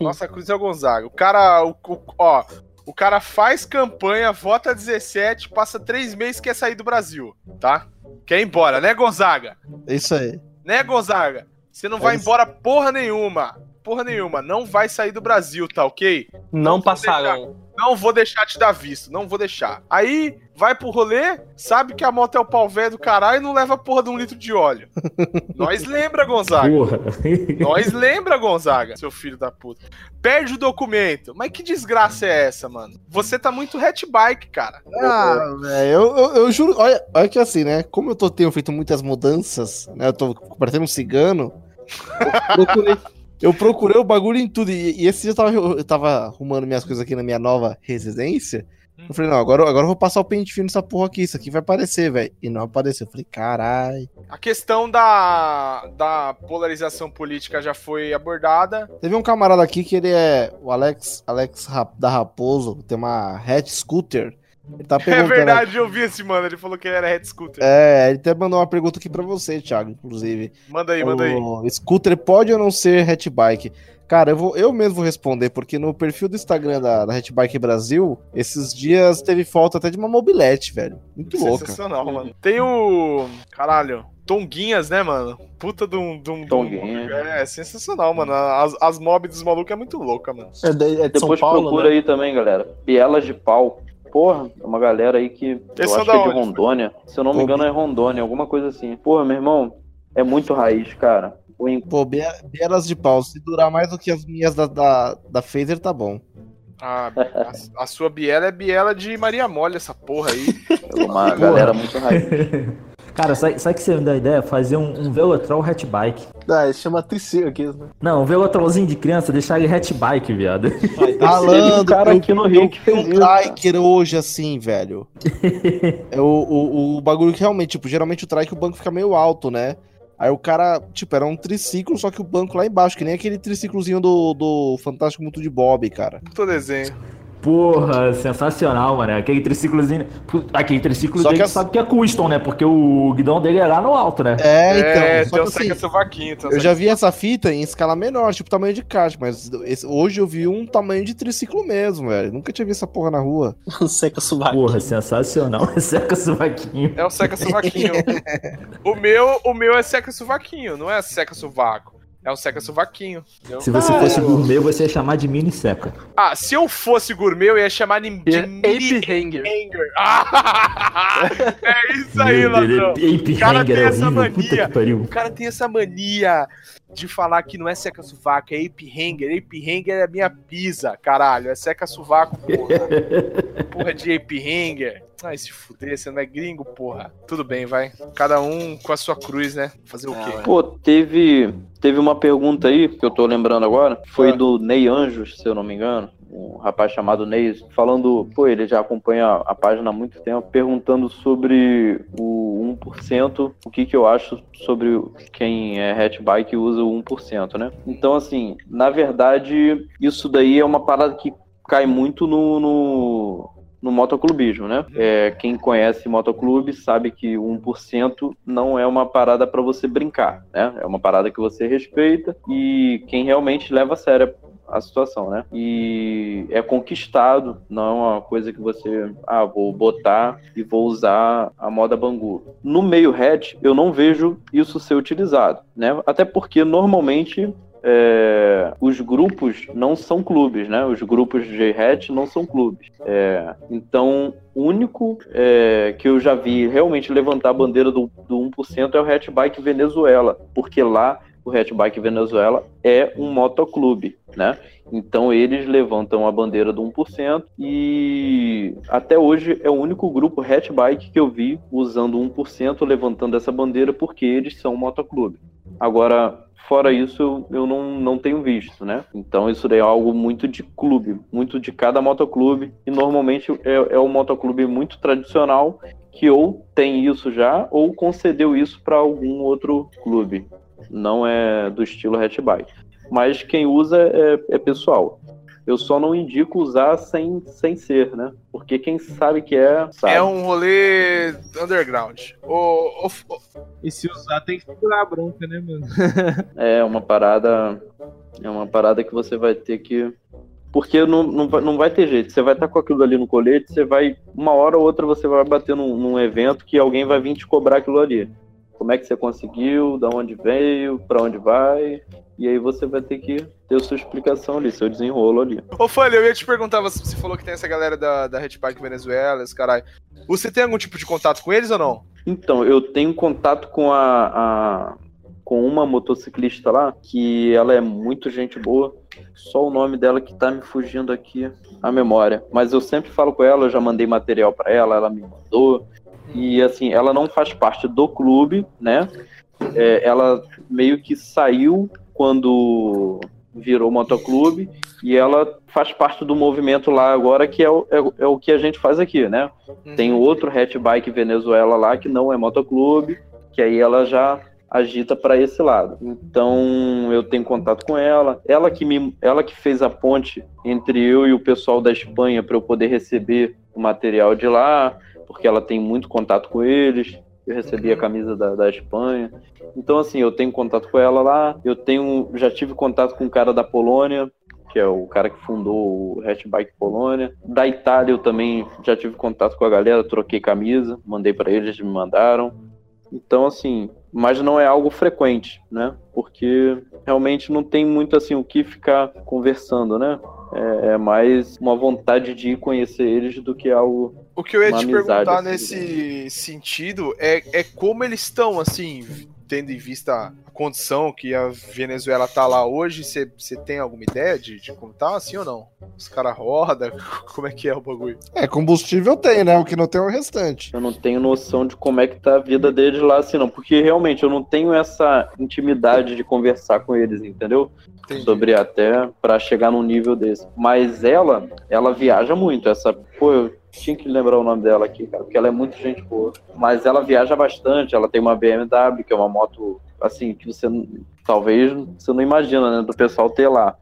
Nossa cruz é o Gonzaga. O cara, o, o- ó, o cara faz campanha, vota 17, passa três meses quer sair do Brasil, tá? Quer ir embora, né, Gonzaga? É isso aí. Né, Gonzaga? Você não vai É isso. embora porra nenhuma. Porra nenhuma. Não vai sair do Brasil, tá ok? Não passarão. Não vou deixar te dar visto, não vou deixar. Aí, vai pro rolê, sabe que a moto é o pau velho do caralho e não leva porra de um litro de óleo. <laughs> Nós lembra, Gonzaga. Porra. Nós lembra, Gonzaga, seu filho da puta. Perde o documento. Mas que desgraça é essa, mano? Você tá muito hatchbike, cara. Ah, velho, eu, eu, eu juro. Olha, olha que assim, né? Como eu tô, tenho feito muitas mudanças, né? Eu tô parecendo um cigano. Eu procurei, eu procurei o bagulho em tudo. E, e esse dia eu tava, eu tava arrumando minhas coisas aqui na minha nova residência. Eu falei, não, agora, agora eu vou passar o pente fino nessa porra aqui. Isso aqui vai aparecer, velho. E não apareceu. Eu falei, carai. A questão da, da polarização política já foi abordada. Teve um camarada aqui que ele é o Alex, Alex da Raposo, tem uma hatch scooter. Ele tá É perguntando. verdade, eu vi esse mano. Ele falou que ele era head scooter. É, ele até mandou uma pergunta aqui pra você, Thiago, inclusive. Manda aí, manda aí. O scooter pode ou não ser hatchbike? Cara, eu, vou, eu mesmo vou responder, porque no perfil do Instagram da, da Hatchbike Brasil, esses dias teve foto até de uma mobilete, velho. Muito louca. Sensacional, mano. Tem o. Caralho. Tonguinhas, né, mano? Puta de um. de um- Tonguinha. É, sensacional, mano. As, as mobs dos malucos é muito louca, mano. É de, é de São Depois Paulo, procura né? aí também, galera. Bielas de pau. Porra, é uma galera aí que eu Eles são acho da que é de onde? Rondônia. Se eu não me engano, é Rondônia, alguma coisa assim. Porra, meu irmão, é muito raiz, cara. O em- Pô, be- bielas de pau. Se durar mais do que as minhas da, da, da Phaser, tá bom. Ah, a, a sua biela é biela de Maria Mole, essa porra aí. uma galera muito raiz. <laughs> Cara, sabe, sabe que você me dá ideia? Fazer um, um Velotrol hatchbike. Ah, ele chama triciclo aqui, né? Não, um Velotrolzinho de criança, deixar ele hatchbike, viado. <laughs> Malandro, um cara aqui no Rio que fez um. Triker hoje, assim, velho. <laughs> é o, o, o bagulho que realmente, tipo, geralmente o trike o banco fica meio alto, né? Aí o cara, tipo, era um triciclo, só que o banco lá embaixo, que nem aquele triciclozinho do, do Fantástico Mundo de Bob, cara. Puta desenho. Porra, sensacional, mano. Aquele triciclozinho. Aquele triciclo Só dele que sabe que é custom, né? Porque o guidão dele é lá no alto, né? É, então. é, só tem que assim, seu vaquinho. tem o eu já vi essa fita em escala menor, tipo tamanho de kart, mas esse- hoje eu vi um tamanho de triciclo mesmo, velho. Nunca tinha visto essa porra na rua. <laughs> Seca sovaco. Porra, sensacional. <laughs> Seca suvaquinho. É o seca sovaquinho. <laughs> o meu, o meu é seca sovaquinho, não é seca sovaco. É o seca sovaquinho. entendeu? Se você fosse gourmet, você ia chamar de mini seca. Ah, se eu fosse gourmet, eu ia chamar de, de mini Ape Hanger. hanger. Ah, <laughs> é isso aí, Deus, ladrão. Ape O cara Hanger tem é essa horrível. Puta mania. que pariu. O cara tem essa mania de falar que não é seca sovaco, é ape hanger. Ape hanger é a minha pisa, caralho. É seca sovaco, porra. <laughs> porra de ape hanger. Ai, se fuder, você não é gringo, porra. Tudo bem, vai. Cada um com a sua cruz, né? Fazer o quê? Pô, teve, teve uma pergunta aí que eu tô lembrando agora. Foi Ah. do Ney Anjos, se eu não me engano. um rapaz chamado Ney falando, pô, ele já acompanha a página há muito tempo, perguntando sobre o 1%, o que, que eu acho sobre quem é hatchbike e usa o 1%, né? Então, assim, na verdade, isso daí é uma parada que cai muito no, no, no motoclubismo, né? É, quem conhece motoclube sabe que o 1% não é uma parada para você brincar, né? É uma parada que você respeita e quem realmente leva a sério a situação, né? E é conquistado, não é uma coisa que você, ah, vou botar e vou usar a moda Bangu. No meio hatch, eu não vejo isso ser utilizado, né? Até porque normalmente é, os grupos não são clubes, né? Os grupos de hatch não são clubes. É, então, o único é, que eu já vi realmente levantar a bandeira do, do 1% é o Hatchbike Venezuela, porque lá o Hatchbike Venezuela é um motoclube, né? Então eles levantam a bandeira do 1% e até hoje é o único grupo hatchbike que eu vi usando 1% levantando essa bandeira porque eles são um motoclube. Agora, fora isso, eu, eu não, não tenho visto, né? Então isso daí é algo muito de clube, muito de cada motoclube e normalmente é, é um motoclube muito tradicional que ou tem isso já ou concedeu isso para algum outro clube não é do estilo hatchback. Mas quem usa é, é, pessoal. Eu só não indico usar sem, sem ser, né? Porque quem sabe que é. Sabe. É um rolê underground. O, o, o... E se usar tem que segurar a bronca, né, mano? <laughs> é uma parada. É uma parada que você vai ter que. Porque não, não, vai, não vai ter jeito. Você vai estar com aquilo ali no colete, você vai. Uma hora ou outra você vai bater num, num evento que alguém vai vir te cobrar aquilo ali como é que você conseguiu, da onde veio, para onde vai, e aí você vai ter que ter sua explicação ali, seu desenrolo ali. Ô, Fanny, eu ia te perguntar, você falou que tem essa galera da, da Red Park Venezuela, esse caralho. Você tem algum tipo de contato com eles ou não? Então, eu tenho contato com a, a com uma motociclista lá, que ela é muito gente boa. Só o nome dela que tá me fugindo aqui a memória. Mas eu sempre falo com ela, eu já mandei material para ela, ela me mandou. E assim, ela não faz parte do clube, né? É, ela meio que saiu quando virou motoclube e ela faz parte do movimento lá agora que é o, é, é o que a gente faz aqui, né? Uhum. Tem outro hatchbike Venezuela lá que não é motoclube, que aí ela já agita para esse lado. Então eu tenho contato com ela, ela que me, ela que fez a ponte entre eu e o pessoal da Espanha para eu poder receber o material de lá porque ela tem muito contato com eles. Eu recebi a camisa da, da Espanha. Então, assim, eu tenho contato com ela lá. Eu tenho, já tive contato com um cara da Polônia, que é o cara que fundou o Hatchbike Polônia. Da Itália eu também já tive contato com a galera, troquei camisa, mandei para eles, me mandaram. Então, assim, mas não é algo frequente, né? Porque realmente não tem muito assim o que ficar conversando, né? É, é mais uma vontade de conhecer eles do que algo. O que eu ia te perguntar assim, nesse né? sentido é, é como eles estão, assim, tendo em vista a condição que a Venezuela tá lá hoje, você tem alguma ideia de, de como tá, assim ou não? Os caras rodam, <laughs> como é que é o bagulho? É, combustível tem, né? O que não tem é o restante. Eu não tenho noção de como é que tá a vida deles lá, assim, não, porque realmente eu não tenho essa intimidade de conversar com eles, entendeu? Entendi. Sobre até para chegar num nível desse. Mas ela, ela viaja muito, essa, pô, eu tinha que lembrar o nome dela aqui, cara, porque ela é muito gente boa. Mas ela viaja bastante, ela tem uma BMW, que é uma moto, assim, que você talvez você não imagina, né, do pessoal ter lá.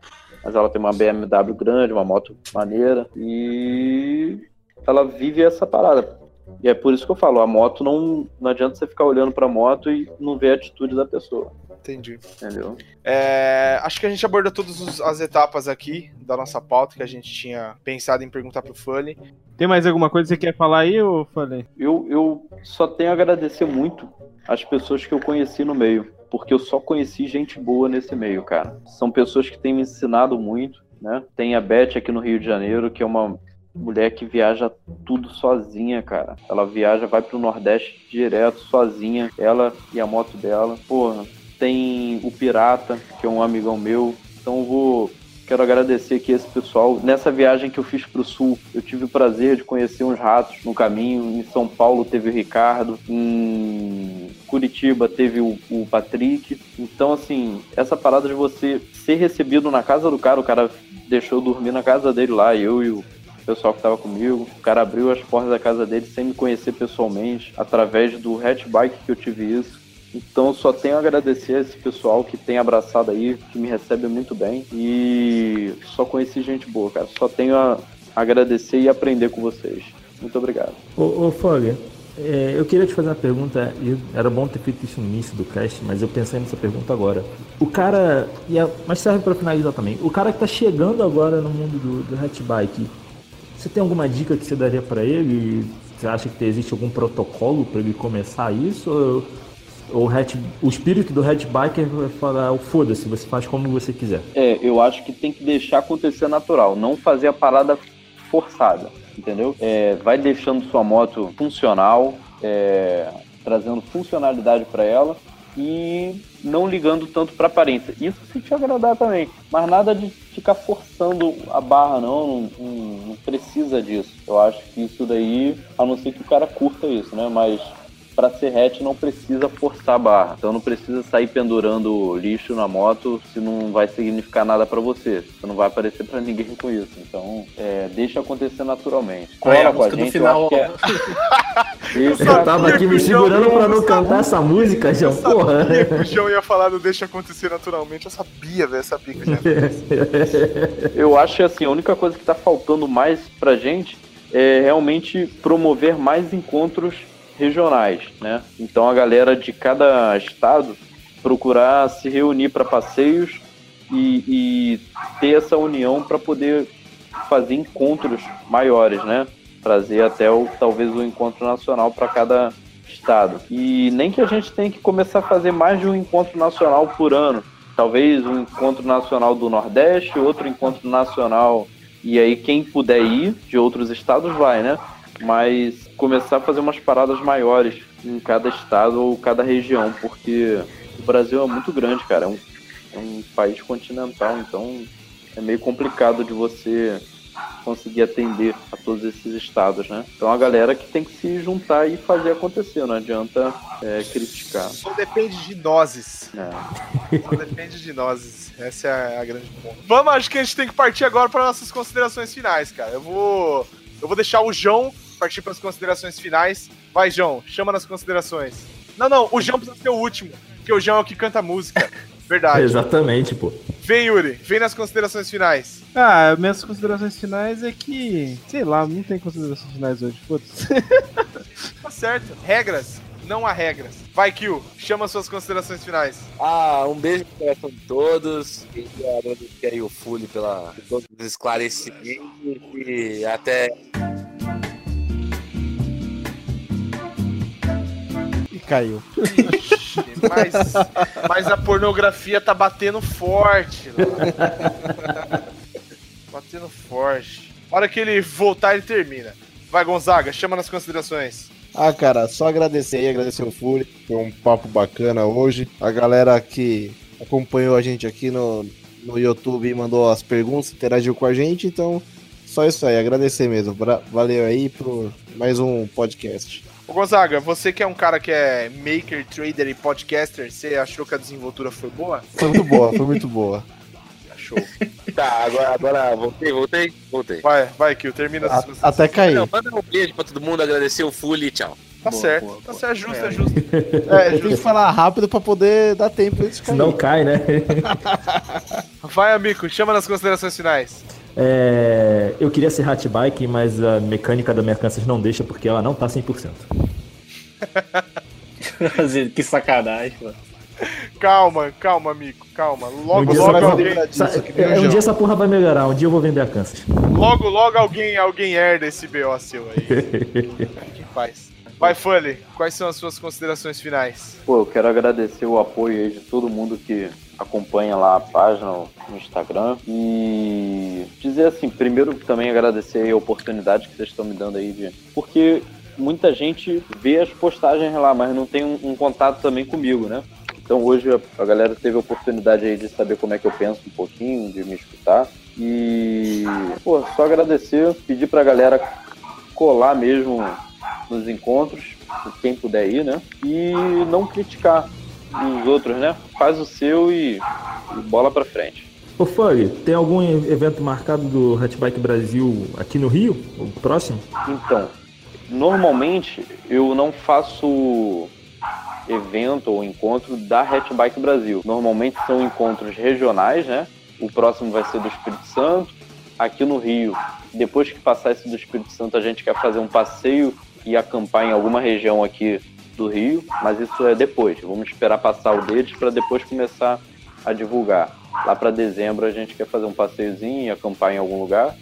Mas ela tem uma BMW grande, uma moto maneira, e ela vive essa parada. E é por isso que eu falo, a moto não, não adianta você ficar olhando pra moto e não ver a atitude da pessoa. Entendi. Entendeu? É, acho que a gente abordou todas as etapas aqui da nossa pauta que a gente tinha pensado em perguntar pro Fanny. Tem mais alguma coisa que você quer falar aí, ou Fanny? Eu, eu só tenho a agradecer muito as pessoas que eu conheci no meio. Porque eu só conheci gente boa nesse meio, cara. São pessoas que têm me ensinado muito, né? Tem a Beth aqui no Rio de Janeiro, que é uma mulher que viaja tudo sozinha, cara. Ela viaja, vai pro Nordeste direto, sozinha. Ela e a moto dela. Porra, tem o Pirata, que é um amigão meu. Então eu vou quero agradecer aqui esse pessoal. Nessa viagem que eu fiz para o sul, eu tive o prazer de conhecer uns ratos no caminho. Em São Paulo teve o Ricardo, em Curitiba teve o, o Patrick. Então, assim, essa parada de você ser recebido na casa do cara, o cara deixou dormir na casa dele lá, eu e o pessoal que tava comigo. O cara abriu as portas da casa dele sem me conhecer pessoalmente, através do hatchbike que eu tive isso. Então só tenho a agradecer a esse pessoal que tem abraçado aí, que me recebe muito bem. E só conheci gente boa, cara. Só tenho a agradecer e aprender com vocês. Muito obrigado. Ô, ô é, eu queria te fazer uma pergunta, era bom ter feito isso no início do cast, mas eu pensei nessa pergunta agora. O cara, e a- mas serve para finalizar também, o cara que tá chegando agora no mundo do, do hatchbike, você tem alguma dica que você daria para ele? Você acha que existe algum protocolo para ele começar isso? Ou, ou o, espírito do hatchbiker vai falar, "Oh, foda-se, você faz como você quiser. É, eu acho que tem que deixar acontecer natural, não fazer a parada forçada, entendeu? É, vai deixando sua moto funcional, é, trazendo funcionalidade para ela e não ligando tanto para aparência. Isso se te agradar também, mas nada de ficar forçando a barra, não, não, não- precisa disso. Eu acho que isso daí, a não ser que o cara curta isso, né? Mas para ser hatch não precisa forçar a barra. Então não precisa sair pendurando lixo na moto se não vai significar nada para você. Você não vai aparecer para ninguém com isso. Então é, deixa acontecer naturalmente. Qual é a a música do gente, final? acho que é. <laughs> Deixa- Eu tava aqui me segurando para não cantar essa música, João, porra. Sabia que o João ia falar do deixa acontecer naturalmente. Eu sabia, velho, sabia que eu já <laughs> Eu acho que assim, a única coisa que tá faltando mais pra gente é realmente promover mais encontros regionais, né? Então a galera de cada estado procurar se reunir para passeios e, e ter essa união para poder fazer encontros maiores, né? Trazer até o talvez o encontro nacional para cada estado. E nem que a gente tenha que começar a fazer mais de um encontro nacional por ano. Talvez um encontro nacional do Nordeste, outro encontro nacional. E aí quem puder ir de outros estados vai, né? Mas começar a fazer umas paradas maiores em cada estado ou cada região, porque o Brasil é muito grande, cara. É um, é um país continental, então é meio complicado de você conseguir atender a todos esses estados, né? Então a galera que tem que se juntar e fazer acontecer, não adianta é, criticar. Só depende de nozes. né? Só depende de nozes. Essa é a grande ponta. Vamos, acho que a gente tem que partir agora para nossas considerações finais, cara. Eu vou. Eu vou deixar o João partir para as considerações finais. Vai, João, chama nas considerações. Não, não, o João precisa ser o último, porque o João é o que canta música. Verdade. Exatamente, pô. Vem, Yuri, vem nas considerações finais. Ah, minhas considerações finais é que, sei lá, não tem considerações finais hoje, foda-se. <laughs> Tá certo. Regras, não há regras. Vai, Kill, chama suas considerações finais. Ah, um beijo no coração de todos. Queria agradecer aí o Fully pela, por todos os esclarecimentos e até E caiu. Mas, mas a pornografia tá batendo forte. lá. batendo forte. hora que ele voltar, ele termina. Vai, Gonzaga, chama nas considerações. Ah, cara, só agradecer aí, agradecer o Fury. Foi um papo bacana hoje. A galera que acompanhou a gente aqui no, no YouTube e mandou as perguntas, interagiu com a gente. Então, só isso aí, agradecer mesmo. Valeu aí por mais um podcast. Ô Gonzaga, você que é um cara que é maker, trader e podcaster, você achou que a desenvoltura foi boa? Foi muito boa, foi muito boa. <laughs> Achou. Tá, agora, agora voltei, voltei, voltei. Vai, vai, Kill, termina A- as considerações. até cair. Não, manda um beijo pra todo mundo, agradecer o Fully e tchau. Tá Boa, certo, boa, tá boa. certo, é justo, <laughs> é justo. É, tem que falar rápido pra poder dar tempo antes de cair. Senão cai, né? <laughs> Vai, amigo, chama nas considerações finais. É, eu queria ser hatchbike, mas a mecânica da minha Kansas não deixa porque ela não tá 100%. que sacanagem, mano. Calma, calma, amigo, calma. Logo, Um dia logo, você vai alguém, é, um João? dia essa porra vai melhorar, um dia eu vou vender a Kansas. logo, logo alguém, alguém herda esse BO seu aí. <laughs> que faz. Vai, Fully, quais são as suas considerações finais? Pô, eu quero agradecer o apoio aí de todo mundo que acompanha lá a página no Instagram e dizer assim, primeiro também agradecer a oportunidade que vocês estão me dando aí de. Porque muita gente vê as postagens lá, mas não tem um, um contato também comigo, né? Então hoje a, a galera teve a oportunidade aí de saber como é que eu penso um pouquinho, de me escutar. E, pô, só agradecer, pedir pra galera colar mesmo nos encontros, quem puder ir, né? E não criticar os outros, né? Faz o seu e, e bola pra frente. Ô Fug, tem algum evento marcado do Hatchbike Brasil aqui no Rio? O próximo? Então, normalmente eu não faço evento ou encontro da Hatchbike Brasil. Normalmente são encontros regionais, né? O próximo vai ser do Espírito Santo, aqui no Rio. Depois que passar esse do Espírito Santo, a gente quer fazer um passeio e acampar em alguma região aqui do Rio, mas isso é depois. Vamos esperar passar o deles para depois começar a divulgar. Lá para dezembro a gente quer fazer um passeiozinho acampar em algum lugar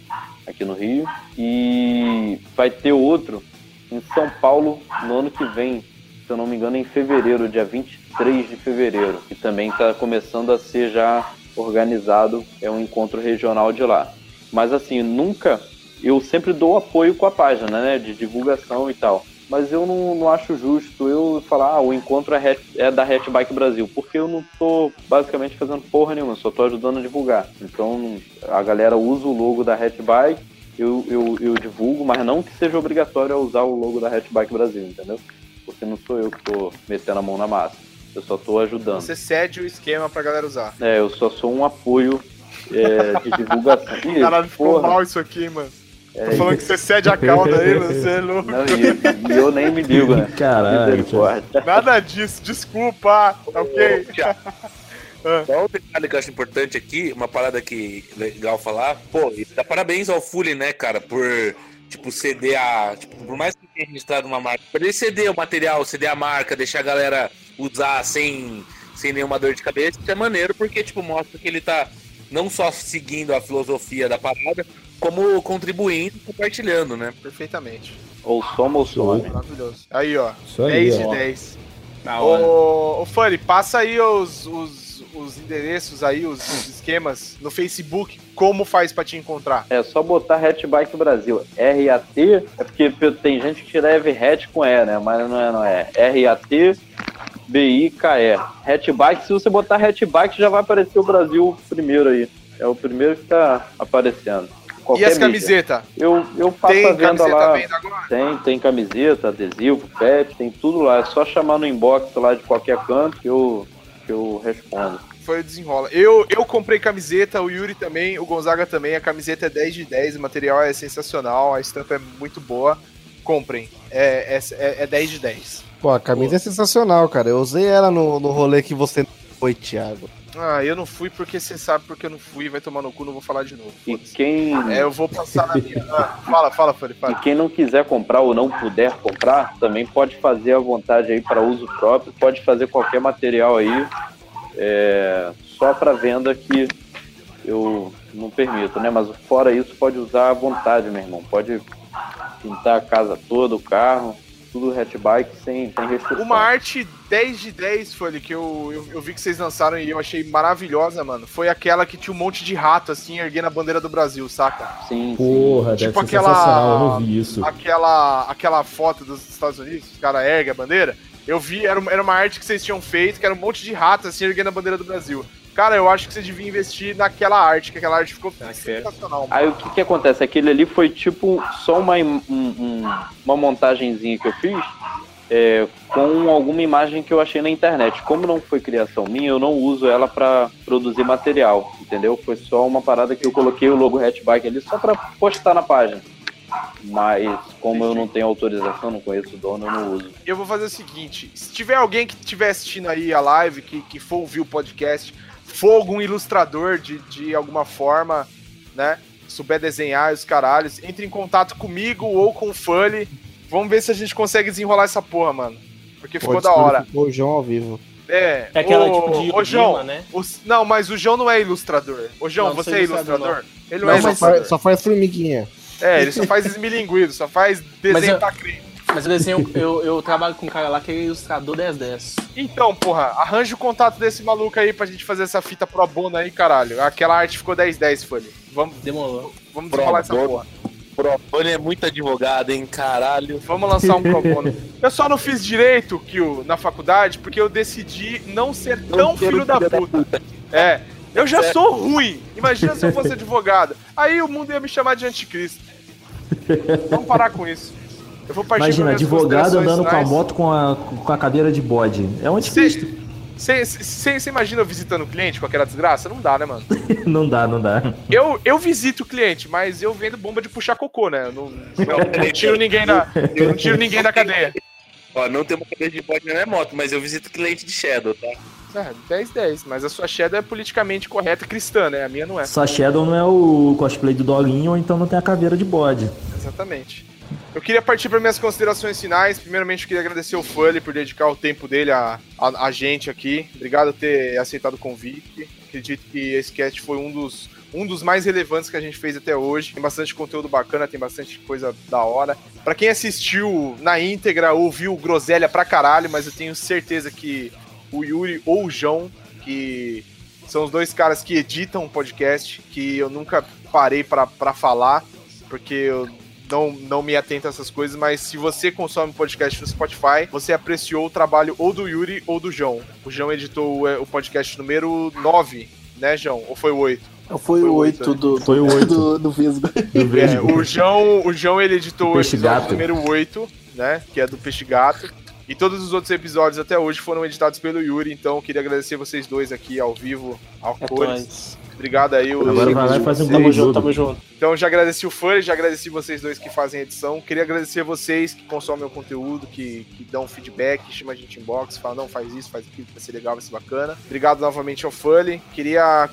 aqui no Rio. E vai ter outro em São Paulo no ano que vem, se eu não me engano, em fevereiro, dia 23 de fevereiro, que também está começando a ser já organizado, é um encontro regional de lá. Mas assim, nunca, eu sempre dou apoio com a página, né, de divulgação e tal. Mas eu não, não acho justo eu falar, ah, o encontro é, é da Hatchbike Brasil, porque eu não tô basicamente fazendo porra nenhuma, só tô ajudando a divulgar. Então a galera usa o logo da Hatchbike, eu, eu, eu divulgo, mas não que seja obrigatório usar o logo da Hatchbike Brasil, entendeu? Porque não sou eu que tô metendo a mão na massa. Eu só tô ajudando. Você cede o esquema pra galera usar. É, eu só sou um apoio é, de divulgação. <laughs> Caralho, ficou mal isso aqui, mano. É, Tô falando que você cede a cauda aí, <laughs> você é louco. Não, e, e eu nem me ligo, né? Caralho. Nada disso, desculpa, tá ok? <laughs> Só um detalhe que eu acho importante aqui, uma parada que legal falar, pô, e dá parabéns ao Fully, né, cara, por, tipo, ceder a. Tipo, por mais que tenha registrado uma marca, por ele ceder o material, ceder a marca, deixar a galera usar sem, sem nenhuma dor de cabeça, isso é maneiro, porque, tipo, mostra que ele tá não só seguindo a filosofia da parada, como contribuindo e compartilhando, né? Perfeitamente. Ou soma ou some. Maravilhoso. Aí, ó. Isso aí, 10 de ó. 10. Da hora. Ô, ô Fanny, passa aí os, os, os endereços aí, os, os esquemas no Facebook, como faz pra te encontrar. É só botar Hatchbike Brasil. R-A-T, é porque tem gente que escreve hatch com E, né? Mas não é, não é. R-A-T B-I-K-E. Hatchbike, se você botar Hatchbike, já vai aparecer o Brasil primeiro aí. É o primeiro que tá aparecendo. E Qualquer as mídia. camisetas? Eu, eu a Tem venda lá. à venda agora? Tem, tem camiseta, adesivo, pet, tem tudo lá. É só chamar no inbox lá de qualquer canto que eu, que eu respondo. Foi o desenrola. Eu, eu comprei camiseta, o Yuri também, o Gonzaga também. A camiseta é 10 de 10, o material é sensacional, a estampa é muito boa. Comprem. É, é, é, é 10 de 10. Pô, a camisa é sensacional, cara. Eu usei ela no, no rolê que você foi, Thiago. Ah, eu não fui porque você sabe porque eu não fui, vai tomar no cu, não vou falar de novo. E quem, É, eu vou passar na minha. Ah, fala, fala, Fanny, e fala. quem não quiser comprar ou não puder comprar, também pode fazer à vontade aí para uso próprio. Pode fazer qualquer material aí, é, só para venda que eu não permito, né? Mas fora isso, pode usar à vontade, meu irmão. Pode pintar a casa toda, o carro, tudo hatchbike sem, sem restrição. Uma arte 10 de 10, Fanny, que eu, eu, eu vi que vocês lançaram e eu achei maravilhosa, mano. Foi aquela que tinha um monte de rato, assim, erguendo a bandeira do Brasil, saca? Sim, sim. Porra, deve Tipo aquela- sensacional, eu não vi isso. aquela, aquela foto dos Estados Unidos, os caras erguem a bandeira. Eu vi, era, uma- era uma arte que vocês tinham feito, que era um monte de ratos assim, erguendo a bandeira do Brasil. Cara, eu acho que você devia investir naquela arte, que aquela arte ficou sensacional. Aí o que que acontece? Aquele ali foi tipo só uma, um- um- uma montagenzinha que eu fiz é, com alguma imagem que eu achei na internet. Como não foi criação minha, eu não uso ela para produzir material, entendeu? Foi só uma parada que eu coloquei o logo Hatchbike ali só para postar na página. Mas como eu não tenho autorização, não conheço o dono, eu não uso. Eu vou fazer o seguinte: se tiver alguém que estiver assistindo aí a live, que, que for ouvir o podcast, for algum ilustrador de, de alguma forma, né? Souber desenhar os caralhos, entre em contato comigo ou com o Fully. Vamos ver se a gente consegue desenrolar essa porra, mano. Porque ficou da hora. O João ao vivo. É, É aquela ô, tipo de ô, João, né? o- não, mas o João não é ilustrador. Ô, João, Não, você é ilustrador, ilustrador? Ele não, Não, é só, ilustrador. faz, só faz formiguinha. É, ele só faz esmilinguido, só faz Mas desenho eu-. Mas eu desenho, eu, eu trabalho com um cara lá que é ilustrador 1010. Então, porra, arranja o contato desse maluco aí pra gente fazer essa fita pro bono aí, caralho. Aquela arte ficou 10-10, Folha. Vamos, Demorou. vamos Pro desenrolar essa bono. porra. Profone é muito advogado, hein, caralho. Vamos lançar um pro <laughs> bono. Eu só não fiz direito, Kio, na faculdade, porque eu decidi não ser tão filho da filho da puta. É. Eu já sou ruim. Imagina se eu fosse <laughs> advogado. Aí o mundo ia me chamar de anticristo. Vamos parar com isso. Eu vou partir Imagina, advogado andando com a moto com a, com a cadeira de bode. É um anticristo. Você imagina eu visitando o cliente com aquela desgraça? Não dá, né, mano? <laughs> não dá, não dá. Eu, eu visito o cliente, mas eu vendo bomba de puxar cocô, né? Eu não, não, não tiro ninguém da, eu não tiro ninguém da cadeia. Ó, não tem uma cadeia de bode na minha moto, mas eu visito cliente de Shadow, tá? É, 10, 10. Mas a sua Shadow é politicamente correta e cristã, né? A minha não é. Só Shadow não é o cosplay do Dolinho, ou então não tem a caveira de bode. Exatamente. Eu queria partir para minhas considerações finais. Primeiramente, eu queria agradecer o Fully por dedicar o tempo dele a, a, a, gente aqui. Obrigado por ter aceitado o convite. Acredito que esse cast foi um dos, um dos mais relevantes que a gente fez até hoje. Tem bastante conteúdo bacana, tem bastante coisa da hora. Para quem assistiu na íntegra, ouviu groselha pra caralho, mas eu tenho certeza que o Yuri ou o João, que são os dois caras que editam o podcast, que eu nunca parei para falar, porque eu não, não me atento a essas coisas, mas se você consome podcast no Spotify, você apreciou o trabalho ou do Yuri ou do João. O João editou o, o podcast número 9, né, João? Ou foi o 8? Foi, foi o 8 né? do, foi o 8. <laughs> do, do Vesgo. É, o João, o João ele editou o episódio número 8, né? Que é do Peixe Gato. E todos os outros episódios até hoje foram editados pelo Yuri, então eu queria agradecer vocês dois aqui ao vivo, ao é cores. Obrigado aí. O Agora vai lá e faz um Tamo junto, tamo junto. Então já agradeci o fã, já agradeci vocês dois que fazem a edição. Queria agradecer vocês que consomem o conteúdo, que, que dão feedback, que chamam a gente inbox, falam, não, faz isso, faz aquilo, vai ser legal, vai ser bacana. Obrigado novamente ao Fully. Queria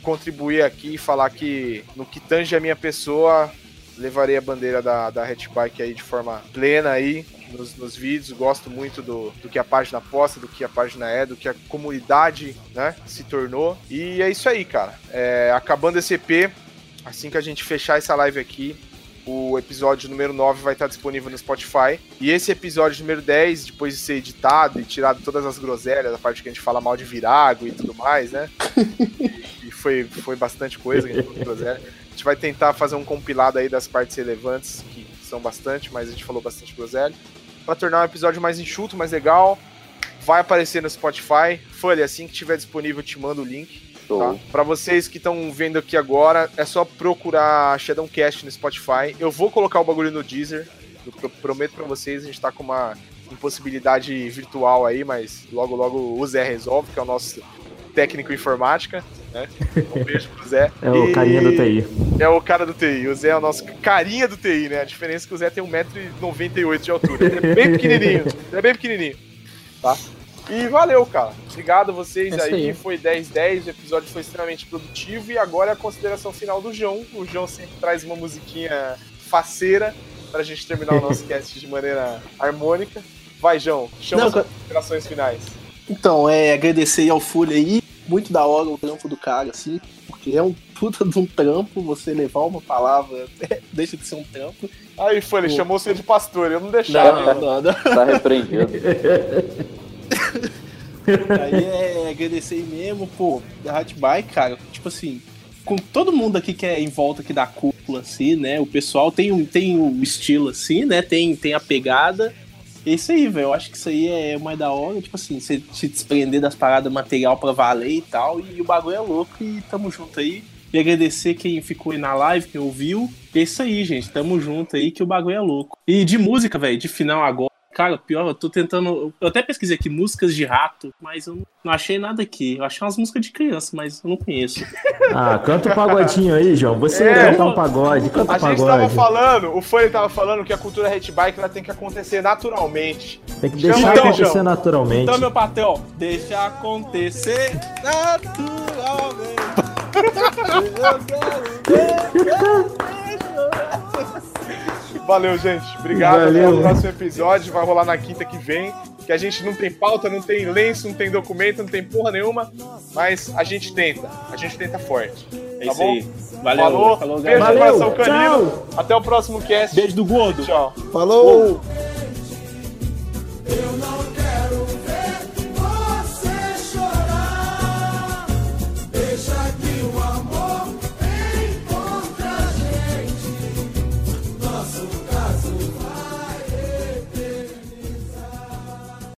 contribuir aqui e falar que no que tange a minha pessoa, levarei a bandeira da, da Hatchbike aí de forma plena aí nos, nos vídeos, gosto muito do, do que a página posta, do que a página é, do que a comunidade né, se tornou. E é isso aí, cara. É, acabando esse EP, assim que a gente fechar essa live aqui, o episódio número 9 vai estar disponível no Spotify. E esse episódio número 10, depois de ser editado e tirado todas as groselhas, a parte que a gente fala mal de virago e tudo mais, né? e foi, foi bastante coisa que a gente falou groselha. A gente vai tentar fazer um compilado aí das partes relevantes, que são bastante, mas a gente falou bastante groselha para tornar um episódio mais enxuto, mais legal. Vai aparecer no Spotify. Folha, assim que tiver disponível, te mando o link. Tá? Para vocês que estão vendo aqui agora, é só procurar Shadowcast no Spotify. Eu vou colocar o bagulho no Deezer. Eu prometo para vocês, a gente tá com uma impossibilidade virtual aí, mas logo logo o Zé resolve, que é o nosso técnico informática, né? Um beijo pro Zé. É o e... carinha do TI. É o cara do TI. O Zé é o nosso carinha do TI, né? A diferença é que o Zé tem 1,98m de altura. Ele é bem <laughs> pequenininho. Ele é bem pequenininho. Tá? E valeu, cara. Obrigado a vocês é aí. aí. Foi 10-10, o episódio foi extremamente produtivo. E agora é a consideração final do João. O João sempre traz uma musiquinha faceira pra gente terminar o nosso <laughs> cast de maneira harmônica. Vai, João, chama Não, as considerações finais. Então, é agradecer ao Folha aí muito da hora o trampo do cara, assim, porque é um puta de um trampo você levar uma palavra, <laughs> deixa de ser um trampo. Aí foi, ele chamou você de pastor, eu não deixava. Não, não, não. Tá repreendido. <laughs> Aí é agradecer mesmo, pô, da Hatbike, cara, tipo assim, com todo mundo aqui que é em volta aqui da cúpula, assim, né? O pessoal tem um, tem um estilo assim, né? Tem, tem a pegada. É isso aí, velho. Eu acho que isso aí é mais da hora, tipo assim, você se desprender das paradas material pra valer e tal. E o bagulho é louco e tamo junto aí. E agradecer quem ficou aí na live, quem ouviu. É isso aí, gente. Tamo junto aí que o bagulho é louco. E de música, velho, de final agora. Cara, pior, eu tô tentando. Eu até pesquisei aqui músicas de rato, mas eu não achei nada aqui. Eu achei umas músicas de criança, mas eu não conheço. <laughs> Ah, canta um pagodinho aí, João. Você é, cantar um pagode, canta A um pagode. gente tava falando, o Folha tava falando que a cultura hatbike ela tem que acontecer naturalmente. Tem que deixar então, acontecer João. naturalmente. Então, meu patrão, deixa acontecer naturalmente. <laughs> Valeu, gente. Obrigado. Valeu. Até o próximo episódio. Vai rolar na quinta que vem. Que a gente não tem pauta, não tem lenço, não tem documento, não tem porra nenhuma. Mas a gente tenta. A gente tenta forte. É tá isso bom? aí. Valeu. Falou. Falou Beijo Valeu. coração canino. Tchau. Até o próximo cast. Beijo do gordo. Tchau. Falou. Falou.